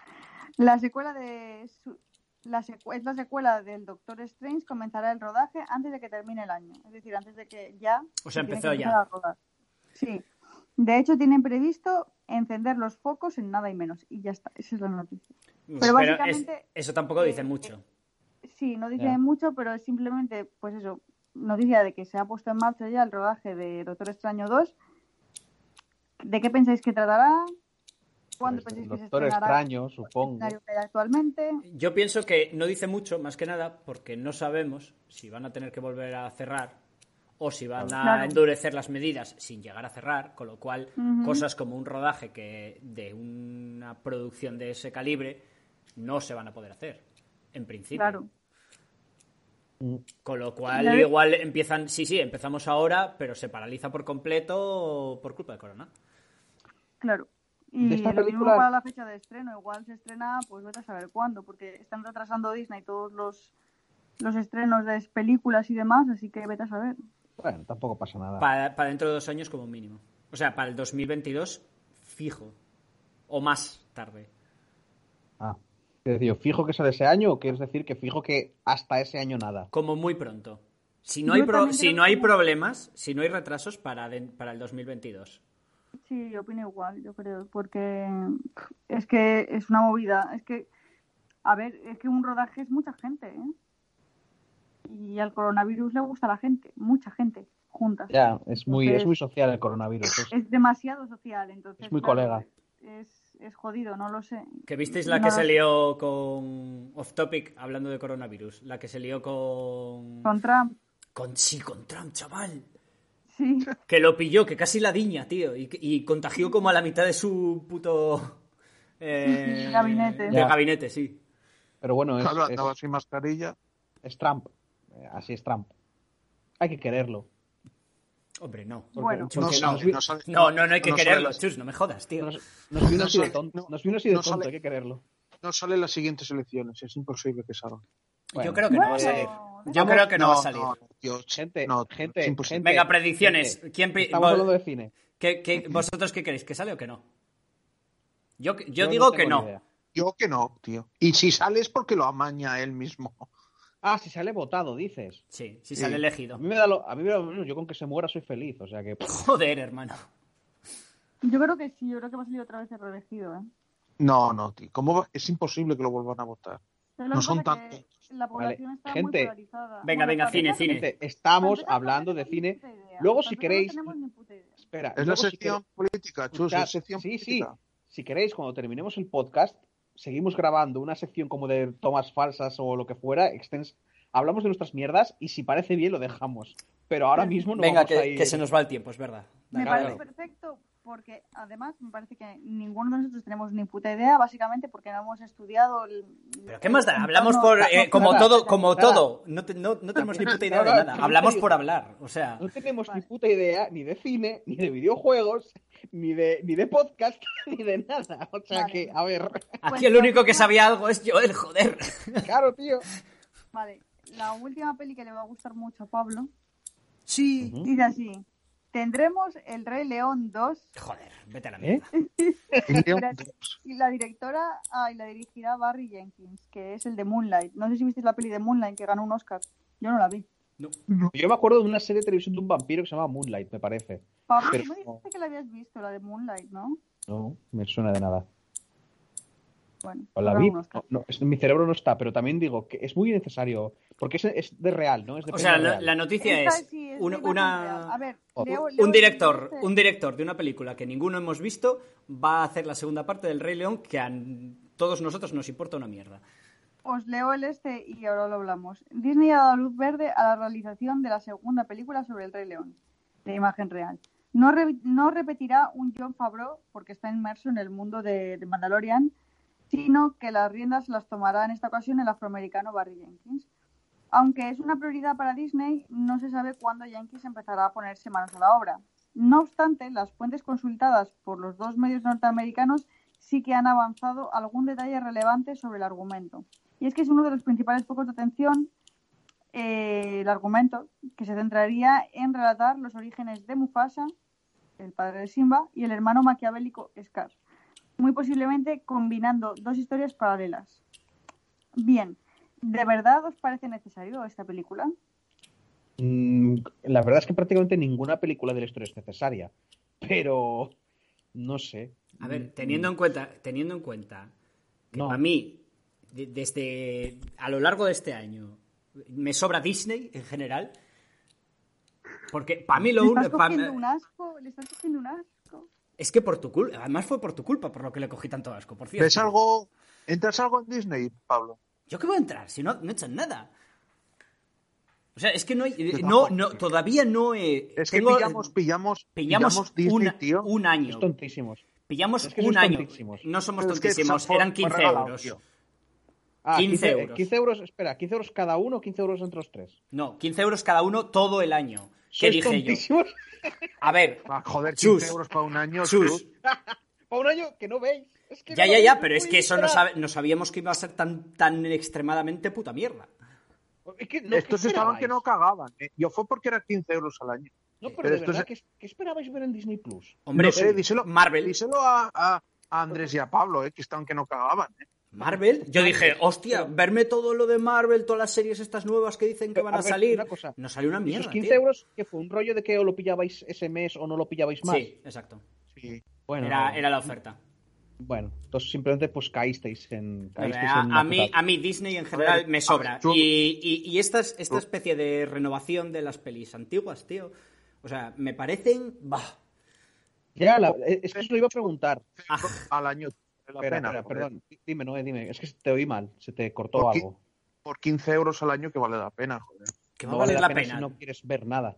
S5: La secuela de su- la secu- es la secuela del Doctor Strange, comenzará el rodaje antes de que termine el año. Es decir, antes de que ya.
S3: O sea,
S5: se
S3: empezó ya.
S5: a rodar. Sí. De hecho, tienen previsto encender los focos en nada y menos. Y ya está. Esa es la noticia. Pero
S3: Pero es-
S5: básicamente,
S3: eso tampoco dice
S5: eh,
S3: mucho.
S5: Sí, no dice
S2: Ya.
S5: mucho, pero es simplemente, pues eso, noticia de que se ha puesto en marcha ya el rodaje de Doctor Extraño 2. ¿De qué pensáis que tratará? ¿Cuándo
S2: pues,
S5: pensáis que se
S2: Doctor
S5: estrenará?
S2: Extraño,
S5: el
S2: supongo.
S5: actualmente.
S3: Yo pienso que no dice mucho, más que nada, porque no sabemos si van a tener que volver a cerrar o si van a
S5: Claro.
S3: endurecer las medidas sin llegar a cerrar, con lo cual cosas como un rodaje que de una producción de ese calibre no se van a poder hacer, en principio.
S5: Claro.
S3: Con lo cual igual empiezan, sí, sí, empezamos ahora, pero se paraliza por completo por culpa de Corona.
S5: Claro. Y
S2: esta
S5: lo mismo
S2: película-
S5: para la fecha de estreno. Igual se estrena, pues vete a saber cuándo, porque están retrasando Disney todos los, los estrenos de películas y demás, así que vete a saber.
S2: Bueno, tampoco pasa nada.
S3: Para, para dentro de dos años como mínimo. O sea, para el 2022 fijo. O más tarde.
S2: Ah. Es decir, fijo que sale ese año o quieres decir que fijo que hasta ese año nada.
S3: Como muy pronto. Si no
S5: Yo
S3: hay, pro- si no hay problemas, si no hay retrasos para, de- para el 2022.
S5: Sí, yo opino igual, yo creo, porque es que es una movida. Es que, a ver, es que un rodaje es mucha gente, ¿eh? Y al coronavirus le gusta a la gente, mucha gente, juntas.
S2: Ya, es muy,
S5: Entonces-
S2: es muy social el coronavirus. es-
S5: Es demasiado social, entonces.
S2: Es muy
S5: claro,
S2: colega.
S5: Es, es jodido, no lo sé.
S3: ¿Que visteis la
S5: No
S3: que
S5: lo
S3: se
S5: sé.
S3: lió con Off Topic hablando de coronavirus? La que se lió con.
S5: Con Trump,
S3: Con sí, con Trump, chaval.
S5: sí.
S3: Que lo pilló, que casi la diña, tío. Y, y contagió como a la mitad de su puto. eh,
S5: Gabinete.
S3: De
S2: Ya.
S3: gabinete, sí.
S2: Pero bueno, es,
S4: Claro,
S2: es-
S4: andaba sin mascarilla.
S2: es Trump. Eh, Así es Trump. Hay que quererlo.
S3: Hombre, no.
S5: Bueno.
S3: Chus,
S4: No,
S3: que
S4: sale-
S3: no.
S4: no sale-
S3: No, no, no hay que
S4: no sale
S3: quererlo. Chus, no me jodas, tío.
S2: Nos, vino
S4: No
S2: así de
S4: sale-
S2: tonto.
S4: no-
S2: nos vino así de tonto,
S4: sale-
S2: hay que quererlo.
S4: No salen las siguientes elecciones, es imposible que salgan.
S2: Bueno,
S3: Yo creo que no va a salir. Yo creo que no, va a salir.
S2: Gente,
S4: no,
S2: gente.
S3: Venga, predicciones.
S2: gente,
S3: ¿Quién
S2: Estamos hablando de cine.
S3: ¿Qué- qué- vosotros qué queréis? ¿Que sale o que no? Yo, yo,
S2: Yo no
S3: digo que no.
S2: idea.
S4: Yo que no, tío. Y si sale es porque lo amaña él mismo.
S2: Ah, si sale votado, dices.
S3: Sí, si
S4: Sí.
S3: sale
S2: A
S3: elegido.
S2: mí me da lo, a mí me da lo mismo, yo con que se muera soy feliz, o sea que
S3: Joder, hermano.
S5: Yo creo que sí, yo creo que va a salir otra vez el reelegido, ¿eh?
S4: No, no, tío. ¿Cómo va? Es imposible que lo vuelvan a votar.
S5: ¿Sabes lo
S4: No son tantos.
S5: La población está
S2: gente.
S5: muy polarizada.
S3: Venga, venga, cine, cine.
S2: Gente, estamos hablando de cine. Luego, si queréis,
S5: No
S2: espera,
S4: Es la
S2: si
S4: sección
S2: queréis-
S4: política, Chus,
S2: escuchad,
S4: es sección
S2: sí, sí. Si queréis, cuando terminemos el podcast, seguimos grabando una sección como de tomas falsas o lo que fuera, extens- hablamos de nuestras mierdas y si parece bien lo dejamos. Pero ahora mismo no
S3: Venga,
S2: vamos a
S3: que,
S2: ir.
S3: que se nos va el tiempo, es verdad.
S5: Me
S2: Claro.
S5: parece perfecto porque además me parece que ninguno de nosotros tenemos ni puta idea, básicamente porque no hemos estudiado el...
S3: Pero ¿qué más da? Hablamos por, eh, como todo, como todo. No, te- no, no tenemos ni puta idea de
S2: Nada,
S3: Hablamos por hablar. O sea,
S2: No tenemos
S5: Vale.
S2: ni puta idea ni de cine, ni de videojuegos, ni de, ni de podcast, ni de nada. O sea
S5: Vale.
S2: que, a ver,
S3: aquí el único que sabía algo es Joel, joder.
S2: claro, tío.
S5: Vale, la última peli que le va a gustar mucho a Pablo
S3: Sí.
S5: dice así. Tendremos El Rey León 2
S3: Joder, vete a la
S2: ¿Eh?
S3: mierda.
S4: Y
S5: la directora ah, y la dirigirá Barry Jenkins, que es el de Moonlight. No sé si visteis la peli de Moonlight que ganó un Oscar. Yo no la vi.
S3: No.
S2: Yo me acuerdo de una serie de televisión de un vampiro que se llama Moonlight, me parece.
S5: Pablo,
S2: Pero-
S5: tú me dijiste que la habías visto, la de Moonlight, ¿no?
S2: No, me suena de nada.
S5: Bueno,
S2: O la
S5: ganó
S2: vi.
S5: un Oscar.
S2: No, no, es- mi cerebro no está, pero también digo que es muy necesario. Porque es, es de real, ¿no? Es de
S3: O sea, la, noticia
S5: Esta
S3: es
S5: sí
S3: un-
S5: de imagen real.
S3: una,
S5: A ver, leo-
S3: un director, un director de una película que ninguno hemos visto va a hacer la segunda parte del Rey León que a todos nosotros nos importa una mierda.
S5: Os leo el este y ahora lo hablamos. Disney ha dado luz verde a la realización de la segunda película sobre el Rey León, de imagen real. No, re- no repetirá un John Favreau, porque está inmerso en el mundo de, de Mandalorian, sino que las riendas las tomará en esta ocasión el afroamericano Barry Jenkins. Aunque es una prioridad para Disney, no se sabe cuándo Jenkins empezará a ponerse manos a la obra. No obstante, las fuentes consultadas por los dos medios norteamericanos sí que han avanzado algún detalle relevante sobre el argumento. Y es que es uno de los principales focos de atención eh, el argumento, que se centraría en relatar los orígenes de Mufasa, el padre de Simba, y el hermano maquiavélico Scar, muy posiblemente combinando dos historias paralelas. Bien, ¿de verdad os parece necesario esta película?
S2: Mm, la verdad es que prácticamente ninguna película de la historia es necesaria. Pero. No sé.
S3: A ver, teniendo en cuenta, teniendo en cuenta que
S2: No.
S3: para mí, de- desde a lo largo de este año, me sobra Disney en general. Porque para mí lo
S5: Le
S3: único.
S5: estás un asco, le estás cogiendo un asco.
S3: Es que por tu culpa, además fue por tu culpa por lo que le cogí tanto asco, por cierto.
S4: ¿Ves algo? ¿Entras algo en Disney, Pablo?
S3: ¿Yo qué voy a entrar? Si no, no hecho nada. O sea, es que no hay. No, no, todavía no he.
S4: Es que
S3: tengo-
S4: pillamos, pillamos,
S3: pillamos
S4: pillamos Disney,
S3: un,
S4: tío.
S3: un
S2: Es
S3: año.
S2: tontísimos.
S3: Pillamos
S2: Es que
S3: un año.
S2: tontísimos.
S3: No somos
S4: es que
S3: tontísimos, eran
S4: fue
S3: 15
S4: regalado,
S3: euros.
S4: tío.
S2: Ah,
S3: 15
S2: 15,
S3: euros.
S2: 15 euros, espera, 15 euros cada uno o 15 euros entre los tres.
S3: No, 15 euros cada uno todo el año. ¿Qué
S2: ¿Sois
S3: dije yo? A ver,
S4: Ah, joder, 15
S3: Chus.
S4: euros para un año.
S3: Chus.
S4: Chus.
S2: Para un año que no veis. Es que
S3: Ya,
S2: no
S3: ya, ya, pero es que eso no, sabe- no sabíamos que iba a ser tan, tan extremadamente puta mierda.
S2: Es que no,
S4: Estos
S2: ¿qué
S4: estaban que no cagaban. eh. Yo fue porque era 15 euros al año.
S2: No, pero,
S4: Pero
S2: de verdad,
S4: es-
S2: ¿qué, esperabais ver en Disney Plus?
S3: Hombre,
S4: No sé, díselo,
S3: Marvel.
S4: díselo a, a- a Andrés y a Pablo, eh, que están que no cagaban. eh.
S3: Marvel. Yo dije, hostia, verme todo lo de Marvel, todas las series estas nuevas que dicen que
S2: Pero,
S3: van
S2: a
S3: a
S2: ver,
S3: salir.
S2: una cosa.
S3: No salió una mierda.
S2: Esos 15
S3: tío.
S2: euros, que fue un rollo de que o lo pillabais ese mes o no lo pillabais más.
S3: Sí, exacto.
S4: Sí.
S2: Bueno,
S3: Era, era la oferta.
S2: bueno, entonces simplemente pues caísteis en. caísteis
S3: A,
S2: en
S3: a mí, a mí Disney en general
S4: ver,
S3: me sobra.
S4: ver,
S3: Y, y- y esta, esta especie de renovación de las pelis antiguas, tío. O sea, me parecen. Bah.
S2: Ya, la- es que os lo iba a preguntar.
S3: Ah.
S4: Al año. La
S2: Espera,
S4: pena,
S2: espera,
S4: joder.
S2: perdón. Dime, no, dime. Es que te oí mal. Se te cortó algo.
S4: Por 15 euros al año que vale la pena, joder.
S3: Que
S2: No
S3: a
S2: vale la
S3: la
S2: pena,
S3: pena.
S2: si no quieres ver nada.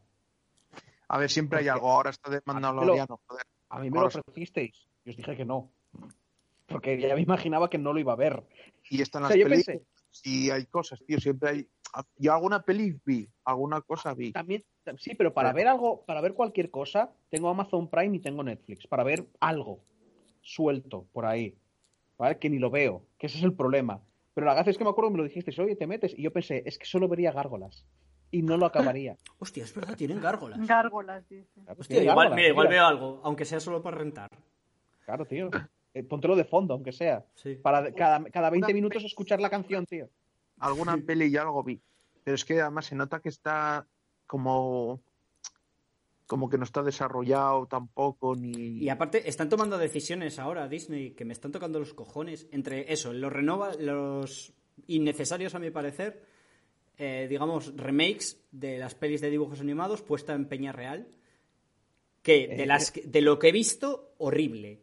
S4: A ver, siempre hay algo. Ahora está de
S2: a mí me lo-
S4: Mandaloriano, joder.
S2: A mí me lo ofrecisteis. Y os dije que no. Porque ya me imaginaba que no lo iba a ver.
S4: Y están
S2: O
S4: las
S2: sea, yo
S4: películas.
S2: pensé,
S4: Y hay cosas, tío. Siempre hay. Yo alguna peli vi, alguna cosa vi.
S2: también, sí, pero para
S4: Claro.
S2: ver algo, para ver cualquier cosa, tengo Amazon Prime y tengo Netflix. Para ver algo suelto por ahí. ¿Vale? Que ni lo veo. Que ese es el problema. Pero la gracia es que me acuerdo que me lo dijiste, oye, te metes. Y yo pensé, es que solo vería gárgolas. Y no lo acabaría.
S3: Hostia, es verdad, tienen gárgolas.
S5: Gárgolas, dice.
S2: Claro,
S3: Hostia,
S2: tiene
S3: igual,
S2: gárgolas,
S3: mira, igual veo algo, aunque sea solo para rentar.
S2: Claro, tío. Eh, póntelo de fondo, aunque sea.
S3: Sí.
S2: Para cada, cada 20
S4: Una
S2: minutos escuchar la canción, tío.
S4: Alguna peli y algo vi. Pero es que además se nota que está como. Como que no está desarrollado tampoco, ni.
S3: Y aparte, están tomando decisiones ahora, Disney, que me están tocando los cojones. Entre eso, los renova, los innecesarios, a mi parecer, eh, digamos, remakes de las pelis de dibujos animados puesta en Peña Real. Que de,
S2: Eh,
S3: las, que- de lo que he visto, horrible.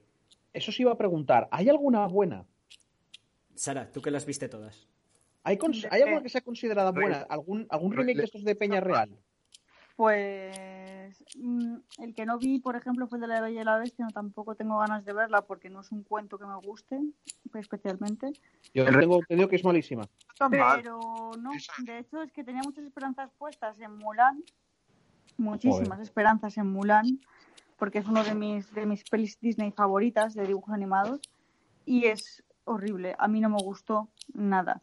S2: Eso sí iba a preguntar. ¿Hay alguna buena?
S3: Sara, tú que las viste todas.
S2: ¿Hay, cons-
S5: ¿De
S2: ¿hay alguna que sea considerada buena? ¿Algún, algún remake de estos de Peña Real?
S5: Pues mm, el que no vi, por ejemplo, fue el de la Bella y la Bestia, no tampoco tengo ganas de verla porque no es un cuento que me guste pues, especialmente.
S2: Yo tengo entendido que es malísima.
S5: Pero no, de hecho es que tenía muchas esperanzas puestas en Mulan, muchísimas
S2: Joder.
S5: esperanzas en Mulan, porque es uno de mis, de mis pelis Disney favoritas de dibujos animados y es horrible, a mí no me gustó nada.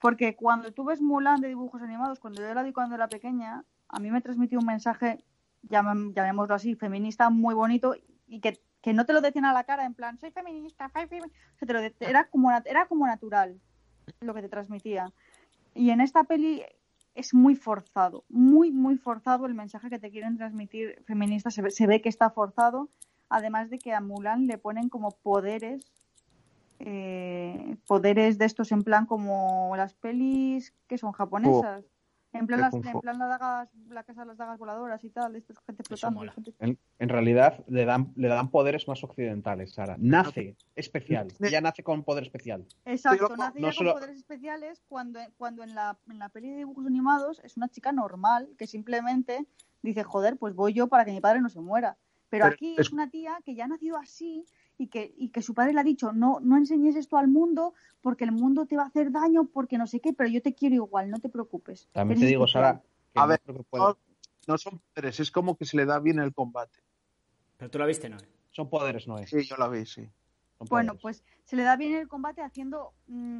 S5: Porque cuando tú ves Mulan de dibujos animados, cuando yo la vi cuando era pequeña, a mí me transmitió un mensaje, llamem- llamémoslo así, feminista muy bonito y que, que no te lo decían a la cara en plan, soy feminista, soy femi-". O sea, te lo de- era, como, era como natural lo que te transmitía. Y en esta peli es muy forzado, muy, muy forzado el mensaje que te quieren transmitir feministas. Se ve, se ve que está forzado, además de que a Mulan le ponen como poderes, eh, poderes de estos en plan como las pelis que son japonesas. En plan, las, en plan las dagas, la casa de las dagas voladoras y tal, esto es gente flotando. gente-
S2: En, en realidad le dan, le dan poderes más occidentales, Sara. Nace especial. Ella nace con poder especial.
S5: Exacto,
S4: Pero
S5: nace
S2: no
S5: ya
S2: solo-
S5: con poderes especiales cuando, cuando en, la, en la peli de dibujos animados es una chica normal que simplemente dice, joder, pues voy yo para que mi padre no se muera. Pero,
S4: Pero
S5: aquí
S4: es-
S5: es una tía que ya ha nacido así y que, y que su padre le ha dicho, no, no enseñes esto al mundo porque el mundo te va a hacer daño, porque no sé qué, pero yo te quiero igual, no te preocupes.
S2: También te digo,
S5: especial".
S2: Sara, que
S4: A
S2: no
S4: ver,
S2: creo que pueda-
S4: no, no son poderes, es como que se le da bien el combate.
S3: Pero tú la viste, ¿no?
S2: son poderes, no es.
S4: Sí, yo la vi, sí.
S2: son
S5: Bueno,
S2: poderes.
S5: pues se le da bien el combate haciendo... mm,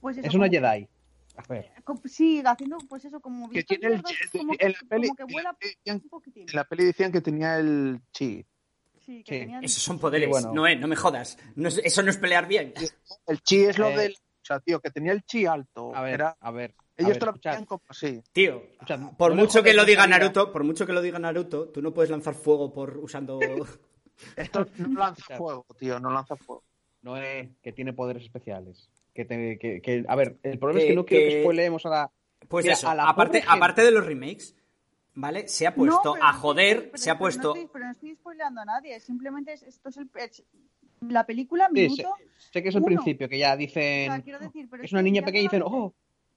S5: pues eso,
S2: es una
S5: como
S2: Jedi. A ver,
S5: co- Sí, haciendo pues eso, como...
S4: Que tiene el
S5: como, como que vuela un.
S4: En la peli decían que tenía el chi.
S5: Sí, que
S2: Sí.
S5: tenían-
S3: Esos son poderes.
S2: bueno.
S3: No, eh, no me jodas. No es- eso no es pelear bien.
S4: El chi es lo
S2: Eh,
S4: del. O sea, tío, que tenía el chi alto.
S2: a ver,
S4: Era-
S2: a ver. a
S4: ellos
S2: ver,
S4: te lo
S2: escuchad.
S4: como así.
S3: Tío,
S2: Escuchad,
S3: por
S2: no
S3: mucho que lo diga. Naruto, por mucho que lo diga Naruto, tú no puedes lanzar fuego por usando.
S4: Esto no lanza fuego, tío, no lanza fuego.
S2: No es que tiene poderes especiales. Que, te- que- que- a ver, el problema es
S3: Que-
S2: no quiero que
S3: que-
S2: spoileemos a la.
S3: Pues
S2: Mira,
S3: eso,
S2: a la
S3: aparte, aparte de los remakes, ¿vale? Se ha
S5: No,
S3: puesto
S5: pero
S3: a
S5: no
S3: joder,
S5: pero-
S3: se ha
S5: pero
S3: puesto.
S5: No estoy, pero no estoy spoileando a nadie, simplemente es, esto es el, es la película
S2: Sí,
S5: minuto.
S2: Sé que es el
S5: Uno.
S2: principio, que ya
S5: o sea,
S2: dicen.
S5: quiero decir, pero
S2: Es
S5: que
S2: una niña pequeña y dicen, oh,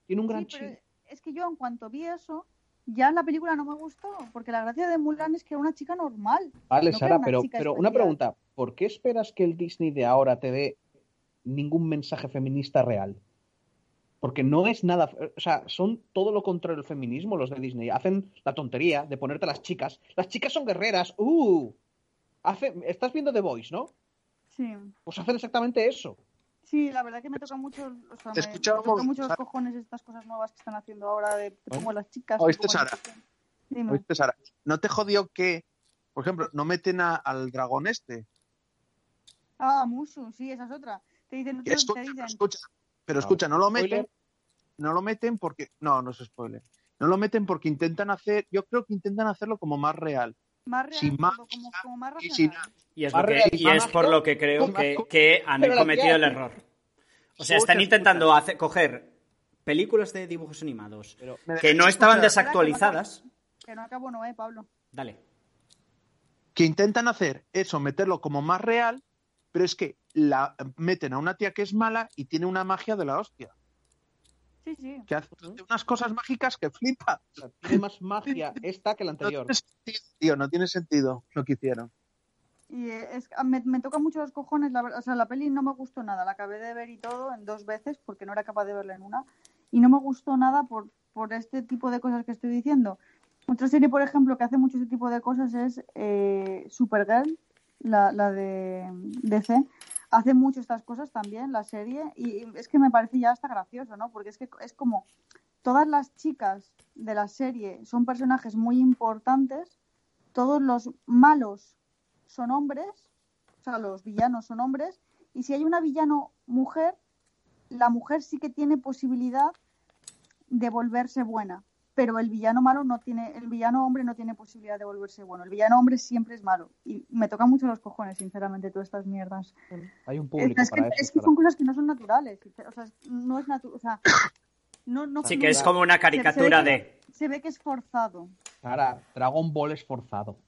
S2: tiene un
S5: Sí,
S2: gran
S5: pero
S2: chi.
S5: es que yo en cuanto vi eso, ya la película no me gustó, porque la gracia de Mulan es que era una chica normal.
S2: Vale,
S5: no
S2: Sara,
S5: una
S2: pero, pero una pregunta. ¿Por qué esperas que el Disney de ahora te dé ningún mensaje feminista real? Porque no es nada, o sea, son todo lo contrario al feminismo los de Disney. Hacen la tontería de ponerte a las chicas. Las chicas son guerreras. ¡Uh! Hace, estás viendo The Voice, ¿no?
S5: Sí.
S2: Pues hacen exactamente eso.
S5: Sí, la verdad que me toca mucho, o sea, me, me toca mucho los cojones estas cosas nuevas que están haciendo ahora de te pongo las chicas. te
S4: ¿Oíste, Sara?
S5: Dime.
S4: ¿Oíste, Sara? ¿No te jodió que, por ejemplo, no meten a- al dragón este?
S5: Ah, Musu, sí, esa es otra. Te dicen,
S4: Que
S5: te
S4: escucha,
S5: dicen,
S4: escucha, pero
S2: No,
S4: escucha, no lo meten,
S2: spoiler.
S4: no lo meten porque, no, no es spoiler, no lo meten porque intentan hacer, yo creo que intentan hacerlo como más real.
S5: más real,
S4: sin
S5: como,
S4: magia
S5: como, como más
S4: y sin
S5: racional.
S3: Y es,
S2: Más
S3: que-
S2: real,
S3: y
S2: más
S3: es por lo que creo
S2: más
S3: que, han cometido el error. O sea, están intentando hacer- coger películas de dibujos animados
S2: Pero
S3: que no estaban desactualizadas.
S5: Que no acabo, no, eh, Pablo.
S3: Dale.
S4: que intentan hacer eso, meterlo como más real, pero es que la meten a una tía que es mala y tiene una magia de la hostia,
S5: Sí, sí.
S4: que hace unas cosas mágicas que flipa.
S2: O sea, tiene más magia esta que la
S4: No
S2: anterior.
S4: tiene sentido, tío, no tiene sentido lo que hicieron.
S5: Y es, me, me toca mucho los cojones, la verdad. O sea, la peli no me gustó nada. La acabé de ver y todo en dos veces porque no era capaz de verla en una. Y no me gustó nada por, por este tipo de cosas que estoy diciendo. Otra serie, por ejemplo, que hace mucho este tipo de cosas es eh, Supergirl, la, la de DC. Hace mucho estas cosas también, la serie. Y es que me parece ya hasta gracioso, ¿no? Porque es que es como todas las chicas de la serie son personajes muy importantes. Todos los malos son hombres, o sea, los villanos son hombres, y si hay una villano mujer, la mujer sí que tiene posibilidad de volverse buena, pero el villano malo no tiene, el villano hombre no tiene posibilidad de volverse bueno, el villano hombre siempre es malo, y me tocan mucho los cojones, sinceramente, todas estas mierdas.
S2: Hay un público
S5: es, que,
S2: para eso.
S5: es que son cosas que no son naturales, o sea, no es natural, o sea, no, no,
S3: Sí que es como una caricatura
S5: se
S3: de...
S5: que- Se ve que es forzado.
S2: Sara, Dragon Ball es forzado.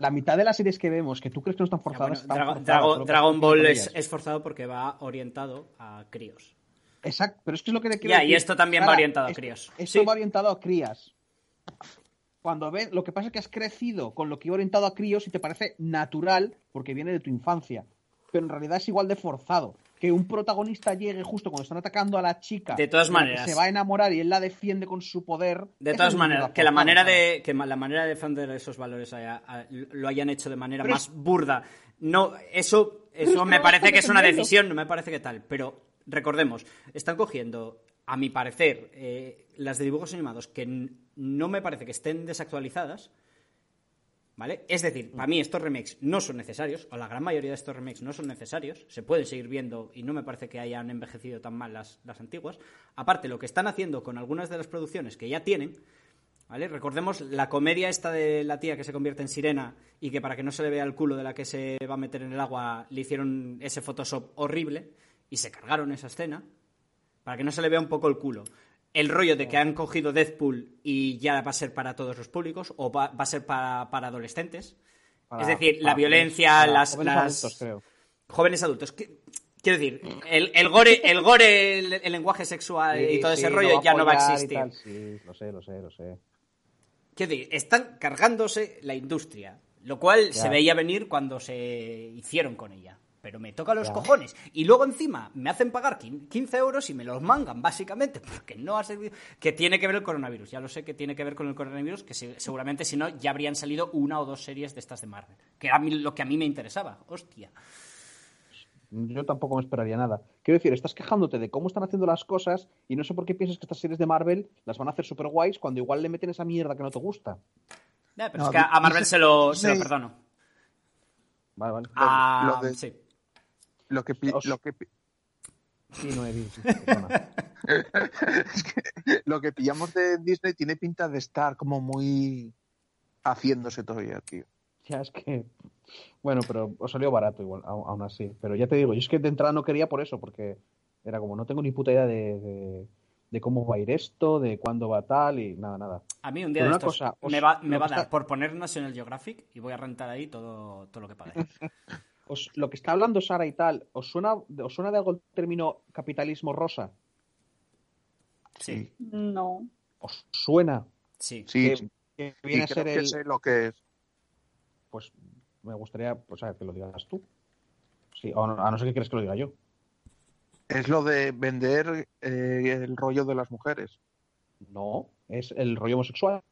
S2: La mitad de las series que vemos que tú crees que no están
S3: Ya,
S2: forzadas
S3: bueno,
S2: están solo que
S3: Dragon Ball es, es forzado porque va orientado a críos.
S2: Exacto, pero es que es lo que le quiero
S3: Ya, y
S2: decir.
S3: esto también va orientado a
S2: esto-
S3: críos.
S2: Esto
S3: Sí.
S2: va orientado a crías. Cuando ven, lo que pasa es que has crecido con lo que iba orientado a críos y te parece natural porque viene de tu infancia. Pero en realidad es igual de forzado. Que un protagonista llegue justo cuando están atacando a la chica.
S3: De todas
S2: que
S3: maneras.
S2: Se va a enamorar y él la defiende con su poder.
S3: De todas maneras, que la manera de que la manera de defender esos valores haya- a- lo hayan hecho de manera
S2: Pero
S3: más burda, no, eso, eso me parece que es una decisión, no me parece que tal. Pero recordemos, están cogiendo, a mi parecer, eh, las de dibujos animados que no me parece que estén desactualizadas. ¿Vale? Es decir, para mí estos remakes no son necesarios, o la gran mayoría de estos remakes no son necesarios, se pueden seguir viendo y no me parece que hayan envejecido tan mal las, las antiguas. Aparte, lo que están haciendo con algunas de las producciones que ya tienen, ¿vale? Recordemos la comedia esta de la tía que se convierte en sirena y que para que no se le vea el culo de la que se va a meter en el agua le hicieron ese Photoshop horrible y se cargaron esa escena para que no se le vea un poco el culo. El rollo de que han cogido Deadpool y ya va a ser para todos los públicos o va, va a ser para, para adolescentes.
S2: Para-
S3: es decir, la violencia, las,
S2: jóvenes
S3: las-
S2: adultos, creo.
S3: jóvenes adultos. ¿Qué- Quiero decir, el, el gore, el, gore el, el lenguaje sexual y todo
S2: sí,
S3: ese rollo ya no va a existir.
S2: Sí, lo sé, lo sé, lo sé.
S3: Quiero decir, están cargándose la industria, lo cual
S2: Ya.
S3: se veía venir cuando se hicieron con ella. Pero me toca los
S2: Ya.
S3: cojones. Y luego encima me hacen pagar quin- 15 euros y me los mangan, básicamente, porque no ha servido. Que tiene que ver el coronavirus. Ya lo sé que tiene que ver con el coronavirus, que se- seguramente si no ya habrían salido una o dos series de estas de Marvel. Que era lo que a mí me interesaba. Hostia.
S2: Yo tampoco me esperaría nada. Quiero decir, estás quejándote de cómo están haciendo las cosas y no sé por qué piensas que estas series de Marvel las van a hacer super guays cuando igual le meten esa mierda que no te gusta.
S3: Pero
S4: No,
S3: es que a Marvel se lo, se lo
S4: Disney-
S3: perdono.
S2: Vale, vale.
S3: Ah,
S4: lo de-
S3: sí.
S4: Lo que, pi- lo que, pi-
S2: Sí, no he
S4: es que lo que pillamos de Disney tiene pinta de estar como muy haciéndose todavía, tío.
S2: Ya es que. Bueno, pero os salió barato igual, aún así. Pero ya te digo, yo es que de entrada no quería por eso, porque era como, no tengo ni puta idea de, de, de cómo va a ir esto, de cuándo va tal y nada, nada.
S3: A mí un día
S2: Pero
S3: de
S2: una
S3: estos
S2: cosa, os-
S3: me va, me va a dar
S2: está-
S3: por poner National Geographic y voy a rentar ahí todo, todo lo que pague.
S2: Os- lo que está hablando Sara y tal, ¿os suena, ¿os suena de algo el término capitalismo rosa?
S3: Sí,
S5: No.
S2: ¿Os suena?
S3: sí.
S4: Sí,
S2: Que-
S4: y
S2: viene a
S4: creo
S2: ser
S4: que
S2: el.
S4: sé lo que es.
S2: Pues me gustaría pues, saber que lo digas tú. Sí, o no- a no ser que quieres que lo diga yo.
S4: Es lo de vender eh, el rollo de las mujeres.
S2: No, es el rollo homosexual.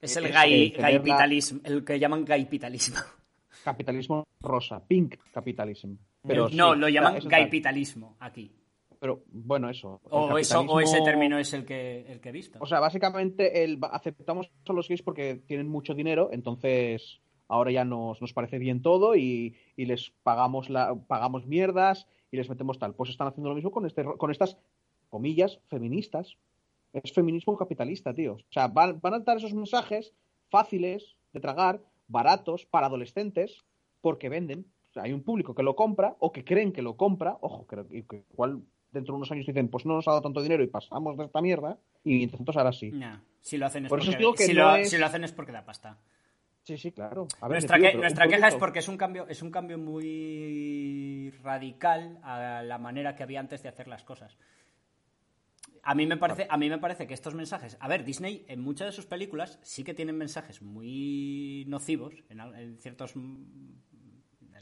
S3: Es el
S2: Es
S3: gay,
S2: el tener la-
S3: gaipitalismo, el que llaman gaipitalismo.
S2: Capitalismo rosa, pink capitalism. Pero
S3: no,
S2: sí,
S3: lo llaman gaipitalismo aquí.
S2: pero bueno, eso.
S3: O, eso, o ese
S2: capitalismo-
S3: término es el que, el que he visto.
S2: O sea, básicamente el, aceptamos a los gays porque tienen mucho dinero, entonces ahora ya nos, nos parece bien todo y, y les pagamos la, pagamos mierdas y les metemos tal. Pues están haciendo lo mismo con este con estas comillas feministas. Es feminismo capitalista, tío. O sea, van, van a dar esos mensajes fáciles de tragar, baratos para adolescentes, porque venden. O sea, hay un público que lo compra o que creen que lo compra, ojo, que, que- que igual dentro de unos años dicen, pues no nos ha dado tanto dinero y pasamos de esta mierda, y nosotros ahora sí.
S3: Si lo hacen es
S2: Por
S3: porque,
S2: os digo que
S3: si,
S2: no
S3: lo,
S2: es-
S3: si lo hacen es porque da pasta.
S2: Sí, sí, claro. A ver,
S3: Nuestra,
S2: tío,
S3: que- nuestra queja es porque es un cambio, es un cambio muy radical a la manera que había antes de hacer las cosas. A mí me parece, a mí me parece que estos mensajes, a ver, Disney en muchas de sus películas sí que tienen mensajes muy nocivos en, ciertos en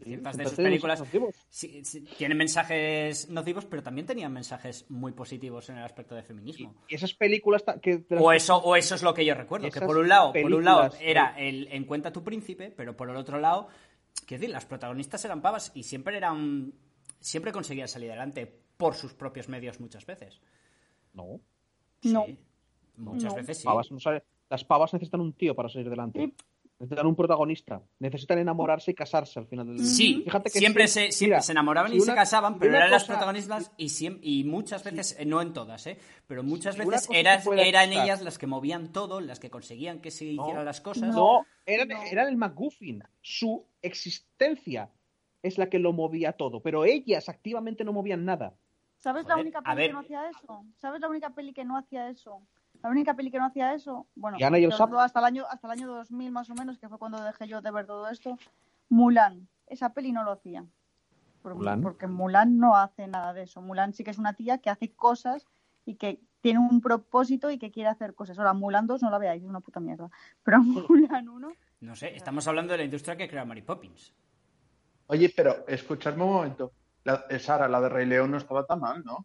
S3: ciertas de sus películas sí, sí, tienen mensajes nocivos, pero también tenían mensajes muy positivos en el aspecto de feminismo.
S2: Y esas películas que
S3: O eso, o eso es lo que yo recuerdo, que por un lado, por un lado era el En cuenta tu príncipe, pero por el otro lado, quiero decir, las protagonistas eran pavas y siempre eran siempre conseguían salir adelante por sus propios medios muchas veces.
S2: No.
S5: No.
S3: Sí, muchas
S5: No.
S3: veces sí.
S2: Pavas no sale- Las pavas necesitan un tío para salir delante.
S5: Sí.
S2: Necesitan un protagonista. Necesitan enamorarse y casarse al final del
S3: Sí,
S2: Fíjate que
S3: siempre,
S2: si-
S3: se, siempre
S2: mira,
S3: se enamoraban
S2: si
S3: y se casaban, pero eran las protagonistas y, y muchas veces, eh, no en todas, ¿eh? pero muchas veces eran, ellas las que movían todo, las que conseguían que se hicieran las cosas.
S2: No, eran,
S5: No.
S2: eran el McGuffin. Su existencia es la que lo movía todo, pero ellas activamente no movían nada.
S5: ¿Sabes la única peli
S3: ver.
S5: que no hacía eso? ¿Sabes la única peli que no hacía eso? La única peli que no hacía eso, bueno,
S2: ¿Y Ana y el
S5: sobre
S2: sapo?
S5: todo hasta el año hasta el año 2000 más o menos, que fue cuando dejé yo de ver todo esto, Mulan. Esa peli no lo hacía. Por-
S2: ¿Mulan?
S5: Porque Mulan no hace nada de eso. Mulan sí que es una tía que hace cosas y que tiene un propósito y que quiere hacer cosas. Ahora, Mulan 2 no la veáis, es una puta mierda. Pero Mulan 1,
S3: No sé, estamos hablando de la industria que crea Mary Poppins.
S4: Oye, pero escuchadme un momento. La, eh, Sara, la de Rey León no estaba tan mal, ¿no?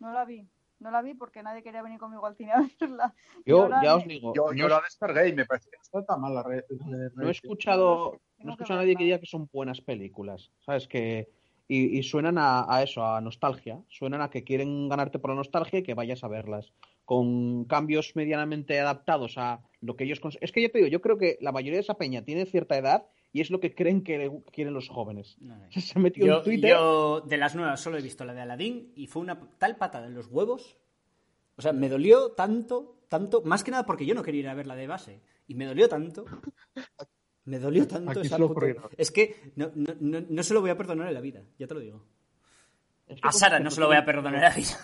S5: no la vi. No la vi porque nadie quería venir conmigo al cine a verla.
S2: Yo
S5: la-
S2: ya os digo,
S4: Yo,
S2: no,
S4: yo la descargué y me parece que no está tan mal la Rey la
S2: no
S4: Rey
S2: he escuchado, no he escuchado a nadie que diga que son buenas películas, ¿sabes? Que y, y suenan a, a eso, a nostalgia, suenan a que quieren ganarte por la nostalgia y que vayas a verlas con cambios medianamente adaptados a lo que ellos es que yo te digo, yo creo que la mayoría de esa peña tiene cierta edad y es lo que creen que quieren los jóvenes.
S3: No.
S2: Se ha metido
S3: Yo,
S2: en Twitter.
S3: yo, de las nuevas solo he visto la de Aladdin y fue una tal patada en los huevos. O sea, me dolió tanto, tanto, más que nada porque yo no quería ir a ver la de base. Y me dolió tanto. Me dolió tanto
S4: Aquí
S3: esa. Es que no, no, no, no se lo voy a perdonar en la vida, ya te lo digo.
S2: Es que
S3: A Sara no se lo voy a perdonar en la vida.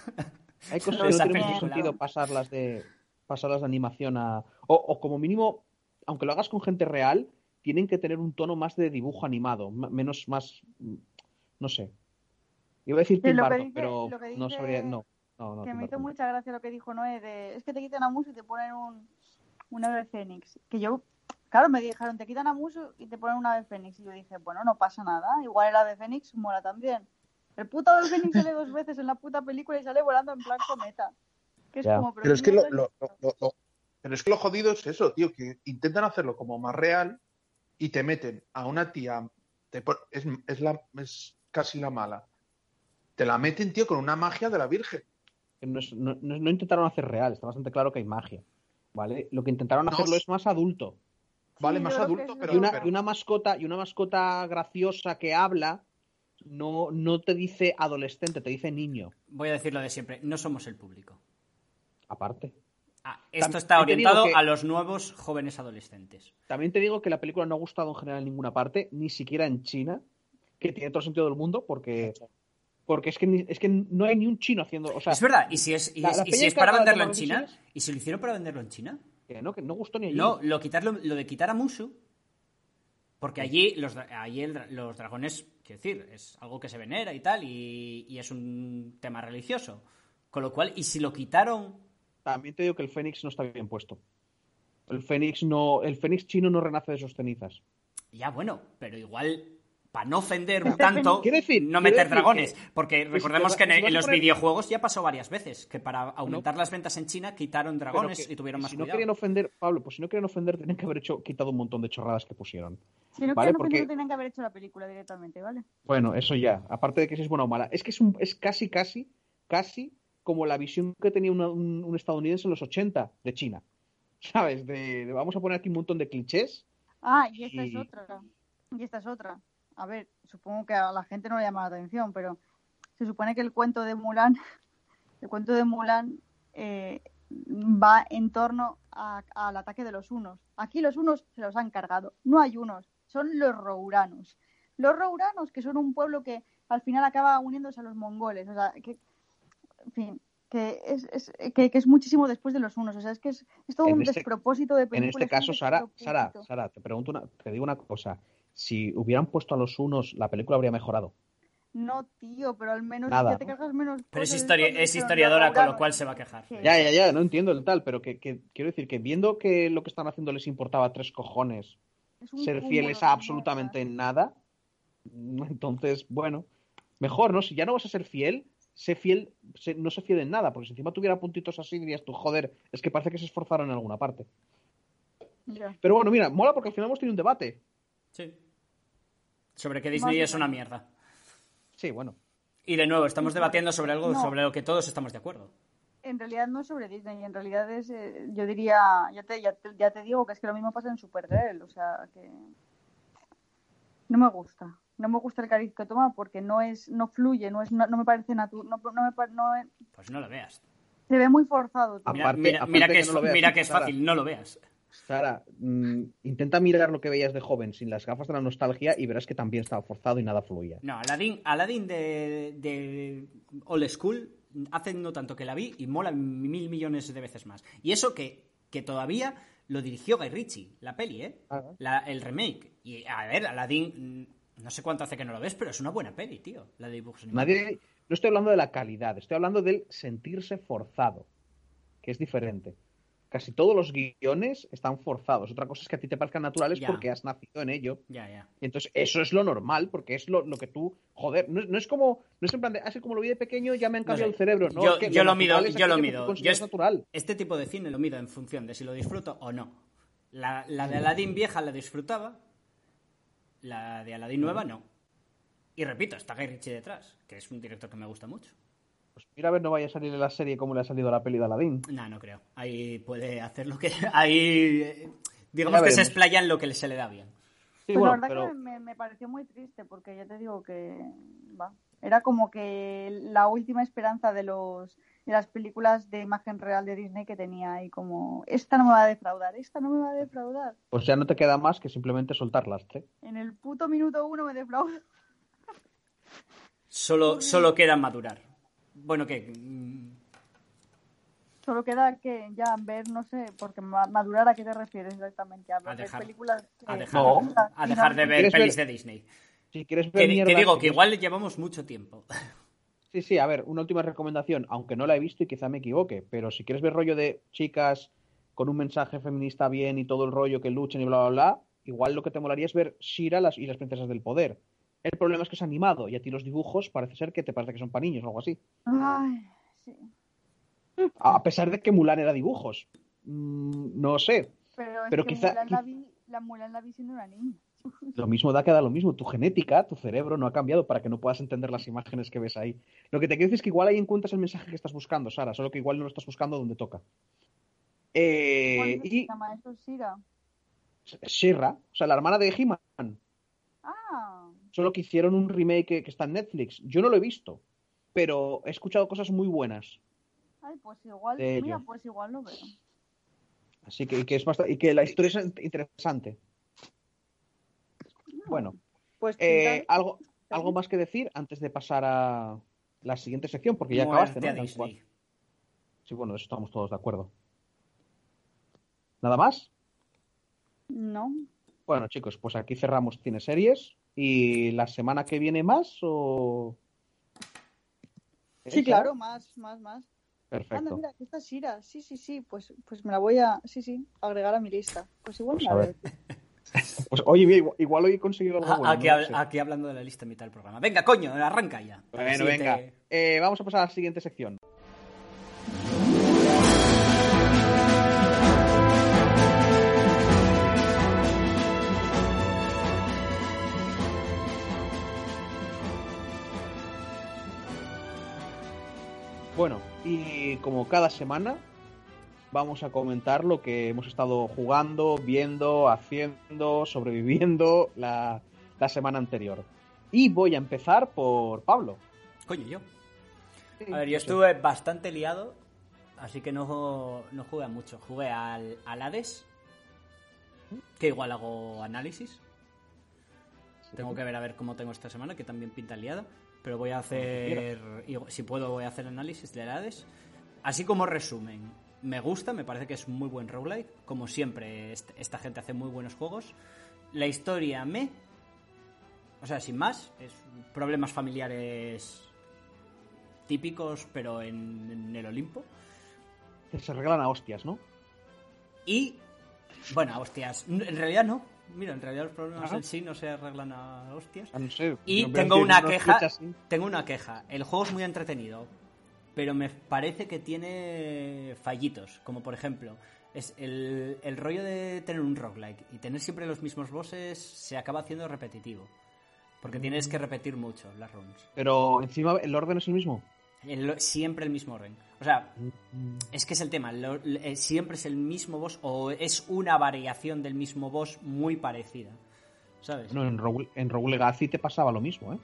S2: Hay cosas
S3: No,
S2: que no tienen sentido pasarlas de pasarlas de animación a o, o como mínimo, aunque lo hagas con gente real, tienen que tener un tono más de dibujo animado, menos más mm, no sé. Iba a decir
S5: Sí,
S2: Tim Burton, pero no sabría, no, no, no.
S5: que me hizo mucha gracia lo que dijo Noé de es que te quitan a Musu y te ponen un, un ave fénix. Que yo, claro, me dijeron te quitan a Musu y te ponen un ave fénix. Y yo dije, bueno, no pasa nada, igual el ave fénix mola también. El puto ave fénix sale dos veces en la puta película y sale volando en plan cometa. Que es
S2: Ya.
S5: como,
S4: Pero es
S5: ¿qué
S4: que lo, lo- lo- pero es que lo jodido es eso, tío, que intentan hacerlo como más real y te meten a una tía, te pon- es, es la, es casi la mala. Te la meten, tío, con una magia de la Virgen.
S2: No, es- no- no- no intentaron hacer real, está bastante claro que hay magia. ¿Vale? Lo que intentaron
S4: No,
S2: hacerlo es más adulto.
S4: Vale,
S5: Sí,
S4: más adulto, pero,
S2: Y una,
S4: pero-
S2: y una mascota, y una mascota graciosa que habla, no, no te dice adolescente, te dice niño.
S3: Voy a decir lo de siempre, no somos el público.
S2: Aparte.
S3: Ah, esto está orientado
S2: que-
S3: a los nuevos jóvenes adolescentes.
S2: También te digo que la película no ha gustado en general en ninguna parte, ni siquiera en China, que tiene todo el sentido del mundo, porque, porque es, que, ni- es que no hay ni un chino haciendo. O sea,
S3: es verdad, y si es, y
S2: la-
S3: es-
S2: la
S3: y
S2: peña
S3: si es para venderlo en China, y si lo hicieron para venderlo en China,
S2: que no, que no gustó ni allí.
S3: no, lo, quitarlo, lo de quitar a Musu, porque allí los, allí el los dragones, quiero decir, es algo que se venera y tal, y, y es un tema religioso. Con lo cual, y si lo quitaron,
S2: También te digo que el Fénix no está bien puesto. El Fénix no, el Fénix chino no renace de sus cenizas.
S3: ya bueno, pero igual, para no ofender
S5: Este
S3: tanto,
S2: decir-
S3: no meter
S2: decir
S3: dragones.
S2: que-
S3: porque recordemos que en,
S2: si
S3: los
S2: poner-
S3: videojuegos ya pasó varias veces, que para aumentar las ventas en China quitaron dragones
S2: que-
S3: y tuvieron más
S2: si no querían ofender, Pablo, pues si no querían ofender, tenían que haber hecho, quitado un montón de chorradas que pusieron.
S5: Si no
S2: Vale, porque-
S5: ofender, tenían que haber hecho la película directamente, ¿vale?
S2: Bueno, eso ya. Aparte de que si es buena o mala. Es que es, un, es casi, casi casi como la visión que tenía una- un, un estadounidense en los 80 de China. ¿Sabes? De, de vamos a poner aquí un montón de clichés.
S5: Ah, y esta es otra. Y esta es otra. A ver, supongo que a la gente no le llama la atención, pero se supone que el cuento de Mulan, el cuento de Mulan eh, va en torno al ataque de los unos. Aquí los unos se los han cargado. No hay unos, son los rouranos. Los rouranos, que son un pueblo que al final acaba uniéndose a los mongoles. O sea, que, en fin, que es, es- que, que es muchísimo después de los unos. O sea, es que es, es todo
S2: En
S5: un
S2: este-
S5: despropósito de
S2: En
S5: película.
S2: este caso, Sara, Sara. Sara, te pregunto una, te digo una cosa. Si hubieran puesto a los unos, la película habría mejorado.
S5: No, tío, pero al menos
S2: Nada,
S5: ya te cargas menos.
S3: Pero es,
S5: de
S3: es historiadora, con lo cual se va a quejar.
S5: Sí.
S2: Ya, ya, ya, no entiendo el tal, pero que, que quiero decir que viendo que lo que están haciendo les importaba tres cojones ser fieles a absolutamente nada, entonces, bueno, mejor, ¿no? Si ya no vas a ser fiel, sé fiel, sé- no sé fiel en nada, porque si encima tuviera puntitos así dirías tú, joder, es que parece que se esforzaron en alguna parte.
S5: Ya.
S2: Pero bueno, mira, mola porque al final hemos tenido un debate.
S3: Sí. Sobre que Disney es una mierda.
S2: Sí, bueno.
S3: Y de nuevo, estamos debatiendo sobre algo
S5: No.
S3: sobre lo que todos estamos de acuerdo.
S5: En realidad no es sobre Disney, en realidad es, eh, yo diría, ya te, ya, te, ya te digo que es que lo mismo pasa en Supergirl, o sea que no me gusta, no me gusta el cariz que toma porque no es, no fluye, no es, no, no me parece natural, no, no me no es-
S3: Pues no lo veas.
S5: se ve muy forzado.
S3: Mira,
S2: Aparte-
S3: mira,
S2: aparte
S3: mira
S2: que
S3: que, es,
S2: no lo veas,
S3: mira que es
S2: Sara.
S3: fácil, no lo veas.
S2: Sara, mm, intenta mirar lo que veías de joven sin las gafas de la nostalgia y verás que también estaba forzado y nada fluía.
S3: No, Aladdin, Aladdin de, de Old School hace no tanto que la vi y mola mil millones de veces más. Y eso que, que todavía lo dirigió Guy Ritchie, la peli, ¿eh?
S2: Ah.
S3: La- el remake. Y a ver, Aladdin, mm, no sé cuánto hace que no lo ves, pero es una buena peli, tío. La de dibujos
S2: no estoy hablando de la calidad, estoy hablando del sentirse forzado, que es diferente. Casi todos los guiones están forzados. Otra cosa es que a ti te parezcan naturales
S3: Ya.
S2: porque has nacido en ello.
S3: Ya, ya.
S2: Y entonces eso es lo normal, porque es lo, lo que tú, joder, no, es- no es como, no es en plan de, así como lo vi de pequeño ya me han
S3: No
S2: cambiado
S3: sé.
S2: el cerebro, ¿no?
S3: Yo, lo mido,
S2: es
S3: yo lo mido. Yo es-
S2: natural.
S3: este tipo de cine lo mido en función de si lo disfruto o no. La, la de Aladdin vieja la disfrutaba, la de Aladdin nueva no. Y repito, está Guy Ritchie detrás, que es un director que me gusta mucho.
S2: Pues mira a ver, no vaya a salir en la serie como le ha salido a la peli de Aladdin.
S3: No, no creo. Ahí puede hacer lo que... Ahí, eh, digamos que se explaya en lo que se le da bien.
S2: Sí,
S5: Pues
S2: bueno,
S5: la verdad
S2: pero
S5: que me, me pareció muy triste porque ya te digo que va, era como que la última esperanza de los de las películas de imagen real de Disney que tenía ahí como esta no me va a defraudar, esta no me va a defraudar.
S2: pues ya no te queda más que simplemente soltar lastre.
S5: En el puto minuto uno me defrauda.
S3: Solo, solo queda madurar. Bueno, que... mm,
S5: Solo queda que ya ver, no sé, porque ma- madurar a qué te refieres exactamente, a,
S3: A dejar-
S5: películas
S3: A dejar,
S2: No.
S3: a dejar de ver
S2: ¿Quieres
S3: pelis
S2: ver-
S3: de Disney.
S2: Si quieres ver
S3: Que,
S2: mierda,
S3: que digo, que igual llevamos mucho tiempo.
S2: Sí, sí, a ver, una última recomendación, aunque no la he visto y quizá me equivoque, pero si quieres ver rollo de chicas con un mensaje feminista bien y todo el rollo que luchen y bla, bla, bla, igual lo que te molaría es ver Shira las, y las princesas del poder. El problema es que es animado y a ti los dibujos parece ser que te parece que son para niños o algo así.
S5: Ay, sí.
S2: A pesar de que Mulan era dibujos. Mm, no sé.
S5: Pero es
S2: Pero
S5: que
S2: quizá-
S5: Mulan la vi, la Mulan la vi siendo una niña.
S2: Lo mismo da que da lo mismo. Tu genética, tu cerebro no ha cambiado para que no puedas entender las imágenes que ves ahí. Lo que te quiero decir es que igual ahí encuentras el mensaje que estás buscando, Sara, solo que igual no lo estás buscando donde toca. Eh,
S5: ¿Cuál
S2: y
S5: se llama eso? Sira.
S2: Shira, o sea, la hermana de He-Man,
S5: Ah,
S2: solo que hicieron un remake que, que está en Netflix. Yo no lo he visto, pero he escuchado cosas muy buenas.
S5: ay, pues igual, mira, pues igual lo veo.
S2: Así que, que es bastante, y que la historia es interesante. Bueno,
S5: Pues
S2: eh, algo, algo más que decir antes de pasar a la siguiente sección, porque ya
S3: Muerte
S2: acabaste, ¿no? Sí, bueno, de eso estamos todos de acuerdo. ¿Nada más?
S5: no.
S2: Bueno, chicos, pues aquí cerramos Cine Series. ¿Y la semana que viene más o...?
S5: Sí,
S2: ¿Eh,
S5: claro, más, más, más. Anda,
S2: Perfecto.
S5: mira, aquí está Shira. Sí, sí, sí, pues, pues me la voy a, sí, sí, agregar a mi lista. Pues igual
S2: Pues
S5: me
S2: a
S5: la.
S2: Pues oye, igual, hoy he conseguido algo
S3: Ah,
S2: bueno.
S3: aquí,
S2: no lo
S3: hab-
S2: sé.
S3: aquí hablando de la lista en mitad del programa. Venga, coño, arranca ya.
S2: Bueno, venga. Eh, vamos a pasar a la siguiente sección. Bueno, y como cada semana, vamos a comentar lo que hemos estado jugando, viendo, haciendo, sobreviviendo la, la semana anterior. Y voy a empezar por Pablo.
S3: Coño, yo. A ver, yo estuve bastante liado, así que no, no jugué mucho. Jugué al, al Hades, que igual hago análisis. Tengo que ver a ver cómo tengo esta semana, que también pinta liado. Pero voy a hacer, si puedo, voy a hacer análisis del Hades. Así como resumen, me gusta, me parece que es muy buen roguelike. Como siempre, est- esta gente hace muy buenos juegos. La historia me... O sea, sin más, es problemas familiares típicos, pero en, en el Olimpo.
S2: Que se regalan a hostias, ¿no?
S3: Y, bueno, a hostias. En realidad no. Mira, en realidad los problemas
S2: Ajá.
S3: en sí no se arreglan a hostias.
S2: Ah, no sé,
S3: Y
S2: no
S3: tengo una queja. Tengo una queja. El juego es muy entretenido, pero me parece que tiene fallitos. Como por ejemplo, es el, el rollo de tener un roguelike y tener siempre los mismos bosses se acaba haciendo repetitivo. Porque tienes que repetir mucho las runs.
S2: Pero encima el orden es el mismo.
S3: El- siempre el mismo orden. O sea, es que es el tema. lo- eh, siempre es el mismo boss o es una variación del mismo boss muy parecida. ¿Sabes?
S2: Bueno, en Rogue, en Rogue Legacy te pasaba lo mismo, ¿eh?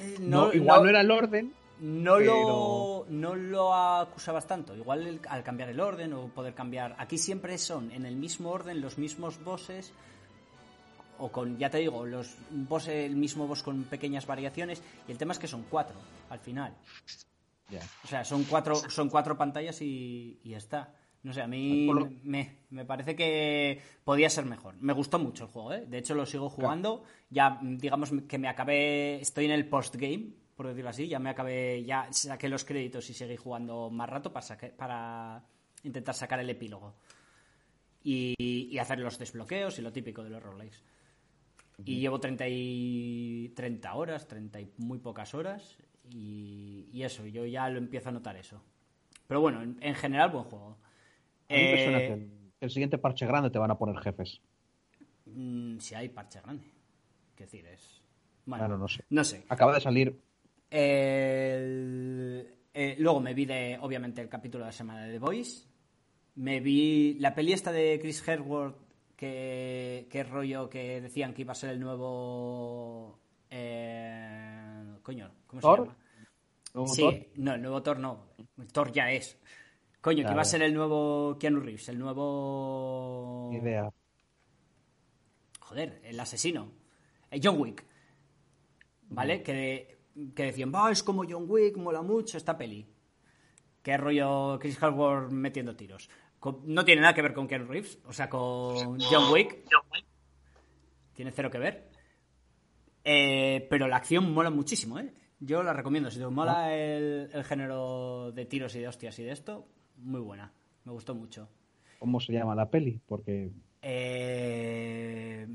S3: Eh,
S2: No, igual no, era el orden.
S3: No
S2: Pero-
S3: lo, no lo acusabas tanto. Igual el- al cambiar el orden o poder cambiar. Aquí siempre son en el mismo orden los mismos bosses. O con, ya te digo, los boss, el mismo boss con pequeñas variaciones. Y el tema es que son cuatro al final. O sea, son cuatro, son cuatro pantallas y, y ya está. No sé, a mí
S2: lo-
S3: me, me parece que podía ser mejor. Me gustó mucho el juego, ¿eh? De hecho, lo sigo jugando. Ya, digamos que me acabé. Estoy en el postgame, por decirlo así. Ya me acabé. Ya saqué los créditos y seguí jugando más rato para, saque- para intentar sacar el epílogo. Y, y hacer los desbloqueos y lo típico de los roguelikes. Y llevo 30, y 30 horas, 30 y muy pocas horas. Y, y eso, yo ya lo empiezo a notar eso. Pero bueno, en, en general, buen juego. Eh,
S2: que el, el siguiente parche grande te van a poner jefes.
S3: mm, si hay parche grande. Qué decir, es. Bueno,
S2: Claro, no sé.
S3: No sé.
S2: Acaba de salir.
S3: El- eh, luego me vi de, obviamente, el capítulo de la semana de The Voice. Me vi la peli esta de Chris Hemsworth, que, que rollo que decían que iba a ser el nuevo... eh, coño, ¿cómo se llama?
S2: ¿Nuevo
S3: Sí,
S2: Thor?
S3: no, el nuevo Thor no. Thor ya es. Coño, que iba a ser el nuevo Keanu Reeves, el nuevo...
S2: Idea.
S3: Joder, el asesino. Eh, John Wick. ¿Vale? Que, que decían, va, es como John Wick, mola mucho esta peli. Qué rollo Chris Hemsworth metiendo tiros. Con- no tiene nada que ver con Keanu Reeves, o sea, con John Wick. Tiene cero que ver. Eh, pero la acción mola muchísimo, ¿eh? Yo la recomiendo. Si te mola el, el género de tiros y de hostias y de esto, muy buena. Me gustó mucho.
S2: ¿Cómo se llama la peli? Porque.
S3: Eh,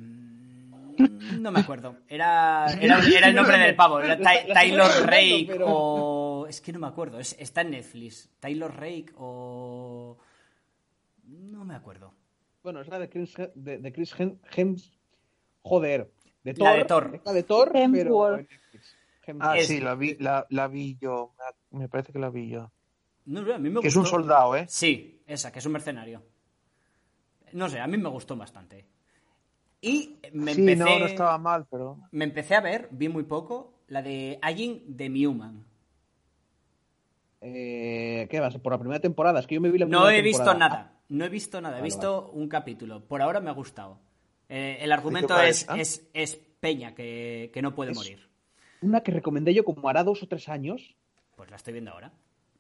S3: no me acuerdo. Era, era, era el nombre del pavo. Era Ty- Taylor Rake
S2: pero-
S3: o... Es que no me acuerdo. Es- está en Netflix. Taylor Rake o... No me acuerdo.
S2: Bueno, es la de Chris, de, de Chris Hem- Hems- Joder. De
S3: La
S2: Thor.
S3: de Thor.
S2: Es La de Thor, pero.
S4: Ah, sí, la vi, la, la vi yo. Me- parece que la vi yo.
S3: No, a mí me
S4: Que es un
S3: gustó.
S4: soldado, ¿eh?
S3: Sí, esa, que es un mercenario. No sé, a mí me gustó bastante. Y me
S4: sí,
S3: empecé...
S4: no, no estaba mal, pero.
S3: Me empecé a ver, vi muy poco, la de Aging de Newman.
S2: Eh, ¿Qué vas? Por la primera temporada. Es que yo me vi la
S3: No
S2: primera
S3: he visto nada, no he visto nada, he
S2: Vale,
S3: visto un capítulo. Por ahora me ha gustado. Eh, el argumento es, es, es Peña, que, que no puede
S2: Es-
S3: morir.
S2: Una que recomendé yo como hará dos o tres años.
S3: Pues la estoy viendo ahora.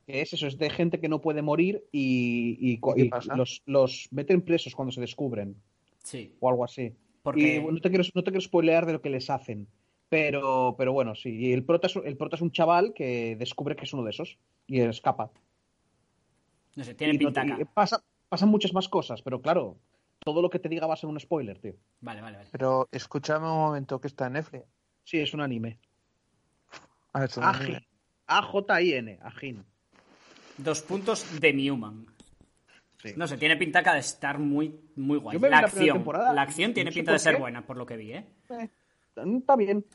S2: Que es eso, es de gente que no puede morir y, y
S4: ¿Y
S2: los, los meten presos cuando se descubren.
S3: Sí,
S2: O algo así.
S3: Porque...
S2: Y bueno, no te quiero, no te quiero spoilear de lo que les hacen. Pero, pero bueno, sí. Y el prota, es, el prota es un chaval que descubre que es uno de esos. Y escapa.
S3: No sé, tiene
S2: Y no
S3: pintaca.
S2: y pasa- pasan muchas más cosas, pero claro, todo lo que te diga va a ser un spoiler, tío.
S3: Vale, vale, vale.
S4: Pero escúchame un momento que está en Netflix.
S2: Sí, es un anime.
S4: Ah, es un
S2: Ajin.
S4: anime.
S2: A-J-I-N. Ajin.
S3: Dos puntos de Newman.
S2: Sí.
S3: No sé, tiene pintaca de estar muy, muy guay. La acción, la acción tiene
S2: no sé
S3: pinta de ser
S2: qué.
S3: buena, por lo que vi, ¿eh?
S2: Eh, está bien.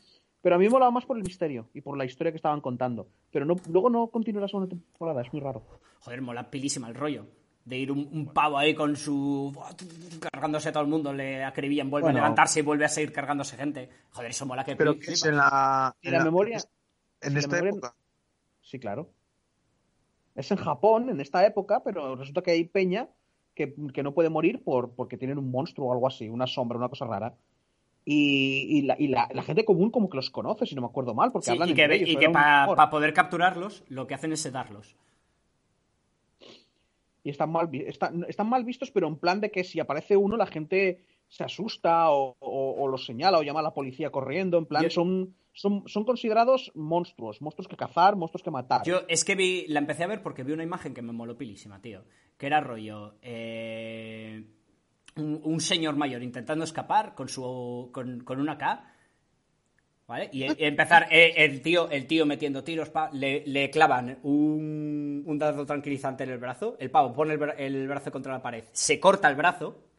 S2: Pero a mí me molaba más por el misterio y por la historia que estaban contando. Pero no, luego no continúa la segunda temporada, es muy raro.
S3: Joder, mola pilísima el rollo. De ir un, un pavo ahí con su. cargándose a todo el mundo, le acribillan, vuelve
S2: Bueno.
S3: a levantarse y vuelve a seguir cargándose gente. Joder, eso mola que
S4: Pero que es en la. En
S2: la
S4: la-
S2: memoria-
S4: En
S2: la
S4: esta
S2: memoria-
S4: época.
S2: Sí, claro. Es en Japón, en esta época, pero resulta que hay peña que, que no puede morir por, porque tienen un monstruo o algo así, una sombra, una cosa rara. Y, y la, y la- la gente común como que los conoce, si no me acuerdo mal, porque
S3: Sí,
S2: hablan
S3: y que,
S2: entre ellos,
S3: y que para poder capturarlos, lo que hacen es sedarlos.
S2: Y están mal, están, están mal vistos, pero en plan de que si aparece uno, la gente se asusta o, o- o los señala o llama a la policía corriendo. En plan, son, son, son considerados monstruos, monstruos que cazar, monstruos que matar.
S3: Yo es que vi, la empecé a ver porque vi una imagen que me moló pilísima, tío. Que era rollo. eh, un, un señor mayor intentando escapar con su. con, con una K. ¿Vale? Y, y empezar eh, el tío, el tío metiendo tiros, pa, le, le clavan un, un dado tranquilizante en el brazo. El pavo pone el brazo contra la pared, se corta el brazo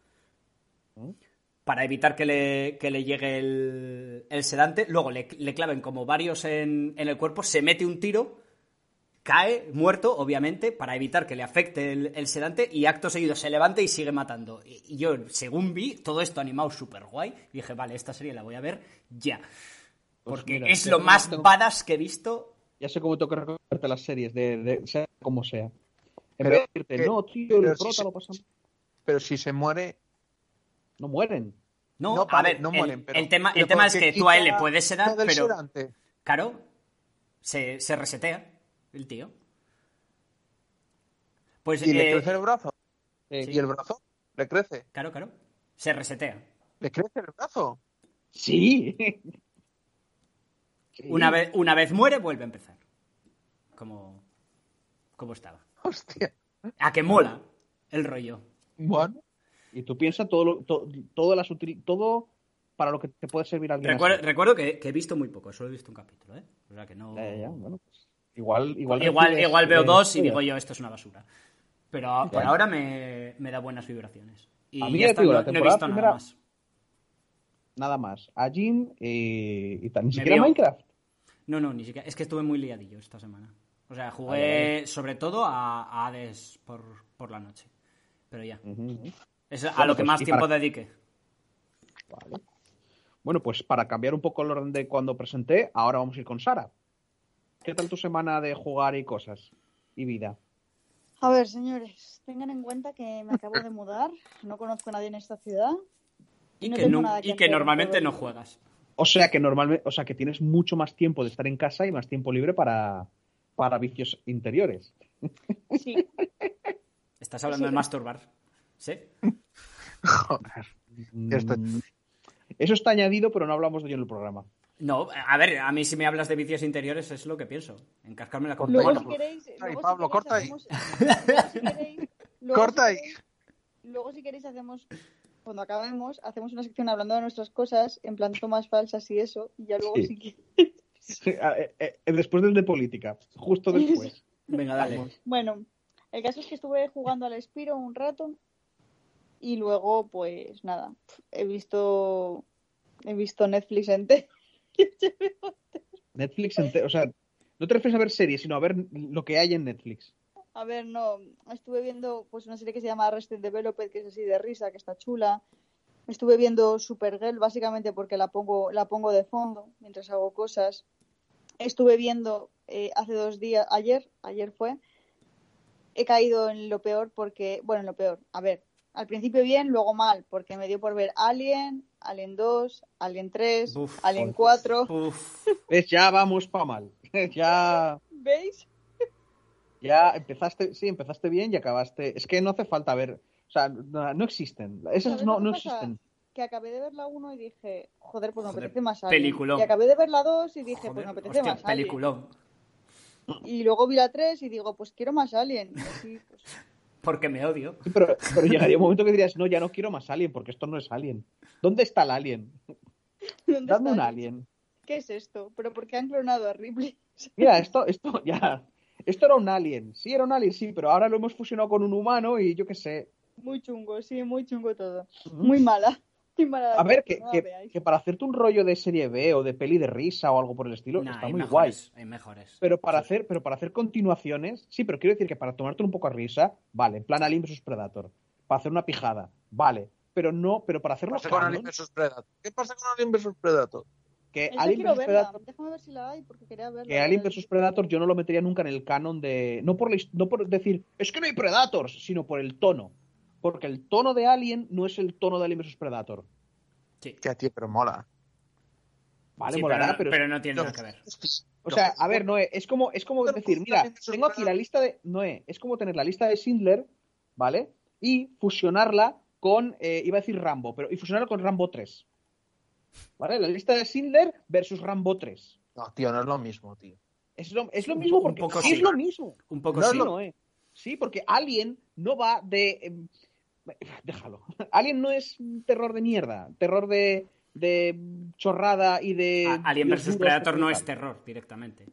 S3: para evitar que le, que le llegue el, el sedante. Luego le, le claven como varios en, en el cuerpo, se mete un tiro, cae muerto, obviamente, para evitar que le afecte el, el sedante y acto seguido se levanta y sigue matando. Y, y yo, según vi, todo esto animado súper guay, dije, vale, esta serie la voy a ver ya.
S2: Pues
S3: Porque
S2: mira,
S3: es lo más
S2: tengo-
S3: badass que he visto.
S2: Ya sé cómo tengo que recordarte las series, de, de- sea como sea. En
S4: Pero
S2: vez de decirte,
S4: que-
S2: no, tío, el
S4: si
S2: prota lo pasa.
S4: Pero si se muere.
S2: No mueren.
S3: No,
S4: No,
S3: a ver,
S4: no
S3: el-
S4: mueren, pero-
S3: el, tema, el tema es que tú a él le puedes sedar, pero
S4: sedante.
S3: claro, se, se resetea el tío. Pues
S4: Y le
S3: eh,
S4: crece el brazo.
S2: Eh,
S4: Y el brazo le crece.
S3: Claro, claro. Se resetea.
S4: Le crece el brazo.
S2: Sí. Sí.
S3: Una vez, una vez muere, vuelve a empezar. Como, como estaba.
S4: Hostia.
S3: A que mola el rollo.
S4: Bueno.
S2: Y tú piensas todo, lo- to- todo, las todo para lo que te puede servir alguien.
S3: Recuerdo, recuerdo que, que he visto muy poco, solo he visto un capítulo, ¿eh? O sea que no.
S2: Ya, ya, ya, bueno, pues, igual, igual,
S3: igual,
S2: recibes,
S3: igual veo
S2: eh,
S3: dos y digo yo, esto es una basura. Pero por ahora me, me da buenas vibraciones. Y
S2: A mí
S3: ya está,
S2: digo,
S3: no,
S2: la
S3: no he visto nada más.
S2: Nada más. A Jin eh, y tal. Ni
S3: Me
S2: siquiera
S3: vio.
S2: Minecraft.
S3: No, no, ni siquiera. Es que estuve muy liadillo esta semana. O sea, jugué
S2: Vale,
S3: sobre todo a, a Hades por, por la noche. Pero ya.
S2: Ujú.
S3: Es a
S2: Bueno,
S3: lo que
S2: pues,
S3: más tiempo
S2: para-
S3: dediqué.
S2: Vale. Bueno, pues para cambiar un poco el orden de cuando presenté, ahora vamos a ir con Sara. ¿Qué tal tu semana de jugar y cosas? Y vida.
S5: A ver, señores, tengan en cuenta que me acabo de mudar, no conozco a nadie en esta ciudad.
S3: Y
S5: no
S3: que,
S5: tengo
S3: nu-
S5: nada
S3: y
S5: hacer
S3: que
S5: en
S3: normalmente no juegas.
S2: O sea que normalmente, o sea que tienes mucho más tiempo de estar en casa y más tiempo libre para, para vicios interiores.
S5: Sí,
S3: Estás hablando de masturbar.
S2: Mm, Eso está añadido, pero no hablamos de ello en el programa.
S3: No, a ver, a mí si me hablas de vicios interiores es lo que pienso. Encascarme la corta.
S5: luego si queréis...
S4: Ahí,
S5: luego, si
S4: Pablo,
S5: queréis
S4: corta ahí.
S5: hacemos- luego si queréis- luego
S4: Corta
S5: si
S4: ahí.
S5: queréis- Luego si queréis hacemos, cuando acabemos, hacemos una sección hablando de nuestras cosas, en plan tomas falsas y eso, y ya luego
S2: Sí.
S5: si
S2: eh, eh, después del de política, justo después.
S3: venga, dale.
S5: Bueno, el caso es que estuve jugando al Spiro un rato y luego, pues nada, he visto he visto Netflix entero.
S2: Netflix entero, o sea, no te refieres a ver series, sino a ver lo que hay en Netflix.
S5: A ver, no, estuve viendo pues una serie que se llama Arrested Developed, que es así de risa, que está chula. Estuve viendo Supergirl básicamente porque la pongo la pongo de fondo mientras hago cosas. Estuve viendo eh, hace dos días, ayer, ayer fue, he caído en lo peor porque, bueno, en lo peor, a ver, al principio bien, luego mal, porque me dio por ver Alien, Alien 2, Alien 3,
S3: Uf,
S5: Alien
S2: joder.
S5: 4,
S3: Uf,
S2: ¿Ves? Ya vamos pa' mal. ya,
S5: ¿veis?
S2: ya empezaste, sí, empezaste bien y acabaste. Es que no hace falta ver, o sea, no, no existen. Esas
S5: ¿Sabes
S2: no, no existen.
S5: Que acabé de ver la 1 y dije, joder, pues me
S3: Joder,
S5: apetece más Alien.
S3: peliculón.
S5: Y acabé de ver la 2 y dije,
S3: joder,
S5: pues me apetece
S3: hostia,
S5: más Alien.
S3: peliculón.
S5: Y luego vi la 3 y digo, pues quiero más Alien. Y así, pues,
S3: Porque me odio.
S2: Sí, pero, pero llegaría un momento que dirías, no, ya no quiero más Alien, porque esto no es Alien. ¿Dónde está el Alien?
S5: ¿dónde
S2: Dame un? Alien.
S5: ¿Qué es esto? ¿Pero por qué han clonado a Ripley?
S2: Mira, esto, esto, ya. Esto era un alien. Sí, era un alien, sí, pero ahora lo hemos fusionado con un humano y yo qué sé.
S5: Muy chungo, sí, muy chungo todo. Muy mala.
S2: A ver, que, que- para hacerte un rollo de serie B o de peli de risa o algo por el estilo,
S3: Nah,
S2: está muy guay.
S3: mejores, hay mejores.
S2: Pero para
S3: Sí.
S2: hacer, pero para hacer continuaciones, sí, pero quiero decir que para tomarte un poco a risa, vale, en plan Alien vs Predator. Para hacer una pijada, vale. Pero no, pero para
S4: ¿Qué
S2: hacerlo
S4: pasa con Alien vs Predator? ¿Qué pasa con Alien vs Predator?
S2: que
S5: Esa
S2: Alien vs. Predator,
S5: Déjame ver si la hay porque quería verla.
S2: que Alien vs Predator yo no lo metería nunca en el canon de no por no por decir, es que no hay Predators, sino por el tono. Porque el tono de Alien no es el tono de Alien vs Predator.
S3: Sí.
S4: Que a ti, pero mola.
S2: Vale,
S3: Sí,
S2: molará,
S3: pero,
S2: pero,
S3: pero no tiene nada que ver.
S2: O sea, a ver, Noé, es como, es como decir, mira, tengo aquí la lista de. Noé, es como tener la lista de Schindler, ¿vale? Y fusionarla con. eh, iba a decir Rambo, pero. Y fusionarla con Rambo 3. ¿Vale? La lista de Schindler versus Rambo 3.
S4: No, tío, no es lo mismo, tío.
S2: Es lo, es lo mismo
S3: un
S2: porque
S3: poco
S2: sí
S3: sí.
S2: es lo mismo.
S3: Un poco
S2: No,
S3: sí.
S2: no, Noé. Sí, porque Alien no va de. em, déjalo. Alien no es terror de mierda. Terror de. de chorrada y de.
S3: A- Alien vs Predator no es terror directamente.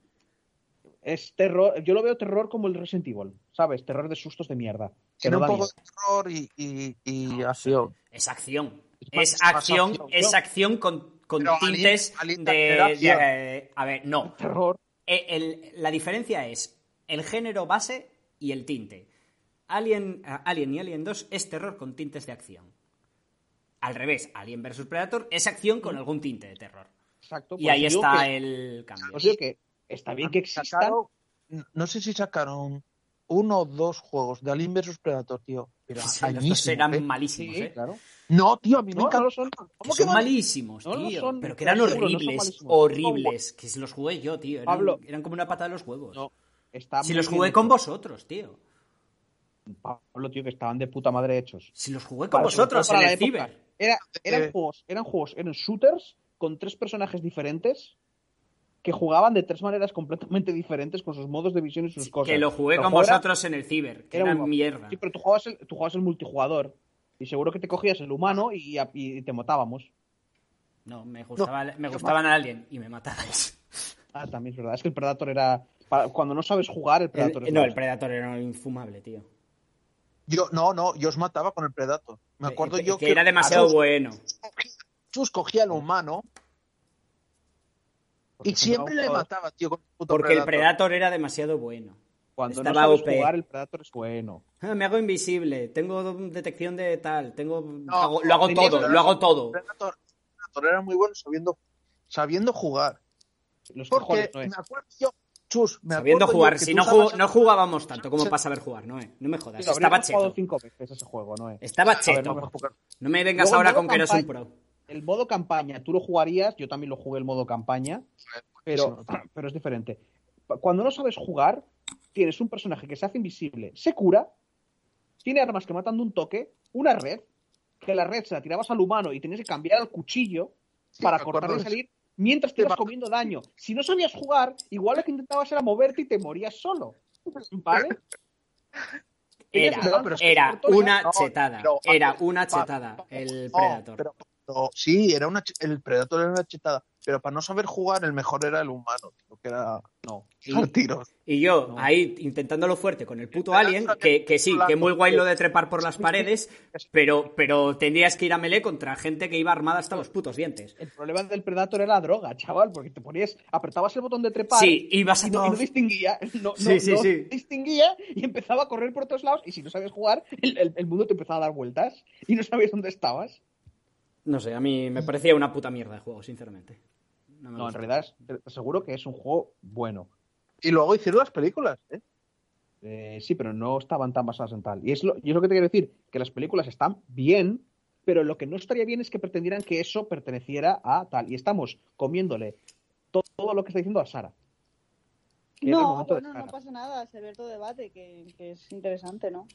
S2: es terror, yo lo veo terror como el Resident Evil, ¿sabes? Terror de sustos de mierda. Que
S4: Tiene
S2: no
S4: un poco de terror y, y, y acción.
S3: Es acción.
S4: Es
S3: acción,
S4: acción.
S3: es acción con, con
S4: Alien-
S3: tintes
S4: Alien
S3: de, de- A ver, no.
S2: Terror.
S3: Eh, el- la diferencia es el género base y el tinte. Alien, eh, Alien y Alien 2 es terror con tintes de acción. Al revés, Alien vs Predator es acción con algún tinte de terror.
S2: Exacto.
S3: Y
S2: por
S3: ahí está
S2: que-
S3: el cambio.
S2: que está bien que existan.
S4: No sé si sacaron uno o dos juegos de Alien vs Predator, tío. Pero
S3: Los
S4: añísimos,
S3: eran
S4: ¿eh?
S3: malísimos,
S2: Sí,
S3: ¿eh?
S2: claro.
S4: No, tío, a mí me
S2: No, no
S4: encanta.
S2: lo son.
S3: Que
S2: ¿Cómo
S3: son
S2: no?
S3: malísimos,
S2: No
S3: tío.
S2: son,
S3: pero que eran
S2: no son
S3: horribles, horribles. Que los jugué yo, tío. Eran,
S2: Pablo.
S3: eran como una pata de los huevos.
S2: No, está
S3: si los jugué con vosotros, tío.
S2: Pablo, tío, que estaban de puta madre hechos.
S3: Si los jugué con
S2: Para-
S3: vosotros
S2: para
S3: en
S2: la
S3: el ciber.
S2: Era- eran
S4: Eh.
S2: juegos, eran juegos, eran shooters con tres personajes diferentes que jugaban de tres maneras completamente diferentes con sus modos de visión y sus cosas.
S3: Que lo jugué con
S2: era-
S3: vosotros en el ciber. Que
S2: era
S3: mierda.
S2: Sí, pero tú jugabas el, tú jugabas el multijugador y seguro que te cogías el humano y, y te matábamos.
S3: No, me gustaba, me gustaban Alien y me matabais.
S2: Ah, también es verdad. Es que el Predator era. para- cuando no sabes jugar, el Predator
S3: El-
S2: es
S3: no, el Predator era infumable, tío.
S4: Yo, no, no, yo os mataba con el Predator. Me acuerdo
S3: que,
S4: yo
S3: que era
S4: a
S3: demasiado
S4: Chus-
S3: bueno.
S4: Chus cogía al humano
S2: Porque
S4: y siempre le mataba, tío, con el puto
S3: Porque el
S4: Predator.
S3: Era demasiado bueno.
S2: Cuando
S3: estaba
S2: no sabes jugar, el Predator es bueno.
S3: Ah, me hago invisible, tengo detección de tal, tengo
S4: No,
S3: hago- lo hago todo,
S4: que-
S3: lo hago todo.
S4: El Predator, el Predator era muy bueno sabiendo, sabiendo jugar.
S2: Los
S4: Porque
S2: cojones, no
S4: me acuerdo yo, Chus, me
S3: Sabiendo jugar, si no, no
S4: el-
S3: jugábamos tanto como para saber jugar, no, eh. no me jodas, estaba cheto.
S2: cinco veces ese juego, ¿no? es?
S3: Estaba
S2: ver,
S3: cheto.
S2: no,
S3: No me vengas
S2: Luego,
S3: ahora con
S2: modo
S3: que eres un
S2: campaña-
S3: pro.
S2: El modo campaña, tú lo jugarías, yo también lo jugué el modo campaña, pero,
S4: Sí,
S2: pero es diferente. Cuando no sabes jugar, tienes un personaje que se hace invisible, se cura, tiene armas que matan de un toque, una red, que la red se la tirabas al humano y tenías que cambiar el cuchillo
S4: Sí,
S2: para cortar y salir mientras te ibas comiendo daño. Si no sabías jugar, igual lo que intentabas era moverte y te morías solo. ¿Vale?
S3: Era,
S2: No, pero es que
S3: era una chetada, era una chetada el
S4: No,
S3: Predator.
S4: sí, era una, el Predator era una chetada. Pero para no saber jugar, el mejor era el humano, tío, que era
S2: No.
S4: echar tiros.
S3: Y yo
S2: No.
S3: ahí intentándolo fuerte con el puto
S4: El
S3: Alien, que, que sí, que muy guay lo de trepar por las paredes, pero, pero tendrías que ir a melee contra gente que iba armada hasta los putos dientes.
S2: El problema del Predator era la droga, chaval, porque te ponías, apretabas el botón de trepar
S3: Sí, ibas a
S2: y no, y no distinguía, no, no-
S3: Sí, sí,
S2: no
S3: sí.
S2: distinguía y empezaba a correr por otros lados y si no sabías jugar, el, el- el mundo te empezaba a dar vueltas y no sabías dónde estabas.
S3: No sé, a mí me parecía una puta mierda de juego, sinceramente. No, me
S2: No, en realidad aseguro que es un juego bueno.
S4: Y luego hicieron las películas, ¿eh?
S2: Eh, sí, pero no estaban tan basadas en tal. Y es, lo, y es lo que te quiero decir, que las películas están bien, pero lo que no estaría bien es que pretendieran que eso perteneciera a tal. Y estamos comiéndole to- todo, lo que está diciendo a Sara.
S5: No, bueno, no pasa nada, se ve todo debate, que, que es interesante, ¿no?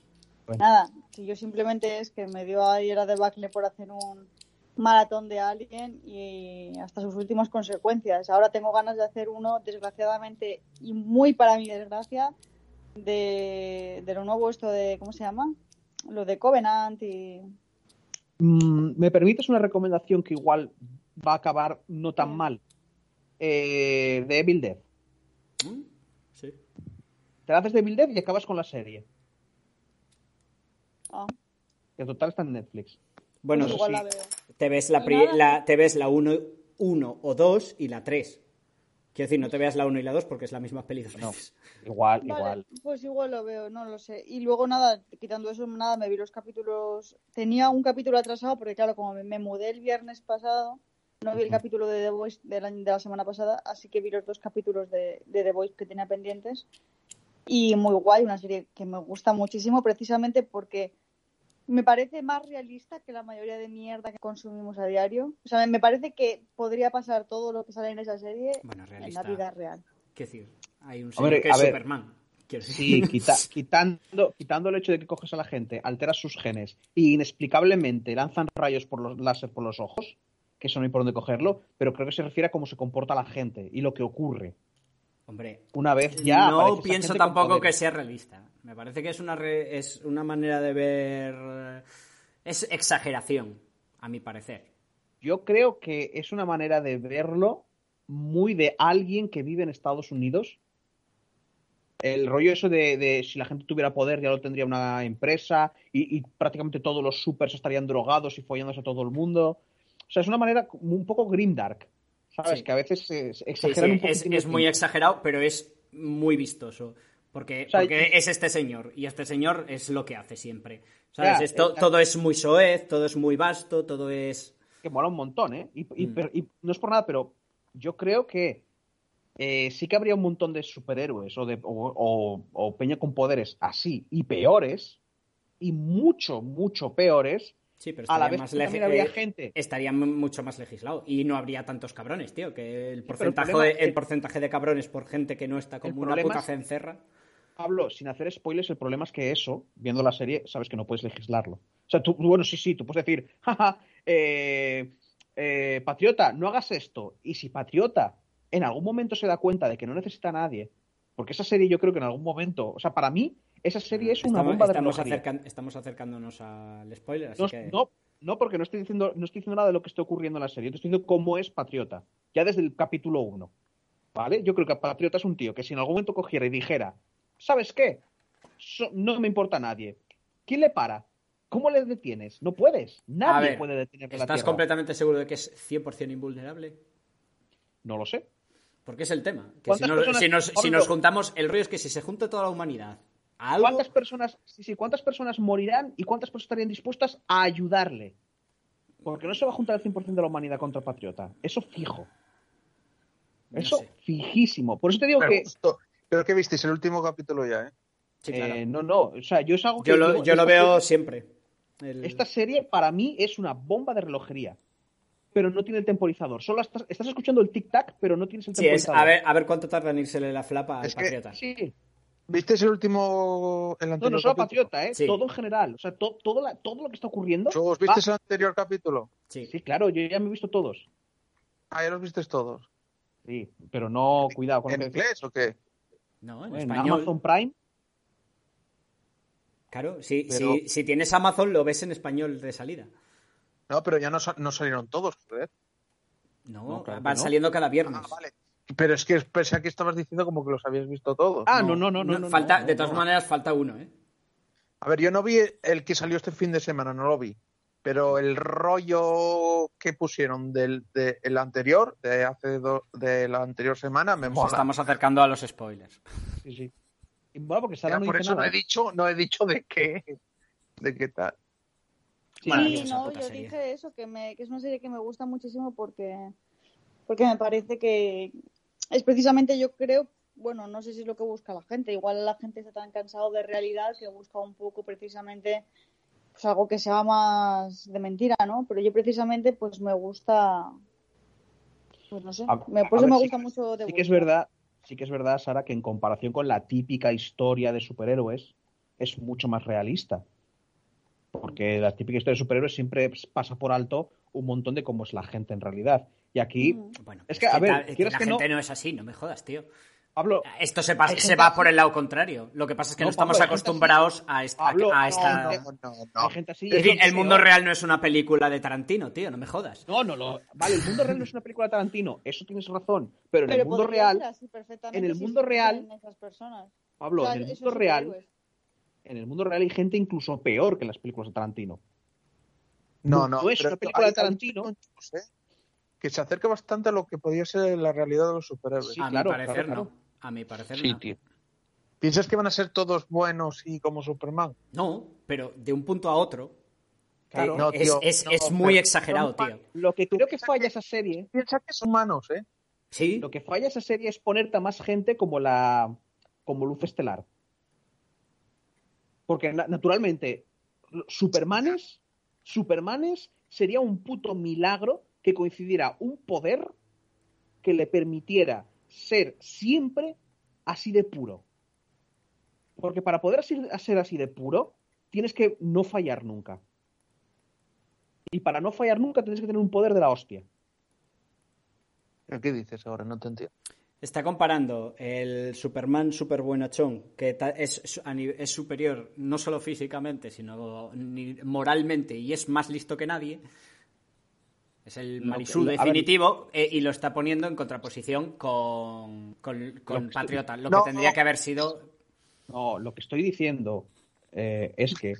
S2: Bueno.
S5: Nada, si yo simplemente es que me dio ayer a debacle por hacer un maratón de Alien y hasta sus últimas consecuencias. Ahora tengo ganas de hacer uno, desgraciadamente, y muy para mi desgracia, de, de lo nuevo esto de, ¿cómo se llama? Lo de Covenant y...
S2: Mm, ¿Me permites una recomendación que igual va a acabar no tan
S5: Sí.
S2: mal? Eh, de Evil Dead.
S3: ¿Mm? Sí.
S2: Te la haces de Evil Dead y acabas con la serie.
S5: Ah,
S2: Que total está en Netflix.
S3: Bueno,
S5: Pues igual
S3: sí.
S5: la veo.
S3: Te ves la, pri- la- te ves la 1 uno o 2 y la 3. Quiero decir, no te veas la 1 y la 2 porque es la misma peli dos
S2: No. Igual,
S5: Vale,
S2: igual.
S5: pues igual lo veo, no lo sé. Y luego nada, quitando eso, nada, me vi los capítulos. Tenía un capítulo atrasado porque, claro, como me, me mudé el viernes pasado, no vi el capítulo de The Voice de la, de la semana pasada, así que vi los dos capítulos de, de The Voice que tenía pendientes. Y muy guay, una serie que me gusta muchísimo precisamente porque me parece más realista que la mayoría de mierda que consumimos a diario. O sea, me parece que podría pasar todo lo que sale en esa serie
S3: Bueno,
S5: en la vida real.
S3: Quiero decir, hay un
S2: A
S3: señor
S2: ver,
S3: que
S2: a
S3: es
S2: ver.
S3: Superman.
S2: Sí, quita- quitando, quitando el hecho de que coges a la gente, alteras sus genes y inexplicablemente lanzan rayos por los láser por los ojos, que eso no hay por dónde cogerlo, pero creo que se refiere a cómo se comporta la gente y lo que ocurre.
S3: Hombre,
S2: Una vez ya.
S3: no pienso tampoco que sea realista. Me parece que es una, re- es una manera de ver... eh, Es exageración, a mi parecer.
S2: Yo creo que es una manera de verlo muy de alguien que vive en Estados Unidos. El rollo eso de, de si la gente tuviera poder ya lo tendría una empresa y, y prácticamente todos los supers estarían drogados y follándose a todo el mundo. O sea, es una manera un poco grimdark, ¿sabes?
S3: Sí.
S2: Que a veces se,
S3: Sí,
S2: exageran
S3: sí,
S2: un
S3: es, es muy exagerado, pero es muy vistoso. Porque,
S2: O sea,
S3: porque es este señor, y este señor es lo que hace siempre. ¿Sabes?
S2: Ya,
S3: Esto- todo es muy soez, todo es muy vasto, todo es...
S2: que mola un montón, ¿eh? Y, y-
S3: Mm.
S2: pero- y no es por nada, pero yo creo que eh, sí que habría un montón de superhéroes o, de, o, o- o peña con poderes así y peores, y mucho, mucho peores,
S3: Sí, pero
S2: a la
S3: estaría
S2: vez
S3: más
S2: que también
S3: legi-
S2: habría
S3: eh,
S2: gente.
S3: Estaría m- mucho más legislado. Y no habría tantos cabrones, tío. Que el
S2: el
S3: porcentaje,
S2: problema
S3: de, el porcentaje de cabrones por gente que no está como una puta
S2: es-
S3: cencerra.
S2: Pablo, sin hacer spoilers, el problema es que eso, viendo la serie, sabes que no puedes legislarlo. O sea, tú, bueno, sí, sí, tú puedes decir, jaja, eh, eh, Patriota, no hagas esto. Y si Patriota en algún momento se da cuenta de que no necesita a nadie, porque esa serie yo creo que en algún momento, o sea, para mí, esa serie es una
S3: estamos,
S2: bomba de
S3: estamos,
S2: relojería.
S3: acercan- estamos acercándonos al spoiler, así
S2: No,
S3: que...
S2: no, no, porque no estoy diciendo, no estoy diciendo nada de lo que está ocurriendo en la serie. Yo estoy diciendo cómo es Patriota. Ya desde el capítulo 1. ¿Vale? Yo creo que Patriota es un tío que si en algún momento cogiera y dijera, ¿sabes qué? So- no me importa nadie. ¿Quién le para? ¿Cómo le detienes? No puedes.
S3: A
S2: Nadie
S3: ver,
S2: puede detener la
S3: ¿Estás
S2: Tierra.
S3: completamente seguro de que es 100% invulnerable?
S2: No lo sé.
S3: Porque es el tema. Que si,
S2: ¿Cuántas
S3: no-
S2: personas-
S3: si nos, si nos juntamos, el rollo es que si se junta toda la humanidad a algo,
S2: ¿Cuántas personas, sí, sí, cuántas personas morirán y cuántas personas estarían dispuestas a ayudarle? Porque no se va a juntar el 100% de la humanidad contra el Patriota. Eso fijo.
S3: No
S2: Eso
S3: sé.
S2: fijísimo. Por eso te digo
S4: Pero,
S2: que
S4: justo- pero que visteis el último capítulo ya, ¿eh?
S3: Sí, claro.
S2: Eh, no, no. O sea, yo es algo que.
S3: yo lo,
S2: digo,
S3: yo lo veo
S2: serie-
S3: siempre. El-
S2: Esta serie para mí es una bomba de relojería. Pero no tiene el temporizador. Solo estás, estás escuchando el tic-tac, pero no tienes el
S3: Sí, es
S2: temporizador.
S3: a ver, a ver cuánto tarda en irsele la flapa al
S4: Es que-
S3: patriota.
S2: Sí.
S4: ¿Visteis el último, el
S2: No,
S4: anterior
S2: no solo
S4: capítulo?
S2: Patriota, ¿eh?
S3: Sí.
S2: Todo en general. O sea, to- todo, la- todo lo que está ocurriendo.
S4: ¿Chugos,
S2: va-
S4: visteis el anterior capítulo?
S3: Sí.
S2: Sí, claro, yo ya me he visto todos.
S4: Ah, ya los visteis todos.
S2: Sí, pero no, cuidado con lo
S4: ¿En
S2: que
S4: inglés o qué?
S3: No, en
S2: En
S3: español.
S2: Amazon Prime.
S3: Claro, si,
S4: Pero-
S3: si, si tienes Amazon lo ves en español de salida.
S4: No, pero ya no, no salieron todos, joder.
S3: No,
S2: No, claro
S3: van
S2: no.
S3: saliendo cada viernes.
S4: Ah, vale. Pero es que pensé que estabas diciendo como que los habías visto todos.
S2: Ah, no, no, no, no.
S3: No,
S2: no,
S3: falta,
S2: no,
S3: de todas
S2: no.
S3: maneras, falta uno, ¿eh?
S4: A ver, yo no vi el que salió este fin de semana, no lo vi. Pero el rollo que pusieron del de, el anterior, de hace do- de la anterior semana, me
S3: Nos
S4: mola.
S3: estamos acercando a los spoilers.
S2: Sí, sí. Y bueno, porque Sara
S4: Ya,
S2: no
S4: por eso
S2: nada.
S4: no he dicho, no he dicho de qué, de qué tal.
S2: Sí,
S5: no, yo
S3: serie.
S5: dije eso, que, me, que es una serie que me gusta muchísimo porque, porque me parece que es precisamente, yo creo, bueno, no sé si es lo que busca la gente, igual la gente está tan cansado de realidad que busca un poco precisamente pues algo que sea más de mentira, ¿no? Pero yo precisamente pues me gusta, pues no sé,
S2: A-
S5: me, por eso me gusta mucho de
S2: Sí que es verdad, sí que es verdad, Sara, que en comparación con la típica historia de superhéroes, es mucho más realista. Porque la típica historia de superhéroes siempre pasa por alto un montón de cómo es la gente en realidad. Y aquí.
S3: Bueno,
S2: Es que, a ver,
S3: la
S2: que
S3: gente no... es así, no me jodas, tío. Esto se, pasa- se va
S2: así.
S3: por el lado contrario. Lo que pasa es que no,
S2: No,
S3: estamos
S2: Pablo,
S3: acostumbrados a esta...
S2: Pablo,
S3: a
S2: no,
S3: esta-
S2: no,
S4: No, no,
S2: hay
S4: no.
S2: gente así.
S3: Es decir, el mundo real no es una película de Tarantino, tío, no me jodas.
S2: No, no, lo... vale, el mundo real no es una película de Tarantino, eso tienes razón. Pero en
S5: Pero
S2: el mundo real, en el
S5: si
S2: mundo real-
S5: existieran esas personas.
S2: Pablo,
S5: O sea,
S2: en el mundo real, en el mundo real hay gente incluso peor que en las películas de Tarantino.
S4: No, no.
S2: No es una película de Tarantino.
S4: hay ¿eh? Que se acerca bastante a lo que podría ser la realidad de los superhéroes.
S2: Sí,
S3: a
S2: claro,
S3: mi parecer
S2: claro,
S3: no. A mi parecer
S4: Sí,
S3: no.
S4: tío. ¿Piensas que van a ser todos buenos y como Superman?
S3: No, pero de un punto a otro.
S2: Claro.
S4: No,
S3: es,
S4: tío,
S3: es-
S4: no,
S3: es muy
S4: pero-
S3: exagerado, tío.
S2: Lo que creo que falla
S4: que-
S2: esa serie,
S4: Piensa que son humanos, ¿eh?
S3: Sí,
S2: lo que falla esa serie es ponerte a más gente como la como luz estelar. Porque na- naturalmente Supermanes, Supermanes sería un puto milagro que coincidiera un poder que le permitiera ser siempre así de puro. Porque para poder así- ser así de puro, tienes que no fallar nunca. Y para no fallar nunca tienes que tener un poder de la hostia.
S4: ¿Qué dices ahora? No te entiendo.
S3: Está comparando el Superman super buenachón, que es, superior no solo físicamente, sino ni- moralmente y es más listo que nadie. Es el Marisú
S2: ver-
S3: definitivo eh, y lo está poniendo en contraposición con, con, con
S2: Lo que-
S3: Patriota, lo
S4: No,
S3: que tendría
S4: no.
S3: que haber sido.
S2: No, lo que estoy diciendo eh, es que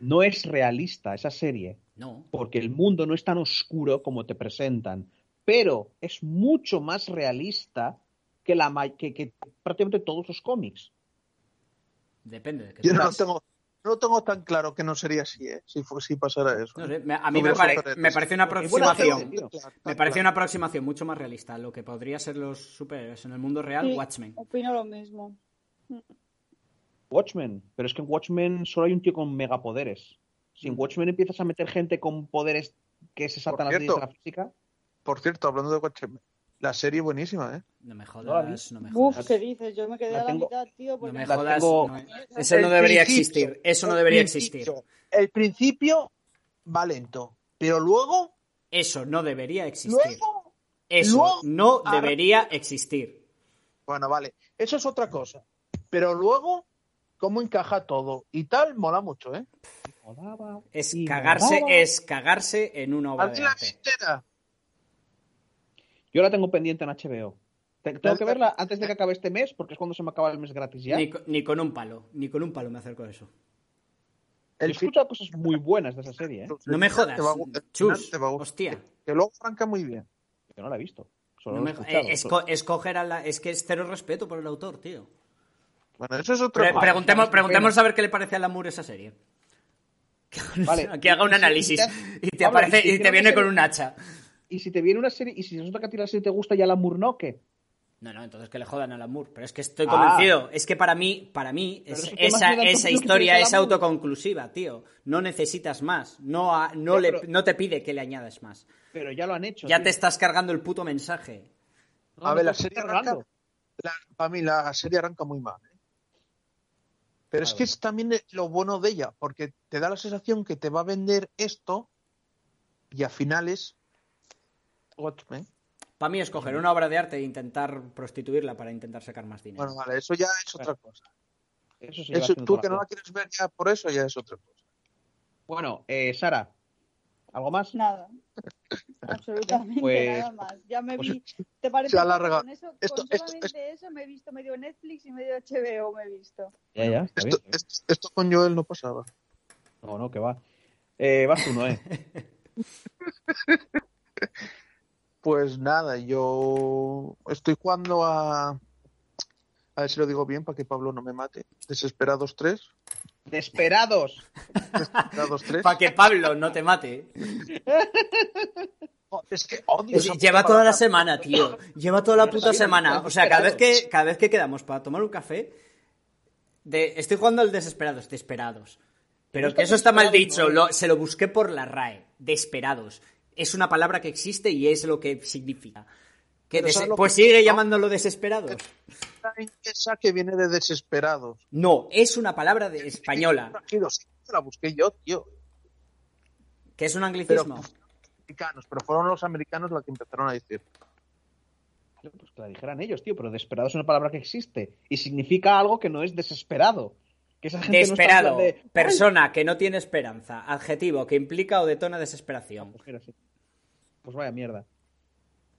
S2: no es realista esa serie,
S3: No.
S2: porque el mundo no es tan oscuro como te presentan, pero es mucho más realista que, la, ma- que, que prácticamente todos los cómics.
S3: Depende de que
S4: Yo no tengo, no lo tengo tan claro que no sería así, ¿eh? Si, si pasara eso.
S3: No sé, me- a mí
S4: No
S3: me, pare- me parece una aproximación.
S2: gente.
S3: Me parece una aproximación mucho más realista lo que podría ser los superhéroes en el mundo real,
S5: Sí,
S3: Watchmen.
S5: Opino lo mismo.
S2: Watchmen, pero es que en Watchmen solo hay un tío con megapoderes. Si en Watchmen empiezas a meter gente con poderes que se saltan las leyes de la física,
S4: Por cierto, hablando de Watchmen, la serie buenísima, ¿eh?
S3: No me
S2: No
S3: jodas, no me
S5: Uf,
S3: jodas.
S5: ¿qué dices? Yo me quedé
S2: La
S5: a la
S2: tengo-
S5: mitad, tío.
S3: No
S5: Porque
S3: me
S2: La
S3: jodas.
S2: tengo-
S3: no- Eso no debería existir. Eso no
S4: el
S3: debería
S4: principio-
S3: existir.
S4: El principio va lento, pero luego,
S3: Eso no debería existir.
S4: luego,
S3: Eso
S4: luego-
S3: no debería existir.
S4: bueno, vale, eso es otra cosa. Pero luego, cómo encaja todo y tal, mola mucho, ¿eh?
S3: Es cagarse, es cagarse en una obra
S4: ¿Alguien
S3: de
S4: la
S3: arte.
S2: Yo la tengo pendiente en HBO. Te- Tengo que verla antes de que acabe este mes, porque es cuando se me acaba el mes gratis ya.
S3: Ni, co- ni con un palo, ni con un palo me acerco a eso.
S2: He escuchado cosas muy buenas de esa serie, ¿eh?
S3: No me jodas.
S4: Te va
S3: Chus,
S4: te va
S3: hostia.
S4: Que luego franca muy bien.
S2: Yo no la he visto. Solo
S3: No
S2: lo he
S3: me-
S2: escuchado.
S3: eh, esco- escoger a la. Es que es cero respeto por el autor, tío.
S4: Bueno, eso es
S3: Pre-
S4: cosa.
S3: preguntemos,
S2: qué
S3: preguntemos a ver qué le parece a Lamour esa serie.
S2: Vale.
S3: Que haga un análisis
S2: y te-
S3: aparece
S2: y
S3: te viene con un hacha.
S2: Y si te viene una serie, y si resulta que a ti la serie te gusta ya la Murnoque.
S3: No, no, entonces que le jodan a Lamour. Pero es que estoy
S2: Ah.
S3: convencido. Es que para mí, para mí, es- esa, esa historia es
S2: a
S3: autoconclusiva, tío. No necesitas más. No, no, le,
S2: pero-
S3: no te pide que le añades más.
S2: Pero ya lo han hecho.
S3: Ya
S2: tío.
S3: te estás cargando el puto mensaje.
S2: No,
S4: A
S2: no
S4: ver, la serie arranca. la- para mí, la serie arranca muy mal. ¿eh? Pero es que es también lo bueno de ella, porque te da la sensación que te va a vender esto y a finales. Watchmen.
S3: Para mí, escoger una obra de arte e intentar prostituirla para intentar sacar más dinero.
S4: Bueno, vale, eso ya es otra cosa.
S2: Eso sí,
S4: Eso,
S2: lleva
S4: tú que no la quieres ver ya por eso ya es otra cosa.
S2: Bueno, eh, Sara, ¿algo más?
S5: Nada. Absolutamente
S2: Pues-
S5: nada más. Ya me
S2: pues-
S5: vi. ¿Te parece? Con, eso,
S4: Esto-
S5: con
S4: esto-
S5: solamente eso me he visto medio Netflix y medio HBO me he visto.
S2: Ya, ya, está
S4: Esto,
S2: bien.
S4: esto, esto con Joel no pasaba.
S2: No, no, que va. Eh, vas tú, Noé.
S4: Pues nada, yo estoy jugando a. A ver si lo digo bien para que Pablo no me mate. Desesperados 3.
S2: Desperados.
S4: Desesperados 3.
S3: Para que Pablo no te mate.
S4: Oh, es que odio
S3: Es- lleva toda la semana, tío. Lleva toda la puta semana. O sea, cada vez, que, cada vez que quedamos para tomar un café, de, estoy jugando al desesperados, desesperados. Pero que eso está mal dicho, lo- se lo busqué por la RAE. Desesperados. Es una palabra que existe y es lo que significa. Que
S4: Pero
S3: des-
S4: ¿sabes lo
S3: pues
S4: que-
S3: sigue llamándolo desesperados.
S4: Esa que viene de desesperados.
S3: No, es una palabra de española,
S4: Tranquilo, sí, la busqué yo, tío.
S3: que es un anglicismo.
S4: Americanos, pero fueron los americanos los que empezaron a decir.
S2: Pues que la dijeran ellos, tío, pero desesperado es una palabra que existe y significa algo que no es desesperado. Que esa gente no
S3: Desesperado, persona que no tiene esperanza, adjetivo que implica o detona desesperación.
S2: Pues. Pues vaya mierda.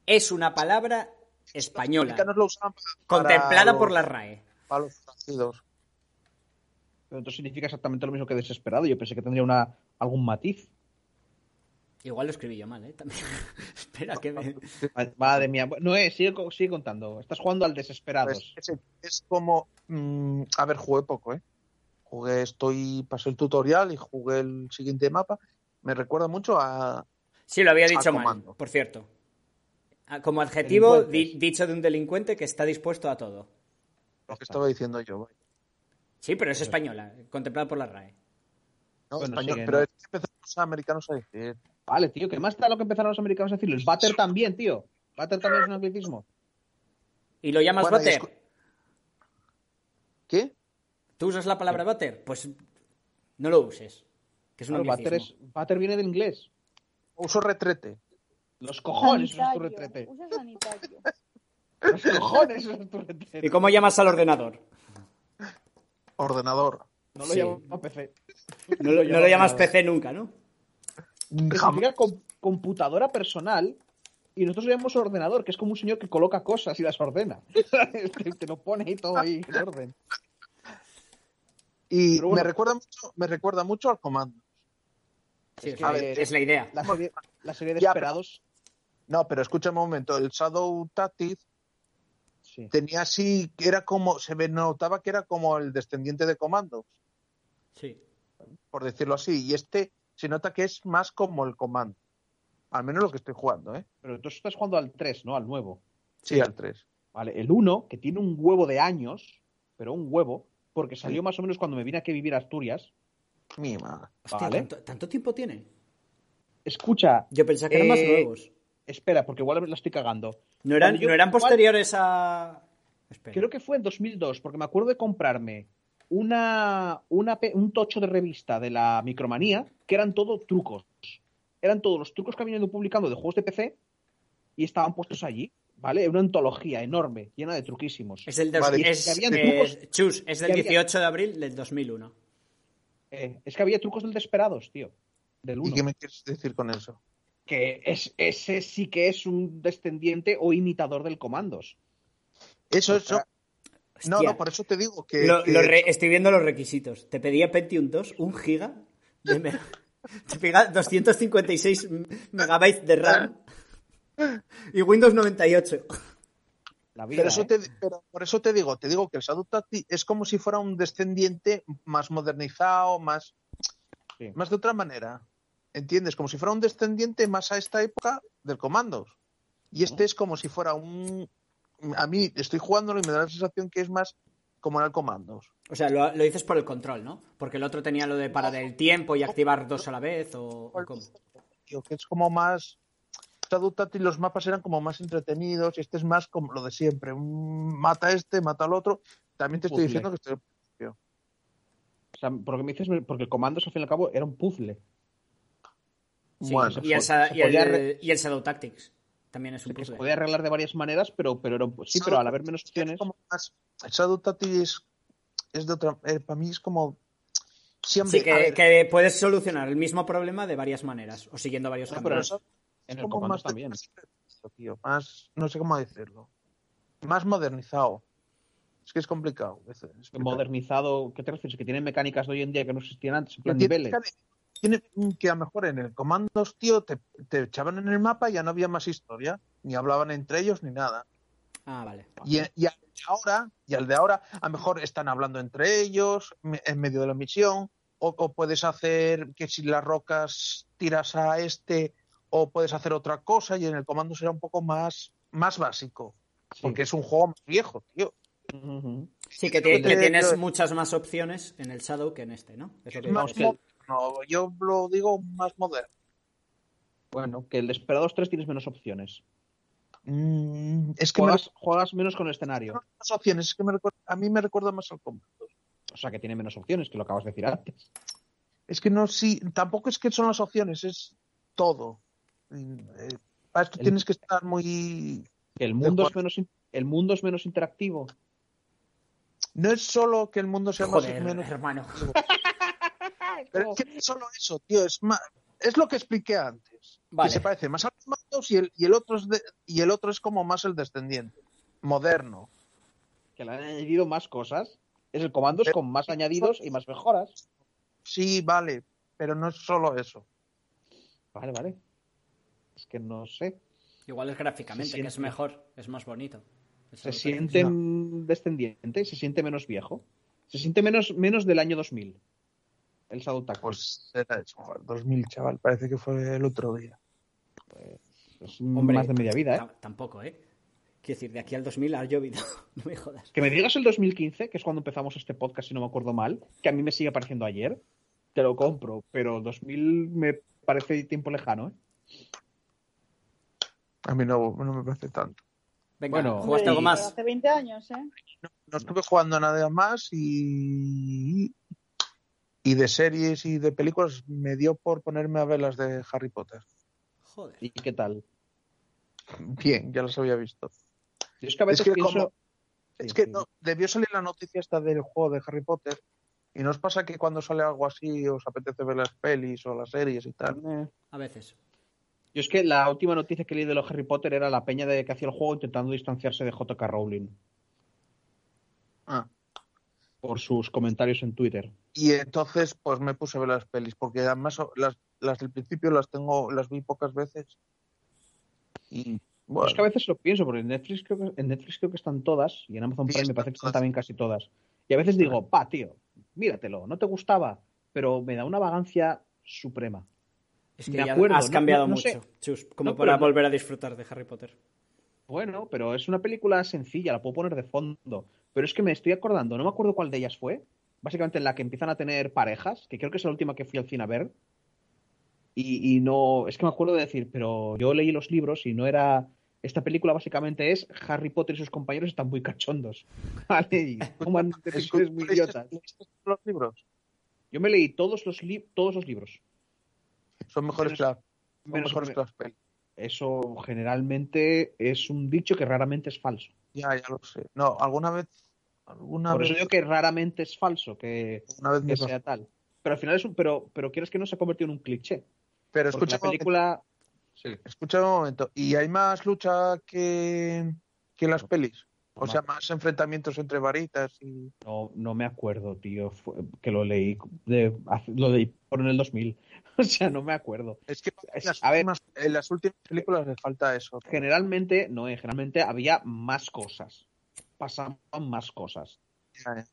S3: Es una palabra española,
S4: lo
S3: contemplada por la RAE.
S4: Para los nacidos.
S2: Pero entonces significa exactamente lo mismo que desesperado. Yo pensé que tendría una, algún matiz.
S3: Igual lo escribí yo mal, ¿eh? También. Espera, que me...
S2: Madre mía. No es, sigue, sigue contando. Estás jugando al Desesperados.
S4: Pues, es, es como. mm, a ver, jugué poco, ¿eh? Jugué, estoy. Pasé el tutorial y jugué el siguiente mapa. Me recuerda mucho a.
S3: Sí, lo había dicho mal, por cierto. Ah, Como adjetivo di- dicho de un delincuente que está dispuesto a todo.
S4: Lo que estaba diciendo yo.
S3: Sí, pero es española, contemplada por la RAE.
S4: ¿no?
S2: Bueno,
S4: Español,
S2: sí,
S4: pero
S2: ¿no?
S4: es que empezaron los americanos a decir.
S2: Vale, tío, que más da lo que empezaron los americanos a decirlo. El Butter también, tío. Butter también es un anglicismo.
S3: ¿Y lo llamas
S4: Bueno, escu- ¿Qué?
S3: ¿Tú usas la palabra butter? Pues no lo uses. Que es un
S2: Claro, butter,
S3: anglicismo.
S2: es, butter viene del inglés.
S4: Uso retrete.
S2: Los cojones, es tu retrete.
S5: Usa sanitario.
S2: Los cojones, es tu retrete.
S3: ¿Y cómo llamas al ordenador?
S4: Ordenador.
S2: No lo
S3: Sí.
S2: llamo PC.
S3: No lo, no lo llamas PC nunca, ¿no?
S2: Significa com- computadora personal y nosotros lo llamamos ordenador, que es como un señor que coloca cosas y las ordena. te, te lo pone ahí todo ahí en orden.
S4: Y
S2: bueno.
S4: me recuerda mucho, me recuerda mucho al comando.
S3: Sí,
S2: Es
S3: la idea.
S2: La serie, la serie de
S4: Ya,
S2: Esperados.
S4: No, pero escucha un momento. El Shadow Tactics
S2: Sí.
S4: tenía así, era como, se notaba que era como el descendiente de comandos,
S3: Sí.
S4: por decirlo así. Y este se nota que es más como el comando. Al menos lo que estoy jugando, ¿eh?
S2: Pero tú estás jugando al 3, ¿no? Al nuevo.
S4: Sí, al 3.
S2: Vale, el 1, que tiene un huevo de años, pero un huevo, porque salió más o menos cuando me vine aquí a vivir a Asturias.
S4: Mi madre.
S3: Hostia,
S2: Vale.
S3: ¿tanto, tanto tiempo tiene?
S2: Escucha,
S3: Yo pensaba que eran más
S2: Eh,
S3: nuevos.
S2: espera, porque igual la estoy cagando.
S3: ¿No eran,
S2: yo-
S3: ¿no eran
S2: igual-
S3: posteriores a...? Espera.
S2: Creo que fue en 2002, porque me acuerdo de comprarme una, una un tocho de revista de la Micromanía, que eran todo trucos. Eran todos los trucos que habían ido publicando de juegos de PC y estaban puestos allí, ¿vale? Era una antología enorme, llena de truquísimos.
S3: Es el dos-
S4: Vale.
S3: es,
S2: Que habían
S3: eh, Chus, es del
S2: que había-
S3: 18 de abril del 2001.
S2: Eh, es que había trucos del Desperados, tío. Del
S4: ¿Y
S2: 1.
S4: qué me quieres decir con eso?
S2: Que es, ese sí que es un descendiente o imitador del Comandos.
S4: Eso, eso. No,
S3: Hostia.
S4: no, por eso te digo que.
S3: Lo-
S4: que-
S3: lo re- estoy viendo los requisitos. Te pedía Pentium 2, un giga. de me- te pega 256 megabytes de RAM. Y Windows 98.
S2: La vida,
S4: Pero, eso
S2: ¿eh?
S4: te, pero por eso te digo, te digo que el Shadow es como si fuera un descendiente más modernizado, más,
S2: Sí.
S4: más de otra manera. ¿Entiendes? Como si fuera un descendiente más a esta época del Comandos. Y este es como si fuera un. A mí estoy jugándolo y me da la sensación que es más como era el Comandos.
S3: O sea, lo, lo dices por el control, ¿no? Porque el otro tenía lo de parar el tiempo y activar dos a la vez, o, o cómo.
S4: Tío, que es como más. Shadow Tactics los mapas eran como más entretenidos y este es más como lo de siempre. Un mata a este, mata al otro. También te estoy
S2: Puzzle.
S4: diciendo que estoy.
S2: O sea, por lo que me dices, porque el Comandos, al fin y al cabo, era un puzzle.
S3: Sí,
S4: Bueno,
S3: y, el, y el-
S2: podía
S3: y el Shadow Tactics. También es un
S2: que se
S3: puzzle.
S2: podía arreglar de varias maneras, pero, pero era un- sí, pero al haber menos
S4: Es
S2: opciones.
S4: más- Shadow Tactics es, es de otra. eh, para mí es como. Siempre.
S3: Sí, que, puedes solucionar el mismo problema de varias maneras o siguiendo varios
S2: No,
S3: caminos.
S2: En el
S4: como más
S2: también.
S4: más- tío, más. No sé cómo decirlo. Más modernizado. Es que es complicado.
S2: Modernizado, ¿qué te refieres? Que tienen mecánicas de hoy en día que no existían antes, en plan niveles.
S4: tiene que a lo mejor en el comandos, tío, te, te echaban en el mapa y ya no había más historia. Ni hablaban entre ellos ni nada.
S3: Ah, vale.
S4: Y, y al de ahora, y al de ahora, a lo mejor están hablando entre ellos en medio de la misión, o, o puedes hacer que si las rocas tiras a este, o puedes hacer otra cosa, y en el comando será un poco más, más básico,
S2: Sí.
S4: porque es un juego más viejo, tío.
S3: Sí, que,
S4: que
S3: que
S4: te-
S3: tienes
S4: yo-
S3: muchas más opciones en el Shadow que en este, ¿no? Es lo que
S4: Más
S3: dices.
S4: moderno, yo lo digo más moderno.
S2: Bueno, que el Desperados 3 tienes menos opciones.
S4: Mm, es que me
S2: Juegas, juegas menos con el escenario.
S4: más opciones, es que me recuerda- a mí me recuerda más al comando.
S2: O sea, que tiene menos opciones, que lo acabas de decir antes.
S4: Es que no, sí, tampoco es que son las opciones, es todo. Y, eh, para esto
S2: El-
S4: tienes que estar muy.
S2: El mundo, es menos, el mundo es menos interactivo.
S4: No es solo que el mundo sea más
S3: Joder,
S4: menos.
S3: hermano.
S4: Pero es que no es solo eso, tío, es más. Es lo que expliqué antes.
S3: Vale.
S4: Que se parece más a los mandos y el, y el otro es de- y el otro es como más el descendiente. Moderno.
S2: Que le han añadido más cosas. Es el comandos
S4: Pero-
S2: con más añadidos y más mejoras.
S4: Sí, vale, pero no es solo eso.
S2: Vale, vale. Es que no sé.
S3: Igual es gráficamente, que es mejor, es más bonito.
S2: Se siente descendiente, se siente menos viejo. Se siente menos, menos del año 2000. El Shadow Tactics.
S4: Pues era eso, joder, 2000, chaval. Parece que fue el otro día.
S2: es
S3: Hombre,
S2: más de media vida, ¿eh?
S3: ta- Tampoco, ¿eh? Quiero decir, de aquí al 2000 ha llovido. no me jodas.
S2: Que me digas el 2015, que es cuando empezamos este podcast, si no me acuerdo mal, que a mí me sigue pareciendo ayer, te lo compro, pero 2000 me parece tiempo lejano, ¿eh?
S4: A mí no, no me parece tanto.
S3: Venga,
S2: Bueno,
S3: ¿jugaste algo más?
S5: Hace 20 años, ¿eh?
S4: No estuve jugando a nada más y. Y de series y de películas me dio por ponerme a ver las de Harry Potter.
S3: Joder.
S2: ¿Y qué tal?
S4: Bien, ya las había visto.
S2: Yo es que a veces
S4: que
S2: pienso...
S4: como-
S2: Sí,
S4: Es que
S2: sí.
S4: no, debió salir la noticia esta del juego de Harry Potter. ¿Y no os pasa que cuando sale algo así os apetece ver las pelis o las series y tal?
S2: Eh,
S3: A veces.
S2: Yo es que la última noticia que leí de los Harry Potter era la peña de que hacía el juego intentando distanciarse de J.K. Rowling
S4: Ah.
S2: por sus comentarios en Twitter.
S4: Y entonces pues me puse a ver las pelis, porque además las, las del principio las tengo, las vi pocas veces. Y bueno,
S2: es que a veces lo pienso, porque en Netflix creo que, en Netflix creo que están todas y en Amazon
S4: Sí,
S2: Prime me parece que están
S4: todas.
S2: también casi todas. Y a veces digo, pa, tío, míratelo, no te gustaba, pero me da una vagancia suprema.
S3: Es que
S2: Me
S3: ya
S2: acuerdo,
S3: has
S2: no-
S3: cambiado
S2: no- no
S3: mucho,
S2: sé.
S3: Chus, como
S2: No,
S3: para volver a disfrutar de Harry Potter.
S2: Bueno, pero es una película sencilla, la puedo poner de fondo. Pero es que me estoy acordando, no me acuerdo cuál de ellas fue. Básicamente en la que empiezan a tener parejas, que creo que es la última que fui al cine a ver. Y, y no, es que me acuerdo de decir, pero yo leí los libros y no era. Esta película básicamente es Harry Potter y sus compañeros están muy cachondos. ¿Vale? Y toman decisiones muy
S4: ¿leíste-
S2: idiotas.
S4: leíste los libros?
S2: Yo me leí todos los, li- todos los libros.
S4: Son mejores
S2: Menos-
S4: que, la- son
S2: menos-
S4: mejores que las pelis.
S2: Eso generalmente es un dicho que raramente es falso.
S4: Ya, ya lo sé. No, alguna vez, alguna
S2: Por
S4: vez,
S2: eso digo que raramente es falso, que,
S4: una vez me
S2: que sea tal. Pero al final es un, pero, pero quieres que no se ha convertido en un cliché.
S4: Pero escucha
S2: la película,
S4: Sí, escucha un momento. ¿Y hay más lucha que, que las pelis? O sea, más enfrentamientos entre varitas y...
S2: no, no me acuerdo, tío, fue- que lo leí, de, lo leí por en el 2000. O sea, no me acuerdo.
S4: Es que en las,
S2: a ver.
S4: últimas, en las últimas películas les falta eso.
S2: Generalmente, no, eh, generalmente había más cosas. Pasaban más cosas.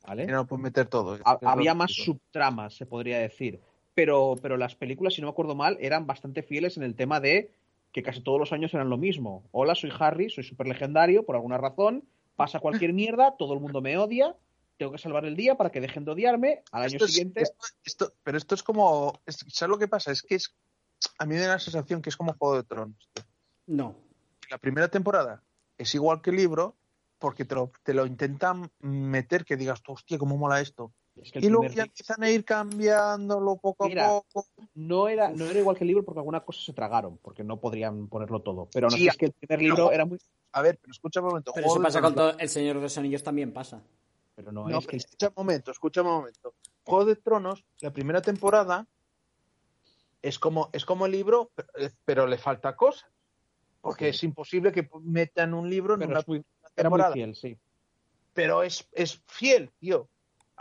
S2: ¿vale?
S4: No pueden meter todo.
S2: Había más subtramas, se podría decir. Pero, pero las películas, si no me acuerdo mal, eran bastante fieles en el tema de que casi todos los años eran lo mismo. Hola, soy Harry, soy súper legendario, por alguna razón, pasa cualquier mierda, todo el mundo me odia, tengo que salvar el día para que dejen de odiarme, al año
S4: Esto es-
S2: siguiente...
S4: esto- esto- pero esto es como... es- ¿Sabes lo que pasa? Es que es... A mí me da la sensación que es como Juego de Tronos.
S3: No.
S4: La primera temporada es igual que el libro porque te lo, te lo intentan meter que digas, tú, hostia, cómo mola esto.
S2: Es que el
S4: Y luego ya empiezan a ir cambiándolo poco
S2: Mira,
S4: a poco.
S2: no, era, no era igual que el libro porque alguna cosa se tragaron, porque no podrían ponerlo todo. Pero no
S4: Sí,
S2: es que el primer libro
S4: no.
S2: era muy...
S4: A ver, pero escucha un momento.
S3: Pero eso pasa con todo. El Señor de los Anillos también pasa.
S2: Pero no,
S4: No,
S2: es
S4: pero
S2: que...
S4: escucha un momento, escucha un momento. Juego de Tronos, la primera temporada es como, es como el libro, pero, pero le falta cosas. Porque
S2: Sí.
S4: es imposible que metan un libro en
S2: pero
S4: una
S2: muy-
S4: primera
S2: era muy
S4: temporada.
S2: fiel, sí.
S4: Pero es, es fiel, tío.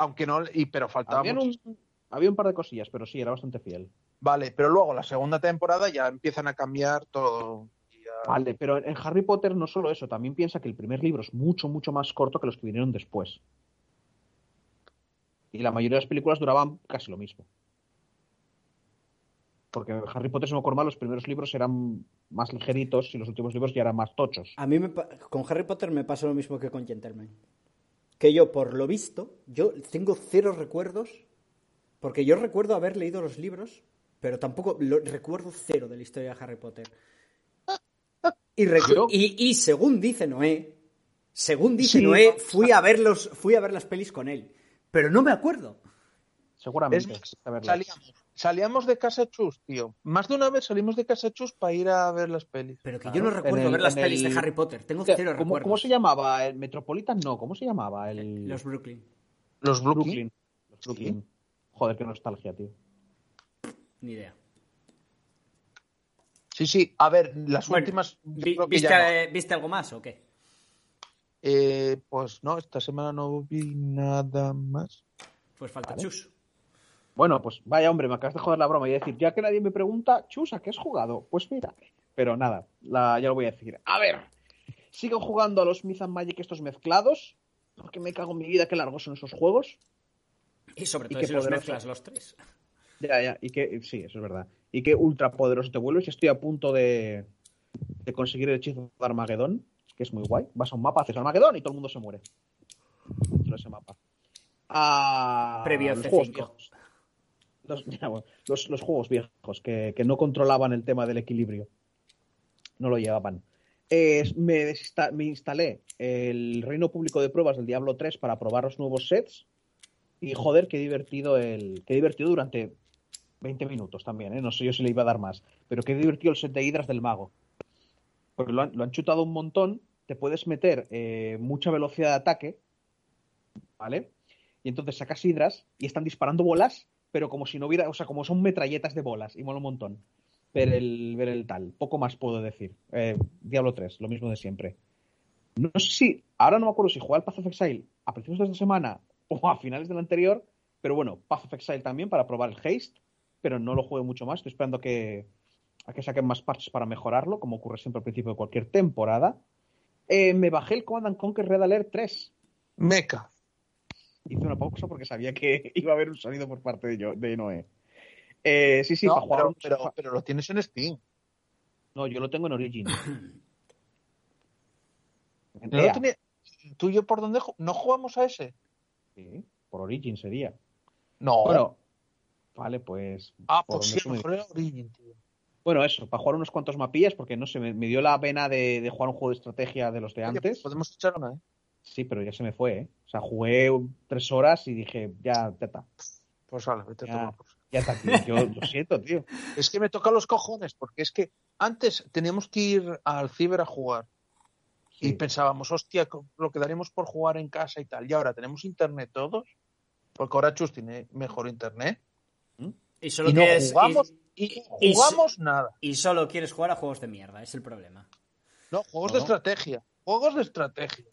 S4: Aunque no, y, pero faltaba
S2: Habían
S4: mucho.
S2: un- había un par de cosillas, pero sí, era bastante fiel.
S4: Vale, pero luego la segunda temporada ya empiezan a cambiar todo. Ya-
S2: Vale, pero en Harry Potter no solo eso, también piensa que el primer libro es mucho, mucho más corto que los que vinieron después. Y la mayoría de las películas duraban casi lo mismo. Porque en Harry Potter, si no me acuerdo mal, los primeros libros eran más ligeritos y los últimos libros ya eran más tochos.
S3: A mí me pa- con Harry Potter me pasa lo mismo que con Gentleman. Que yo, por lo visto, yo tengo cero recuerdos. Porque yo recuerdo haber leído los libros, pero tampoco lo, recuerdo cero de la historia de Harry Potter. Y, y, y según dice Noé, según dice
S4: Sí,
S3: Noé,
S4: no,
S3: fui a ver los, fui a ver las pelis con él. Pero no me acuerdo.
S4: Es
S2: Seguramente. a verlas.
S4: Salíamos, de casa chus, tío. Más de una vez salimos de casa chus para ir a ver las pelis.
S3: Pero que
S2: Claro,
S3: yo no recuerdo
S2: el-
S3: ver las pelis
S2: el-
S3: de Harry Potter. Tengo
S2: ¿Cómo-
S3: cero recuerdos.
S2: ¿Cómo se llamaba? ¿El Metropolitan? No, ¿cómo se llamaba? El
S3: Los Brooklyn.
S4: Los Brooklyn.
S2: Brooklyn. Los Brooklyn. Joder, qué nostalgia, tío.
S3: Ni idea.
S4: Sí, sí. A ver, las
S3: Bueno,
S4: últimas.
S3: Vi- ¿viste,
S4: ya no.
S3: eh, ¿Viste algo más o qué?
S4: Eh, pues no, esta semana no vi nada más.
S3: Pues falta
S2: Vale.
S3: Chus.
S2: Bueno, pues vaya hombre, me acabas de joder la broma y decir, ya que nadie me pregunta, Chus, ¿a qué has jugado? Pues mira, Pero nada, la- ya lo voy a decir. A ver, sigo jugando a los Myth and Magic estos mezclados, porque me cago en mi vida qué largos son esos juegos.
S3: Y sobre
S2: Y
S3: todo
S2: qué
S3: si los mezclas los tres.
S2: Ya, ya, y que, sí, eso es verdad. Y qué ultra poderoso te vuelves. y Estoy a punto de, de conseguir el hechizo de Armagedón, que es muy guay. Vas a un mapa, haces Armagedón y todo el mundo se muere. De ese mapa. Ah,
S3: Previo
S2: los
S3: C5.
S2: juegos viejos. Los, los- los juegos viejos que, que no controlaban el tema del equilibrio. No lo llevaban. Eh, me, me instalé el reino público de pruebas del Diablo 3 para probar los nuevos sets. Y joder, qué divertido el. Qué divertido durante 20 minutos también, ¿eh? No sé yo si le iba a dar más. Pero qué divertido el set de hidras del mago. Porque lo han, lo han chutado un montón. Te puedes meter eh, mucha velocidad de ataque. ¿Vale? Y entonces sacas hidras y están disparando bolas, pero como si no hubiera. O sea, como son metralletas de bolas. Y mola un montón. Ver el, ver el tal. Poco más puedo decir. Eh, Diablo 3, lo mismo de siempre. No sé si. Ahora no me acuerdo si jugué al Path of Exile a principios de esta semana o a finales del anterior. Pero bueno, Path of Exile también para probar el haste. Pero no lo juego mucho más. Estoy esperando a que, a que saquen más parches para mejorarlo, como ocurre siempre al principio de cualquier temporada. Eh, me bajé el Command and Conquer Red Alert 3.
S4: Meca.
S2: Hice una pausa porque sabía que iba a haber un sonido por parte de, yo, de Noé. Eh, sí, sí,
S4: No,
S2: para jugar
S4: pero,
S2: un-
S4: pero, pero lo tienes en Steam.
S2: No, yo lo tengo en Origin.
S4: No lo tenía- ¿Tú y yo por dónde ju- no jugamos a ese?
S2: Sí, por Origin sería.
S4: No.
S2: Bueno, vale, pues.
S4: ah,
S2: por
S4: pues sí,
S2: tú
S4: a lo
S2: me
S4: mejor era Origin, tío.
S2: Bueno, eso, para jugar unos cuantos mapillas, porque no sé, me, me dio la pena de, de jugar un juego de estrategia de los de
S4: Oye,
S2: antes.
S4: podemos echar una, ¿eh?
S2: Sí, pero ya se me fue, ¿eh? O sea, jugué tres horas y dije, ya, ya está.
S4: Pues vale, vete a
S2: Ya.
S4: tomar por saco.
S2: Ya está, tío. Yo lo siento, tío.
S4: Es que me toca los cojones, porque es que antes teníamos que ir al ciber a jugar y pensábamos, hostia, lo que daremos por jugar en casa y tal. Y ahora tenemos internet todos, porque ahora Chus tiene mejor internet.
S3: Y solo
S4: y no
S3: quieres.
S4: jugamos,
S3: y-
S4: y, no
S3: y-
S4: jugamos nada.
S3: y solo quieres jugar a juegos de mierda, es el problema.
S4: No, juegos
S2: No,
S4: de estrategia. Juegos de estrategia.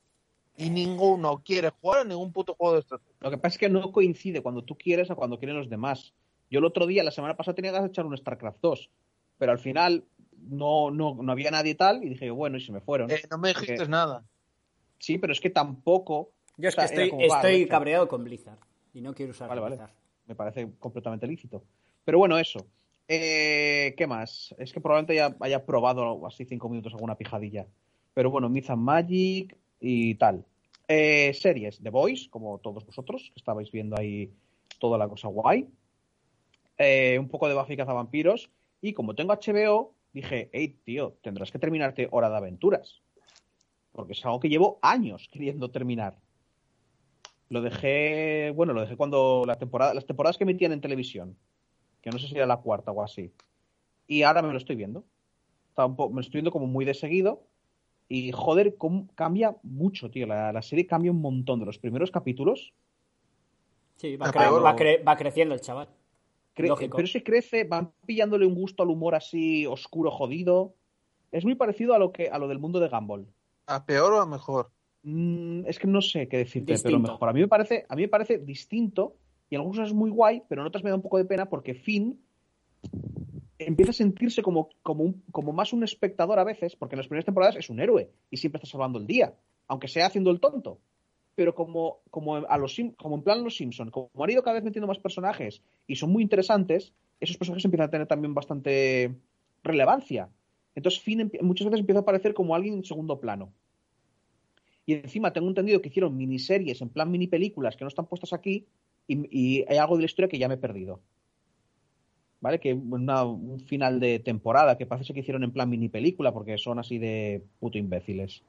S4: Y ninguno quiere jugar a ningún puto juego de estrategia.
S2: Lo que pasa es que no coincide cuando tú quieres a cuando quieren los demás. Yo el otro día, la semana pasada, tenía ganas de echar un StarCraft 2, pero al final no, no, no había nadie tal y dije, bueno, y se me fueron.
S4: Eh, no me dijiste
S2: Porque-
S4: nada.
S2: Sí, pero es que tampoco.
S3: Yo es
S2: O sea,
S3: que estoy,
S2: como,
S3: estoy cabreado con Blizzard. Y no quiero usar
S2: Vale, vale.
S3: Blizzard.
S2: me parece completamente lícito. Pero bueno, eso. Eh, ¿Qué más? Es que probablemente ya haya probado así cinco minutos alguna pijadilla. Pero bueno, Myth and Magic y tal. Eh, series, The Voice, como todos vosotros, que estabais viendo ahí toda la cosa guay. Eh, un poco de Buffy Cazavampiros. Y como tengo HBO, dije, hey, tío, tendrás que terminarte Hora de Aventuras. Porque es algo que llevo años queriendo terminar. Lo dejé, bueno, lo dejé cuando la temporada, las temporadas que emitían en televisión, que no sé si era la cuarta o así. Y ahora me lo estoy viendo. Me lo estoy viendo como muy de seguido. Y joder, cómo cambia mucho, tío. La, la serie cambia un montón de los primeros capítulos.
S3: Sí, va,
S4: Ah,
S3: cre- va cre- va creciendo el chaval.
S2: Cre-
S3: Lógico.
S2: pero que crece, van pillándole un gusto al humor así oscuro, jodido. Es muy parecido a lo que a lo del mundo de Gumball.
S4: ¿A peor o a mejor?
S2: Mm, es que no sé qué decirte,
S3: Distinto.
S2: pero mejor. A mí me parece, a mí me parece distinto y en algunas cosas es muy guay, pero en otras me da un poco de pena porque Finn empieza a sentirse como, como, un- como más un espectador a veces, porque en las primeras temporadas es un héroe y siempre está salvando el día, aunque sea haciendo el tonto. Pero como, como, a los, como en plan los Simpson, como han ido cada vez metiendo más personajes y son muy interesantes, esos personajes empiezan a tener también bastante relevancia. Entonces Finn muchas veces empieza a aparecer como alguien en segundo plano. Y encima tengo entendido que hicieron miniseries, en plan mini películas que no están puestas aquí, y hay algo de la historia que ya me he perdido. ¿Vale? Que una- un final de temporada que parece que hicieron en plan mini película, porque son así de puto imbéciles.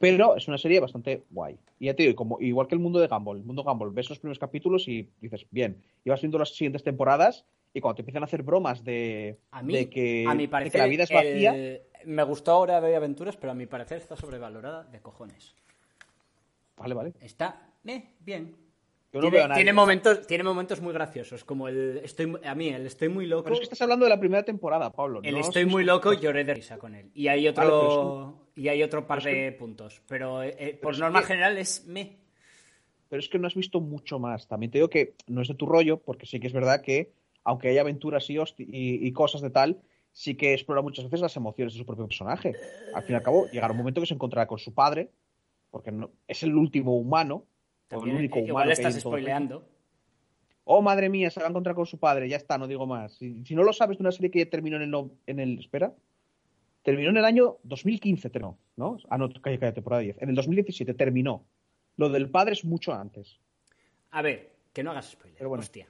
S2: Pero es una serie bastante guay. Y ya te digo, como, igual que el mundo de Gumball. El mundo de Gumball, ves los primeros capítulos y dices, bien. Y vas viendo las siguientes temporadas, y cuando te empiezan a hacer bromas de,
S3: A mí,
S2: de que,
S3: a mi
S2: de
S3: parecer,
S2: que la vida es vacía.
S3: el- me gustó ahora de aventuras, pero a mi parecer está sobrevalorada de cojones.
S2: Vale, vale.
S3: Está eh, bien.
S2: Yo no
S3: tiene,
S2: veo a nadie.
S3: tiene momentos, tiene momentos muy graciosos, como el estoy a mí el estoy muy loco.
S2: Pero es que estás hablando de la primera temporada, Pablo.
S3: El
S2: no
S3: estoy muy loco lloré de risa con él. Y hay otro
S2: Vale,
S3: y hay otro par de puntos, pero eh, eh, por norma
S2: que-
S3: general es me.
S2: pero es que no has visto mucho más. También te digo que no es de tu rollo, porque sí que es verdad que, aunque hay aventuras y, hosti- y, y cosas de tal, sí que explora muchas veces las emociones de su propio personaje. Al fin y al cabo, llegará un momento que se encontrará con su padre, porque no, es el último humano,
S3: También,
S2: único
S3: igual estás spoileando.
S2: Oh, madre mía, se va a encontrar con su padre. Ya está, no digo más. Si, si no lo sabes de una serie que terminó en el, no- en el. Espera. Terminó en el año 2015, terminó, ¿no? Ah, no, calla, calla, temporada 10. En el 2017 terminó. Lo del padre es mucho antes.
S3: A ver, que no hagas spoiler.
S2: Pero bueno.
S3: Hostia.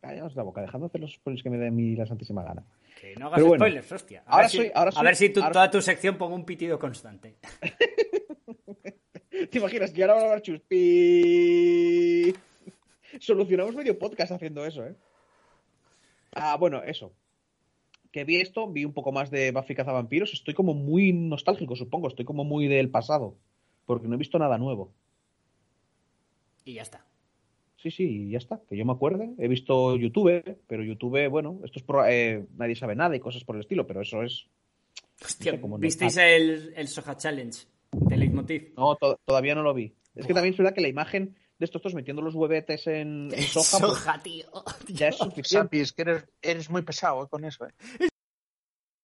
S2: Callaos la boca, dejando de hacer los spoilers que me den mi la santísima gana.
S3: Que no hagas
S2: bueno.
S3: spoilers, hostia. A
S2: Ahora
S3: ver si,
S2: soy- ahora
S3: a
S2: soy-
S3: ver si tu-
S2: ahora-
S3: toda tu sección ponga un pitido constante.
S2: ¿Te imaginas que ahora van a hablar Solucionamos medio podcast haciendo eso, ¿eh? Ah, bueno, eso. Que vi esto, vi un poco más de Buffy Cazavampiros. Estoy como muy nostálgico, supongo. Estoy como muy del pasado. Porque no he visto nada nuevo.
S3: Y ya está.
S2: Sí, sí, ya está. Que yo me acuerde. He visto YouTube, pero YouTube, bueno, esto es pro- eh, nadie sabe nada y cosas por el estilo, pero eso es.
S3: Hostia,
S2: sé
S3: ¿visteis el, el Soja Challenge de Leitmotiv?
S2: No, to- todavía no lo vi. Es que también es verdad que la imagen de estos dos metiendo los huevetes en, en soja, pues,
S3: Soja, tío.
S2: ya es suficiente.
S4: Es que eres, eres muy pesado eh, con eso. eh.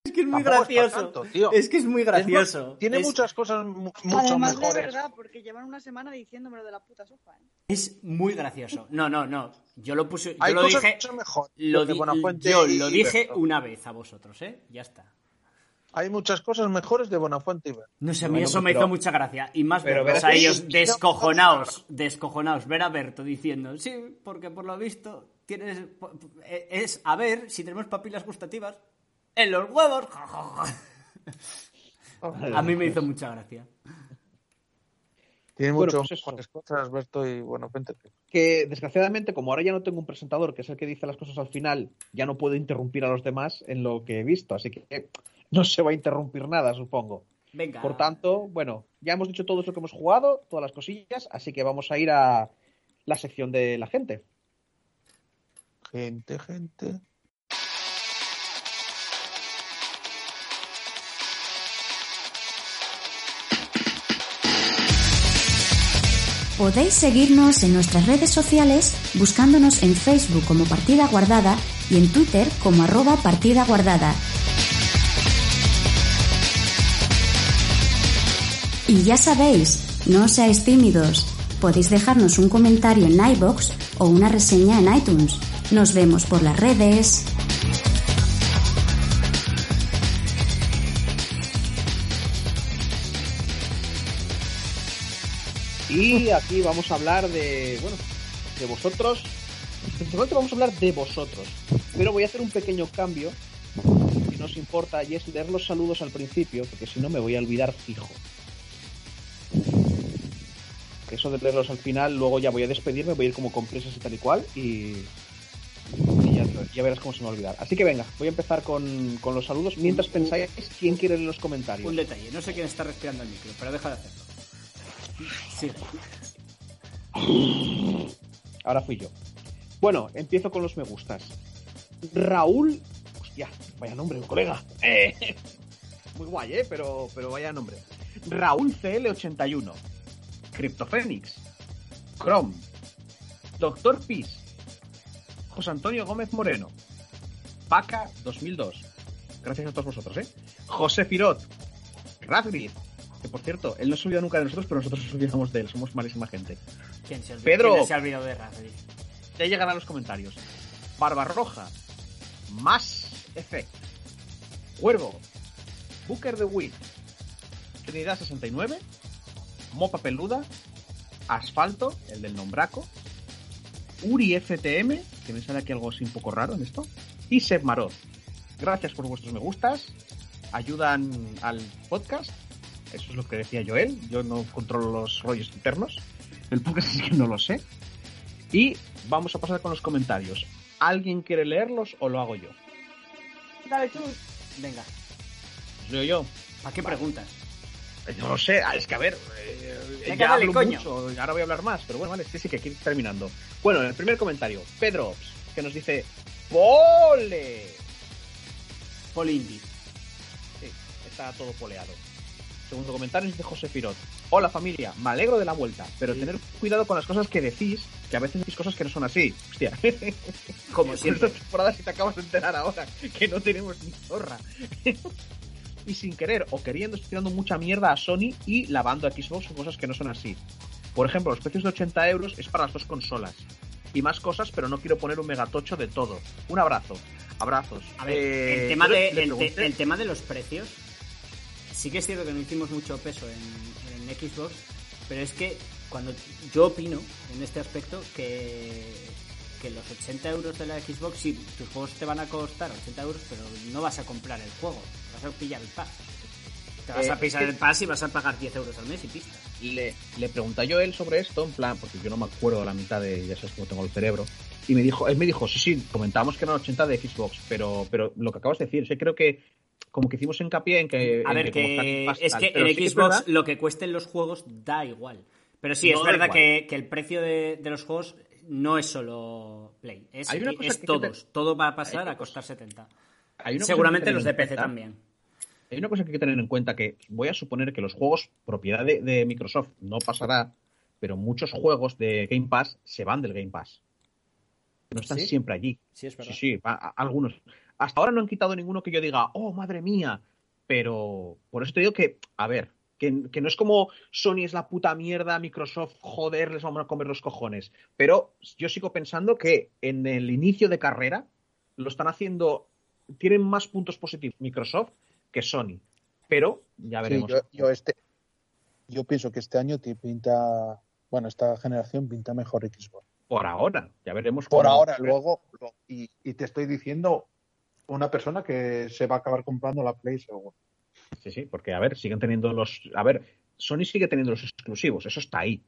S3: Es que es muy
S4: Tampoco es pa'
S3: gracioso.
S4: tanto, tío.
S3: Es que es muy
S4: Es
S3: gracioso.
S4: tiene
S3: Es-
S4: muchas cosas mu- mucho
S5: Además de
S4: mejores.
S5: verdad, porque llevan una semana diciéndomelo de la puta sopa. ¿eh?
S3: Es muy gracioso. No, no, no. Yo lo puse. Yo
S4: Hay
S3: lo
S4: cosas
S3: dije.
S4: mucho mejores.
S3: Lo
S4: de
S3: di-
S4: Buenafuente
S3: yo lo dije una vez a vosotros, ¿eh? Ya está.
S4: Hay muchas cosas mejores de Buenafuente y Berto.
S3: No sé, a mí
S2: Bueno,
S3: eso me hizo mucha gracia. Y más
S2: pero
S3: verlos a ellos descojonados, descojonados. Ver a Berto diciendo, sí, porque por lo visto tienes. Es a ver si tenemos papilas gustativas en los huevos. A mí me hizo mucha gracia.
S4: Tiene
S2: Bueno,
S4: mucho
S2: pues
S4: cosas Berto y Buenafuente.
S2: que desgraciadamente, como ahora ya no tengo un presentador, que es el que dice las cosas al final, ya no puedo interrumpir a los demás en lo que he visto, así que no se va a interrumpir nada, supongo.
S3: Venga.
S2: Por tanto, bueno, ya hemos dicho todo lo que hemos jugado, todas las cosillas, así que vamos a ir a la sección de la gente.
S4: Gente, gente.
S1: Podéis seguirnos en nuestras redes sociales buscándonos en Facebook como Partida Guardada y en Twitter como arroba Partida Guardada. Y ya sabéis, no seáis tímidos. Podéis dejarnos un comentario en iBox o una reseña en iTunes. Nos vemos por las redes.
S2: Y aquí vamos a hablar de, bueno, de vosotros. Principalmente vamos a hablar de vosotros. Pero voy a hacer un pequeño cambio, si no os importa, y es leer los saludos al principio, porque si no me voy a olvidar fijo. Que Eso de leerlos al final, luego ya voy a despedirme, voy a ir como con prisas y tal y cual, y, y ya, ya verás cómo se me va a olvidar. Así que venga, voy a empezar con, con los saludos, mientras pensáis quién quiere leer los comentarios.
S3: Un detalle. No sé quién está respirando el micro, pero deja de hacerlo. Sí.
S2: Ahora fui yo. Bueno, empiezo con los me gustas. Raúl. Hostia, vaya nombre, colega. Eh, Muy guay, ¿eh? Pero, pero vaya nombre. Raúl CL81. Cryptophénix. Chrome. Doctor Peace. José Antonio Gómez Moreno. Paca 2002. Gracias a todos vosotros, ¿eh? José Firot. Radgrid. Que por cierto, él no se olvida nunca de nosotros, pero nosotros nos olvidamos de él. Somos malísima gente.
S3: ¿Quién se, olvidó?
S2: Pedro.
S3: ¿Quién se ha olvidado de Rafael?
S2: Ya llegarán los comentarios. Barbarroja. Más Effect. Cuervo. Booker de Wii. Trinidad 69. Mopa Peluda. Asfalto, el del Nombraco. Uri FTM, que me sale aquí algo así un poco raro en esto. Y Seb Marot. Gracias por vuestros me gustas. Ayudan al podcast. Eso es lo que decía Joel. Yo no controlo los rollos internos. El podcast es que no lo sé. Y vamos a pasar con los comentarios. ¿Alguien quiere leerlos o lo hago yo?
S5: Dale, chus.
S3: Venga.
S2: Los leo yo.
S3: ¿Para qué preguntas?
S2: No lo sé, es que a ver, eh, ya hablo
S3: coño.
S2: mucho, ahora voy a hablar más, pero bueno, vale, sí, sí, que aquí terminando. Bueno, el primer comentario, Pedro Ops, que nos dice ¡Pole!
S3: Polindi.
S2: Sí, está todo poleado. Segundo comentario es de José Firot. Hola familia, me alegro de la vuelta, pero tener cuidado con las cosas que decís que a veces decís cosas que no son así. Hostia.
S3: Como siempre.
S2: esta temporada si te acabas de enterar ahora que no tenemos ni zorra. Y sin querer o queriendo estoy tirando mucha mierda a Sony y lavando a Xbox con cosas que no son así. Por ejemplo, los precios de 80 euros es para las dos consolas. Y más cosas, pero no quiero poner un megatocho de todo. Un abrazo. Abrazos.
S3: A ver,
S2: Eh,
S3: el, tema de,
S2: le
S3: el, te-
S2: pregunté-
S3: el tema de los precios, sí que es cierto que no hicimos mucho peso en, en Xbox, pero es que cuando yo opino en este aspecto que, que los 80 euros de la Xbox, sí, tus juegos te van a costar 80 euros, pero no vas a comprar el juego, vas a pillar el pass. Te vas
S2: Eh,
S3: a pisar
S2: es que-
S3: el pass y vas a pagar 10 euros al mes y pista.
S2: le, le pregunté yo a él sobre esto, en plan, porque yo no me acuerdo de la mitad de, ya sabes cómo tengo el cerebro, y me dijo, él me dijo, sí, sí, comentábamos que eran 80 de Xbox, pero, pero lo que acabas de decir, sí creo que como que hicimos hincapié en que...
S3: A
S2: en
S3: ver, que es que en
S2: sí
S3: Xbox lo que cuesten los juegos da igual. Pero sí,
S2: No
S3: es
S2: da
S3: verdad que, que el precio de, de los juegos no es solo Play, es, todos. Todo va a pasar a costar 70.
S2: hay una cosa
S3: Seguramente los de PC también.
S2: Hay una cosa que hay que tener en cuenta que voy a suponer que los juegos propiedad de, de Microsoft no pasará, pero muchos juegos de Game Pass se van del Game Pass. No están
S3: ¿Sí?
S2: siempre allí.
S3: Sí, es verdad.
S2: Sí, sí, a- a- algunos. Hasta ahora no han quitado ninguno que yo diga, oh, madre mía. Pero por eso te digo que, a ver, que, que no es como Sony es la puta mierda, Microsoft, joder, les vamos a comer los cojones. Pero yo sigo pensando que en el inicio de carrera lo están haciendo, tienen más puntos positivos Microsoft que Sony. Pero ya
S4: Sí,
S2: veremos.
S4: yo, yo este, yo pienso que este año te pinta, bueno, esta generación pinta mejor Xbox.
S2: Por ahora, ya veremos.
S4: Por
S2: cómo-
S4: ahora, luego, y, y te estoy diciendo una persona que se va a acabar comprando la Play seguro.
S2: Sí, sí, porque a ver, siguen teniendo los. A ver, Sony sigue teniendo los exclusivos, eso está ahí.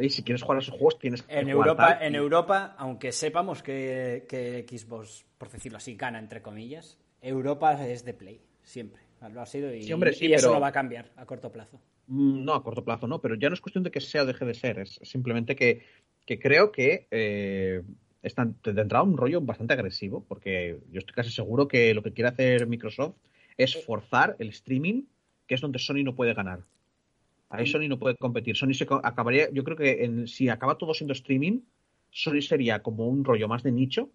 S2: Y si quieres jugar a esos juegos, tienes que
S3: En
S2: jugar
S3: Europa,
S2: tal,
S3: en
S2: y-
S3: Europa, aunque sepamos que, que Xbox, por decirlo así, gana entre comillas, Europa es de Play, siempre. Lo ha sido y,
S2: Sí, hombre, sí,
S3: y eso
S2: pero-
S3: no va a cambiar a corto plazo.
S2: Mm, No, a corto plazo no, pero ya no es cuestión de que sea o deje de ser, es simplemente que, que creo que eh, están de entrada un rollo bastante agresivo, porque yo estoy casi seguro que lo que quiere hacer Microsoft es forzar el streaming, que es donde Sony no puede ganar. Ahí Sony no puede competir. Sony se acabaría, yo creo que en- si acaba todo siendo streaming, Sony sería como un rollo más de nicho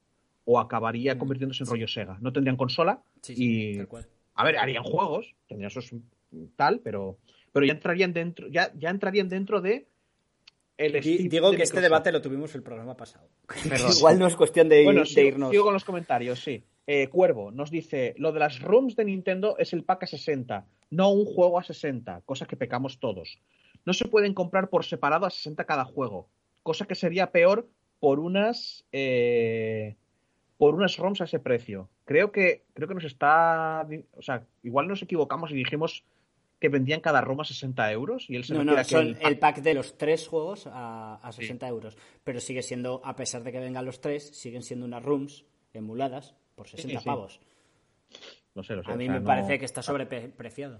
S2: o acabaría convirtiéndose en rollo Sega. No tendrían consola
S3: Sí, sí,
S2: y
S3: tal cual.
S2: A ver, harían juegos, tendrían sus tal, pero, pero ya entrarían dentro, ya, ya entrarían dentro de el
S3: Digo
S2: de
S3: que este debate lo tuvimos el programa pasado. Igual no es cuestión de, ir-
S2: Bueno,
S3: de
S2: sigo,
S3: irnos.
S2: sigo con los comentarios, sí. Eh, Cuervo nos dice, lo de las ROMs de Nintendo es el pack a 60, no un juego a 60, cosa que pecamos todos. No se pueden comprar por separado a 60 cada juego, cosa que sería peor por unas eh, por unas ROMs a ese precio. Creo que creo que nos está, o sea, igual nos equivocamos y dijimos que vendían cada ROM a 60 euros y él se
S3: No, no, son
S2: el
S3: el pack de los tres juegos a, a 60 euros. Pero sigue siendo, a pesar de que vengan los tres, siguen siendo unas rooms emuladas por 60
S2: sí.
S3: pavos.
S2: no sé, lo sé,
S3: A
S2: o
S3: mí
S2: sea,
S3: me
S2: no-
S3: parece que está sobrepreciado.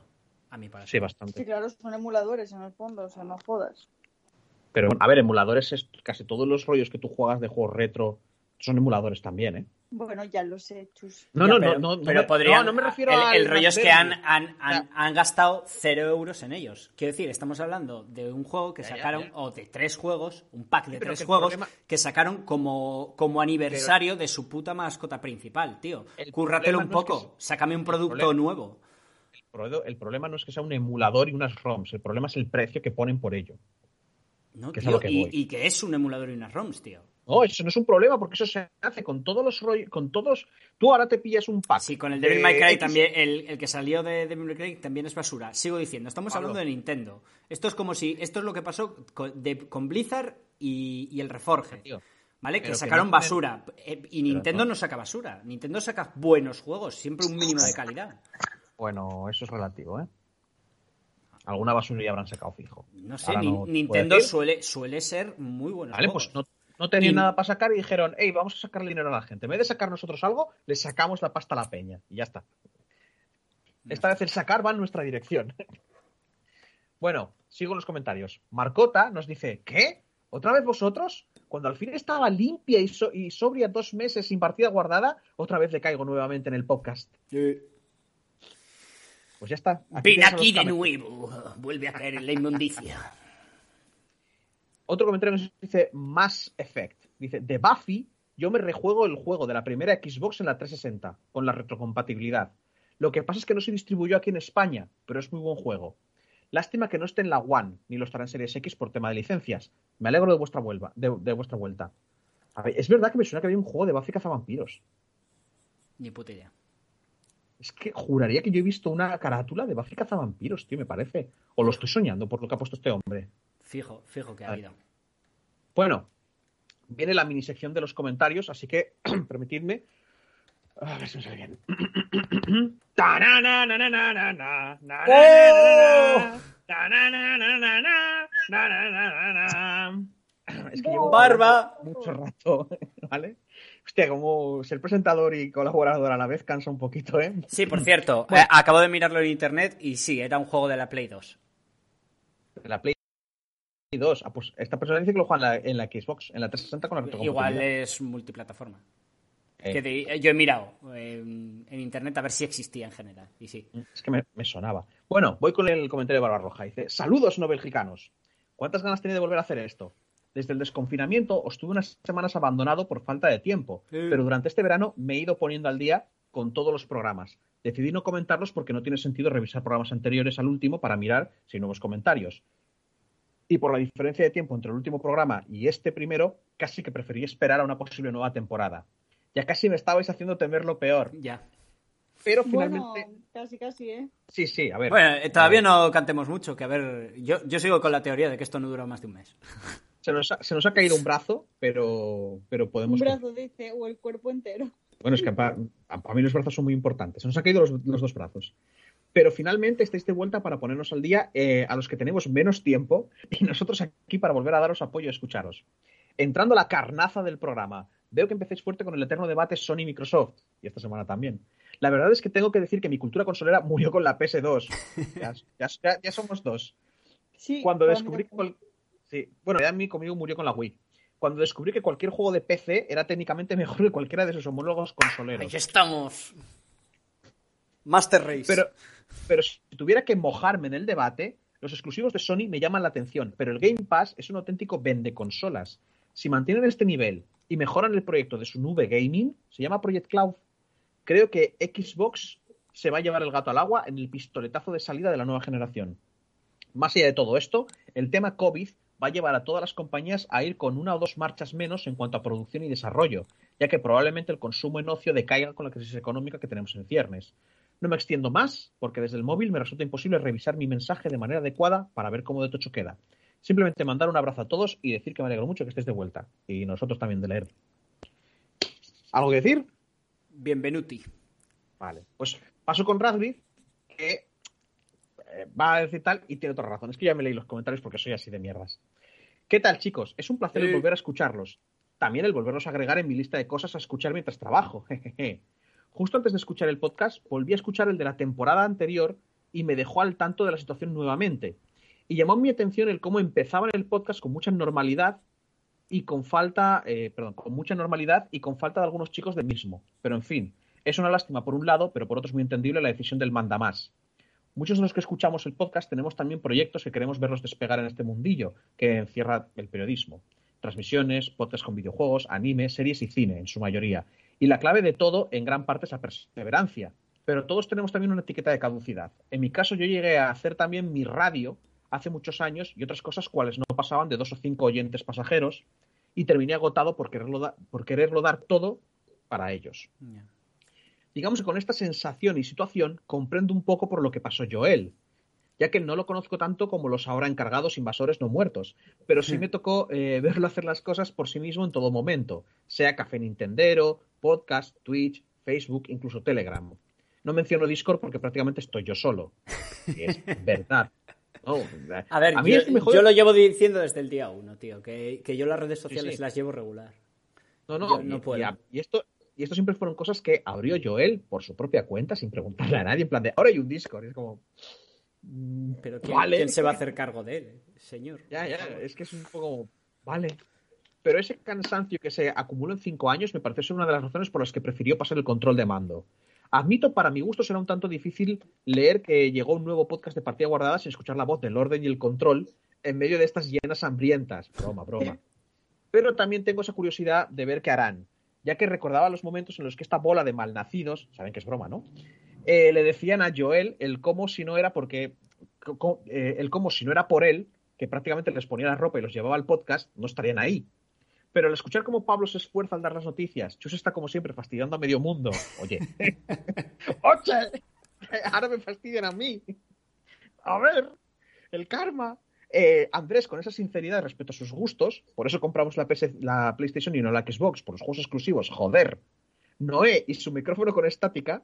S3: A mi
S2: Sí,
S3: parecer.
S2: bastante.
S5: Sí, claro, son emuladores en el fondo, o sea, no jodas.
S2: Pero, a ver, emuladores es casi todos los rollos que tú juegas de juegos retro son emuladores también, ¿eh?
S5: Bueno, ya lo sé, chus.
S2: No,
S3: Ya,
S2: no,
S3: pero,
S2: no, no,
S3: pero
S2: me,
S3: podrían-
S2: no, no me refiero
S3: el,
S2: al
S3: el rollo es que han, han, han, han gastado cero euros en ellos. Quiero decir, estamos hablando de un juego que
S2: Ya, ya,
S3: sacaron,
S2: ya.
S3: o de tres juegos, un pack de
S2: Sí,
S3: tres juegos,
S2: problema-
S3: que sacaron como, como aniversario de su puta mascota principal, tío.
S2: El
S3: Cúrratelo un
S2: problema no es que
S3: poco, sácame un producto
S2: problema-
S3: nuevo.
S2: El problema- El problema no es que sea un emulador y unas ROMs, el problema es el precio que ponen por ello.
S3: ¿no,
S2: Que a
S3: tío?
S2: que
S3: y, y que es un emulador y unas ROMs, tío.
S2: No, eso no es un problema porque eso se hace con todos los rollos, con todos. Tú ahora te pillas un pack.
S3: Sí, con el
S2: de
S3: Devil May Cry también, el, el que salió de Devil May Cry también es basura. Sigo diciendo, estamos
S2: Pablo.
S3: hablando de Nintendo. Esto es como si, esto es lo que pasó con, de- con Blizzard y, y el Reforge.
S2: Tío,
S3: ¿Vale?
S2: pero
S3: Que
S2: que
S3: sacaron
S2: no
S3: basura. Eh, Y Nintendo
S2: no-
S3: saca basura. Nintendo saca buenos juegos, siempre un mínimo de calidad.
S2: Bueno, eso es relativo, ¿eh? Alguna basura ya habrán sacado fijo.
S3: No sé,
S2: no
S3: Nintendo suele, suele ser muy buenos
S2: Vale,
S3: juegos.
S2: pues no, no tenían
S3: Y-
S2: nada para sacar y dijeron, hey, vamos a sacar dinero a la gente. En vez de sacar nosotros algo, le sacamos la pasta a la peña. Y ya está. Esta vez el sacar va en nuestra dirección. bueno, sigo en los comentarios. Marcota nos dice, ¿qué? ¿Otra vez vosotros? Cuando al fin estaba limpia y, so- y sobria dos meses sin partida guardada, otra vez le caigo nuevamente en el podcast. Pues ya está.
S3: Ven aquí de nuevo. Vuelve a caer en la inmundicia.
S2: Otro comentario que nos dice Mass Effect. Dice, de Buffy, yo me rejuego el juego de la primera Xbox en la 360, con la retrocompatibilidad. Lo que pasa es que no se distribuyó aquí en España, pero es muy buen juego. Lástima que no esté en la One, ni lo estará en Series X por tema de licencias. Me alegro de vuestra, vuelva, de, de vuestra vuelta. A ver, es verdad que me suena que había un juego de Buffy cazavampiros.
S3: Ni puta idea.
S2: Es que juraría que yo he visto una carátula de Buffy cazavampiros, tío, me parece. O lo estoy soñando por lo que ha puesto este hombre.
S3: Fijo, fijo que ha habido.
S2: Bueno, viene la mini sección de los comentarios, así que permitidme. A ver si me sale bien. Es que llevo
S3: Barba.
S2: mucho rato, ¿vale? Hostia, como ser presentador y colaborador a la vez cansa un poquito, ¿eh?
S3: Sí, por cierto,
S2: Bueno.
S3: eh, acabo de mirarlo en internet y sí, era un juego de la Play 2.
S2: De la Play 2. Ah, pues esta persona dice que lo juega en la, en la Xbox, en la 360 con la
S3: Igual es multiplataforma.
S2: Eh,
S3: Que de- yo he mirado eh, en internet a ver si existía en general. Y sí.
S2: Es que me, me sonaba. Bueno, voy con el comentario de Barbarroja. Dice, saludos no belgicanos. ¿Cuántas ganas tenía de volver a hacer esto? Desde el desconfinamiento os tuve unas semanas abandonado por falta de tiempo,
S3: Eh.
S2: pero durante este verano me he ido poniendo al día con todos los programas. Decidí no comentarlos porque no tiene sentido revisar programas anteriores al último para mirar si hay nuevos comentarios. Y por la diferencia de tiempo entre el último programa y este primero, casi que preferí esperar a una posible nueva temporada. Ya casi me estabais haciendo temer lo peor.
S3: Ya.
S2: Pero
S5: Bueno,
S2: finalmente...
S5: casi, casi, ¿eh?
S2: Sí, sí, a ver.
S3: Bueno, eh, todavía no cantemos mucho, que a ver, yo, yo sigo con la teoría de que esto no dura más de un mes.
S2: Se nos, ha, se nos ha caído un brazo, pero, pero
S5: Un
S2: podemos.
S5: brazo, dice, o el cuerpo entero.
S2: Bueno, es que para, mí los brazos son muy importantes. Se nos han caído los, los dos brazos. Pero finalmente estáis de vuelta para ponernos al día eh, a los que tenemos menos tiempo y nosotros aquí para volver a daros apoyo y escucharos. Entrando a la carnaza del programa, veo que empecéis fuerte con el eterno debate Sony-Microsoft, y esta semana también. La verdad es que tengo que decir que mi cultura consolera murió con la PS2. Ya, ya- ya- ya somos dos.
S5: Sí,
S2: Cuando descubrí cual- sí, bueno, ya a mí conmigo murió con la Wii. Cuando descubrí que cualquier juego de PC era técnicamente mejor que cualquiera de sus homólogos consoleros.
S3: Aquí estamos. Master Race.
S2: Pero, pero si tuviera que mojarme en el debate, los exclusivos de Sony me llaman la atención, pero el Game Pass es un auténtico vende consolas. Si mantienen este nivel y mejoran el proyecto de su nube gaming, se llama Project Cloud. Creo que Xbox se va a llevar el gato al agua en el pistoletazo de salida de la nueva generación. Más allá de todo esto, el tema COVID va a llevar a todas las compañías a ir con una o dos marchas menos en cuanto a producción y desarrollo, ya que probablemente el consumo en ocio decaiga con la crisis económica que tenemos en ciernes. No me extiendo más, porque desde el móvil me resulta imposible revisar mi mensaje de manera adecuada para ver cómo de tocho queda. Simplemente mandar un abrazo a todos y decir que me alegro mucho que estés de vuelta. Y nosotros también de leer. ¿Algo que decir?
S3: Bienvenuti.
S2: Vale. Pues paso con Radcliffe, que eh, va a decir tal y tiene otra razón. Es que ya me leí los comentarios porque soy así de mierdas. ¿Qué tal, chicos? Es un placer el
S3: Sí.
S2: volver a escucharlos. También el volverlos a agregar en mi lista de cosas a escuchar mientras trabajo. Jejeje. Justo antes de escuchar el podcast, volví a escuchar el de la temporada anterior y me dejó al tanto de la situación nuevamente. Y llamó mi atención el cómo empezaban el podcast con mucha normalidad y con falta, eh, perdón, con mucha normalidad y con falta de algunos chicos del mismo. Pero en fin, es una lástima por un lado, pero por otro es muy entendible la decisión del manda más. Muchos de los que escuchamos el podcast tenemos también proyectos que queremos verlos despegar en este mundillo que encierra el periodismo. Transmisiones, podcasts con videojuegos, anime, series y cine, en su mayoría. Y la clave de todo, en gran parte, es la perseverancia. Pero todos tenemos también una etiqueta de caducidad. En mi caso, yo llegué a hacer también mi radio hace muchos años y otras cosas cuales no pasaban de dos o cinco oyentes pasajeros y terminé agotado por quererlo, da- por quererlo dar todo para ellos. Digamos que con esta sensación y situación comprendo un poco por lo que pasó Joel, ya que no lo conozco tanto como los ahora encargados invasores no muertos, pero sí me tocó eh, verlo hacer las cosas por sí mismo en todo momento, sea Café Nintendero, podcast, Twitch, Facebook, incluso Telegram. No menciono Discord porque prácticamente estoy yo solo. Y es verdad. No,
S3: A ver,
S2: mí
S3: yo,
S2: es que me jode-
S3: yo lo llevo diciendo desde el día uno, tío, que, que yo las redes sociales
S2: sí.
S3: las llevo regular.
S2: No, no,
S3: Yo no
S2: y-
S3: puedo.
S2: y a- Y, esto, y esto siempre fueron cosas que abrió Joel por su propia cuenta sin preguntarle a nadie, en plan de, ahora hay un Discord. Y es como... mm,
S3: Pero ¿quién,
S2: vale.
S3: quién se va a hacer cargo de él, señor?
S2: Ya, ya, es que es un poco vale. Pero ese cansancio que se acumuló en cinco años me parece ser una de las razones por las que prefirió pasar el control de mando. Admito, para mi gusto será un tanto difícil leer que llegó un nuevo podcast de partida guardada sin escuchar la voz del orden y el control en medio de estas llenas hambrientas. Broma, broma. Pero también tengo esa curiosidad de ver qué harán, ya que recordaba los momentos en los que esta bola de malnacidos, saben que es broma, ¿no? Eh, le decían a Joel el cómo si no era porque eh, el cómo si no era por él, que prácticamente les ponía la ropa y los llevaba al podcast, no estarían ahí. Pero al escuchar cómo Pablo se esfuerza al dar las noticias, Chus está como siempre fastidiando a medio mundo. Oye, oye, ahora me fastidian a mí. A ver, el karma. Eh, Andrés, con esa sinceridad respecto a sus gustos, por eso compramos la, PS la PlayStation y no la Xbox, por los juegos exclusivos, joder. Noé y su micrófono con estática,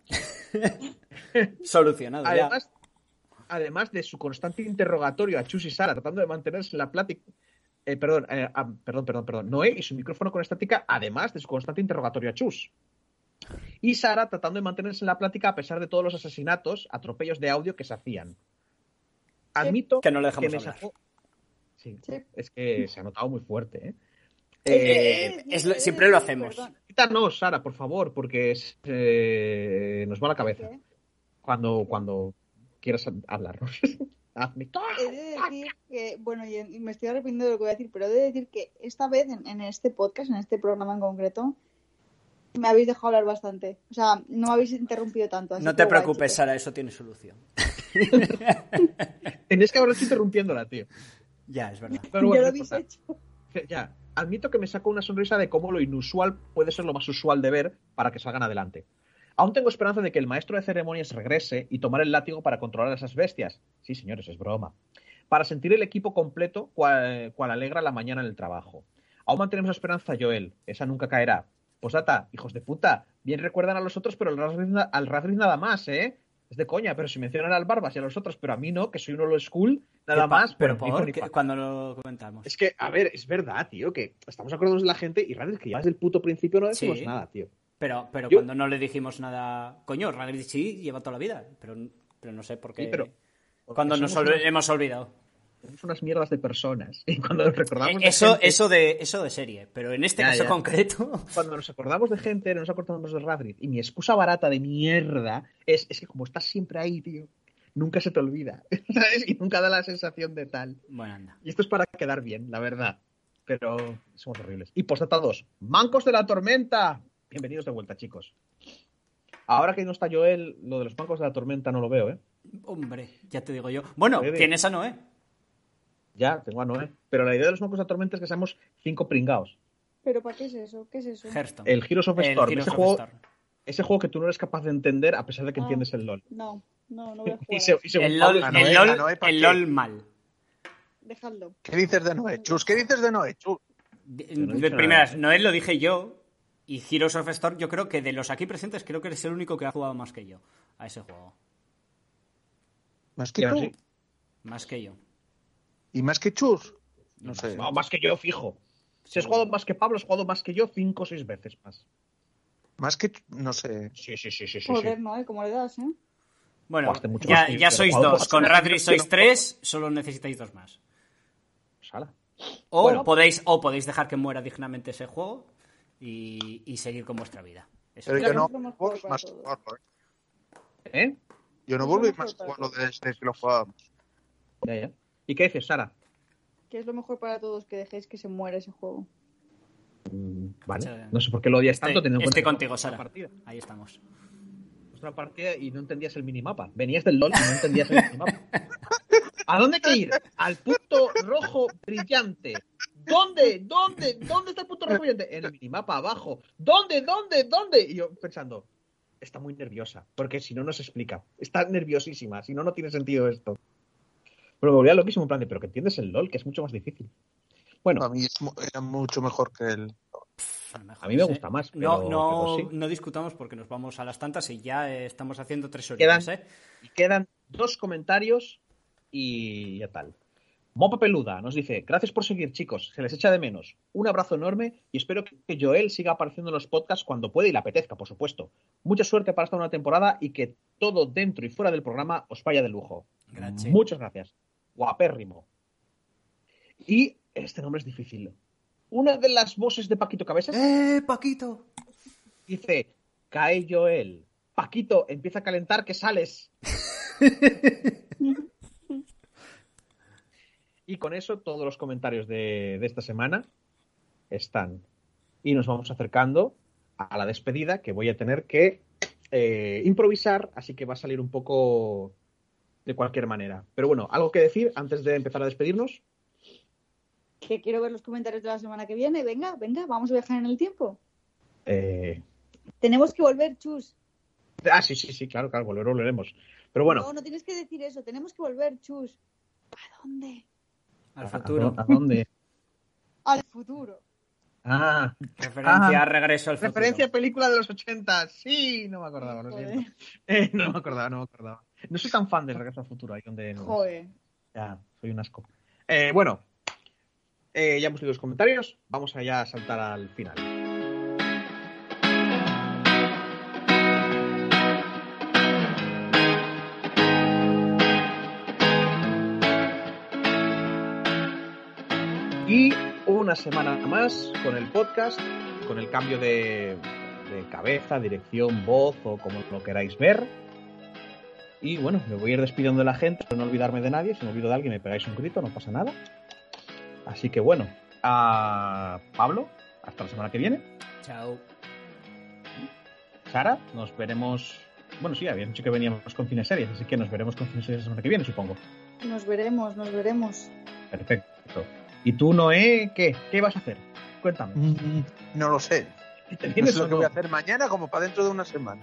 S3: Solucionado ya.
S2: además, además de su constante interrogatorio a Chus y Sara, tratando de mantenerse en la plática. eh, perdón, eh, ah, perdón, perdón, perdón. Noé y su micrófono con estática, además de su constante interrogatorio a Chus. Y Sara tratando de mantenerse en la plática a pesar de todos los asesinatos, atropellos de audio que se hacían. Admito
S3: Que no le dejamos
S2: me
S3: hablar.
S2: sacó- Sí,
S5: Sí.
S2: es que se ha notado muy fuerte, ¿eh?
S3: Eh,
S2: Eh,
S3: es lo- siempre lo hacemos.
S2: Quítanos, Sara, por favor, porque es, eh, nos va la cabeza cuando, cuando quieras hablarnos. Hazme-
S5: He de decir que, bueno, y, me estoy arrepintiendo de lo que voy a decir, pero he de decir que esta vez, en, en este podcast, en este programa en concreto, me habéis dejado hablar bastante. O sea, no me habéis interrumpido tanto. así
S3: No te preocupes. Sara, eso tiene solución.
S2: Tenías que haber hecho interrumpiéndola, tío.
S3: Ya, es verdad.
S2: Pero
S5: lo habéis hecho.
S2: Ya, admito que me sacó una sonrisa de cómo lo inusual puede ser lo más usual de ver para que salgan adelante. Aún tengo esperanza de que el maestro de ceremonias regrese y tomar el látigo para controlar a esas bestias. Sí, señores, es broma. Para sentir el equipo completo, cual, alegra la mañana en el trabajo. Aún mantenemos esperanza, Joel. Esa nunca caerá. Posdata, hijos de puta. Bien recuerdan a los otros, pero al Radriz nada más, ¿eh? Es de coña, pero si mencionan al Barbas y a los otros, pero a mí no, que soy un old school, nada
S3: ¿Qué pa-
S2: más.
S3: Pero por
S2: ni
S3: ¿Qué-
S2: fa.
S3: cuando lo comentamos.
S2: Es que, a ver, es verdad, tío, que estamos acordándonos de la gente y Raditz, que ya desde el puto principio no decimos
S3: Sí.
S2: nada, tío.
S3: Pero, pero
S2: Yo-
S3: cuando no le dijimos nada. Coño, Ragrid sí lleva toda la vida. Pero, pero no sé por qué.
S2: Sí, pero-
S3: cuando nos hemos olvidado.
S2: Somos unas mierdas de personas. Y cuando nos recordamos de
S3: Eh, Eso,
S2: gente-
S3: eso, de, eso de serie. Pero en este
S2: Ya,
S3: caso
S2: ya.
S3: concreto.
S2: cuando nos acordamos de gente, no nos acordamos de Radriz. Y mi excusa barata de mierda es, es que como estás siempre ahí, tío, nunca se te olvida. ¿Sabes? Y nunca da la sensación de tal.
S3: Bueno, anda.
S2: Y esto es para quedar bien, la verdad. Pero somos horribles. Y postdata 2. Mancos de la tormenta. Bienvenidos de vuelta, chicos. Ahora que no está Joel, lo de los mancos de la tormenta no lo veo, ¿eh?
S3: Hombre, ya te digo yo. Bueno, tienes a Noé.
S2: Ya, tengo a Noé. Pero la idea de los la tormenta es que seamos cinco pringaos.
S5: ¿Pero para qué es eso? ¿Qué es eso?
S3: Hearthstone.
S2: El Heroes of
S3: El
S2: Storm.
S3: Heroes
S2: ese,
S3: of
S2: juego,
S3: Storm.
S2: ese juego que tú no eres capaz de entender a pesar de que
S5: Ah.
S2: entiendes el LOL.
S5: No, no, no voy a jugar.
S2: Y, se- y
S3: El LOL, mal.
S5: Dejadlo.
S4: ¿Qué dices de Noé? Chus, ¿qué dices de Noé? Chus.
S3: De,
S2: no
S3: de primeras. Noé lo dije yo. Y Heroes of Storm, yo creo que de los aquí presentes, creo que eres el único que ha jugado más que yo a ese juego.
S4: ¿Más que tú?
S3: Más que yo.
S4: ¿Y más que Chus? No sé.
S2: No, más que yo, fijo. Si has jugado más que Pablo, has jugado más que yo cinco o seis veces más.
S4: Más que... No sé.
S2: Sí, sí, sí, sí. sí,
S5: Joder,
S2: sí.
S5: no, ¿eh? ¿Cómo le das, eh?
S3: Bueno, ya,
S2: más que yo,
S3: ya
S2: pero
S3: sois dos. Con Radri sois
S2: no.
S3: tres, solo necesitáis dos más.
S2: Pues ala.
S3: O,
S2: Bueno.
S3: podéis, o podéis dejar que muera dignamente ese juego y, y seguir con vuestra vida. Eso
S4: Pero
S3: es.
S4: yo no vuelvo
S5: para
S4: más a
S5: todos.
S4: jugarlo, ¿eh?
S2: ¿Eh?
S4: Yo no vuelvo a ir
S5: mejor
S4: más a jugarlo desde que lo jugábamos.
S2: Ya, ya. ¿Y qué dices, Sara?
S5: Que es lo mejor para todos que dejéis que se muera ese juego.
S2: Mm, Vale. No sé por qué lo odias
S3: Estoy,
S2: tanto teniendo en
S3: estoy contigo, Sara.
S2: partida.
S3: Ahí estamos.
S2: Otra partida y no entendías el minimapa. Venías del LOL y no entendías el minimapa. ¿A dónde hay que ir? Al punto rojo brillante. ¿Dónde? ¿Dónde? ¿Dónde está el punto rojo brillante? En el minimapa abajo. ¿Dónde? ¿Dónde? ¿Dónde? Y yo pensando, está muy nerviosa, porque si no, no se explica. Está nerviosísima, si no, no tiene sentido esto. Bueno, me volvía loquísimo en plan de, pero que entiendes el LOL, que es mucho más difícil. Bueno,
S4: A mí es mu- era mucho mejor que el...
S3: A, lo mejor,
S2: A mí me
S3: ¿eh?
S2: gusta más,
S3: No,
S2: pero-
S3: no,
S2: pero sí.
S3: no discutamos porque nos vamos a las tantas y ya eh, estamos haciendo tres
S2: Quedan-
S3: horas, ¿eh?
S2: Y quedan dos comentarios y ya tal. Mopa Peluda nos dice, gracias por seguir chicos, se les echa de menos. Un abrazo enorme y espero que Joel siga apareciendo en los podcasts cuando pueda y le apetezca, por supuesto. Mucha suerte para esta nueva temporada y que todo dentro y fuera del programa os vaya de lujo.
S3: Gracias.
S2: Muchas gracias. Guapérrimo. Y este nombre es difícil. Una de las voces de Paquito Cabezas
S3: ¡Eh, Paquito!
S2: dice, cae Joel. Paquito, empieza a calentar que sales. Y con eso todos los comentarios de, de esta semana están. Y nos vamos acercando a la despedida que voy a tener que eh, improvisar, así que va a salir un poco de cualquier manera. Pero bueno, ¿algo que decir antes de empezar a despedirnos?
S5: Que quiero ver los comentarios de la semana que viene. Venga, venga, vamos a viajar en el tiempo.
S2: Eh,
S5: Tenemos que volver, Chus.
S2: Ah, sí, sí, sí, claro, claro, volver, volveremos. Pero bueno,
S5: No, no tienes que decir eso. Tenemos que volver, Chus. ¿A dónde?
S3: Al
S2: ¿a-
S3: futuro.
S2: ¿A dónde?
S5: Al futuro.
S2: Ah,
S3: Referencia
S2: Ah,
S3: a regreso al futuro.
S2: referencia a película de los 80. Sí, no me acordaba, lo siento. Eh, no me acordaba, no me acordaba. No soy tan fan del Regreso al Futuro, ahí donde...
S5: Joder.
S2: Ya, soy un asco. Eh, bueno, eh, ya hemos leído los comentarios, vamos allá a saltar al final. Y una semana más con el podcast, con el cambio de, de cabeza, dirección, voz o como lo queráis ver. Y bueno, me voy a ir despidiendo de la gente, para no olvidarme de nadie. Si me olvido de alguien, me pegáis un grito, no pasa nada. Así que bueno, a Pablo, hasta la semana que viene.
S3: Chao.
S2: Sara, nos veremos. Bueno, sí, habían dicho que veníamos con cine series, así que nos veremos con cine series la semana que viene, supongo.
S5: Nos veremos, nos veremos.
S2: Perfecto. ¿Y tú, Noé, qué? ¿Qué vas a hacer? Cuéntame.
S4: Mm, No lo sé.
S2: ¿Te
S4: No sé lo que
S2: no?
S4: voy a hacer mañana como para dentro de una semana.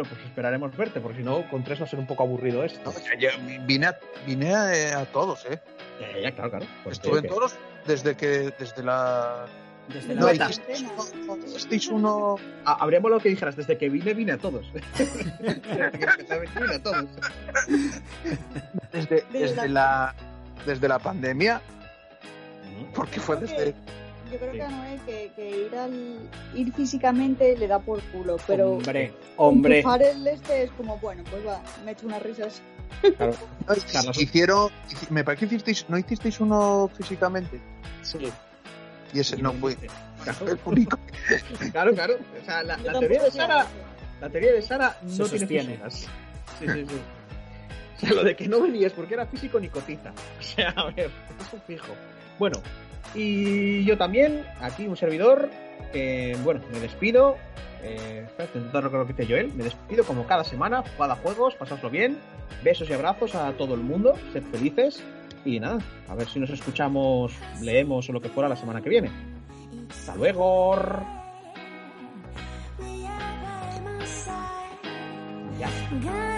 S2: Bueno, pues esperaremos verte, porque si no, con tres va a ser un poco aburrido esto.
S4: No, ya- ya vine a, vine a, eh, a todos, ¿eh?
S2: Ya, ya, ya, claro, claro. Pues
S4: Estuve en todos desde que desde la
S3: Desde la
S4: no
S3: beta.
S4: hicisteis uno,
S2: Ah, habría molado que dijeras, desde que vine, vine a todos. vine a todos.
S4: desde,
S5: Desde
S4: desde la desde la pandemia porque fue desde
S5: Yo creo
S2: Sí.
S5: que a Noé que, que ir al ir físicamente le da por culo, pero
S3: Hombre, hombre.
S5: empujar el este es como, bueno, pues va, me echo unas risas.
S2: Claro.
S4: hicieron hici- me parece que hicisteis no hicisteis uno físicamente
S2: Sí.
S4: y ese no fue
S2: Claro, claro. claro. O sea, la, teoría de Sara, la teoría de Sara no
S3: Se
S2: tiene
S3: sostiene.
S2: físicas. Sí, sí, sí. O sea, lo de que no venías porque era físico ni cotiza. O sea, a ver, eso es fijo. Bueno, y yo también, aquí un servidor, bueno, me despido. Eh, recordar lo que dice Joel. Me despido como cada semana, jugad a juegos, pasadlo bien. Besos y abrazos a todo el mundo, sed felices. Y nada, a ver si nos escuchamos, leemos o lo que fuera la semana que viene. Hasta luego. Ya.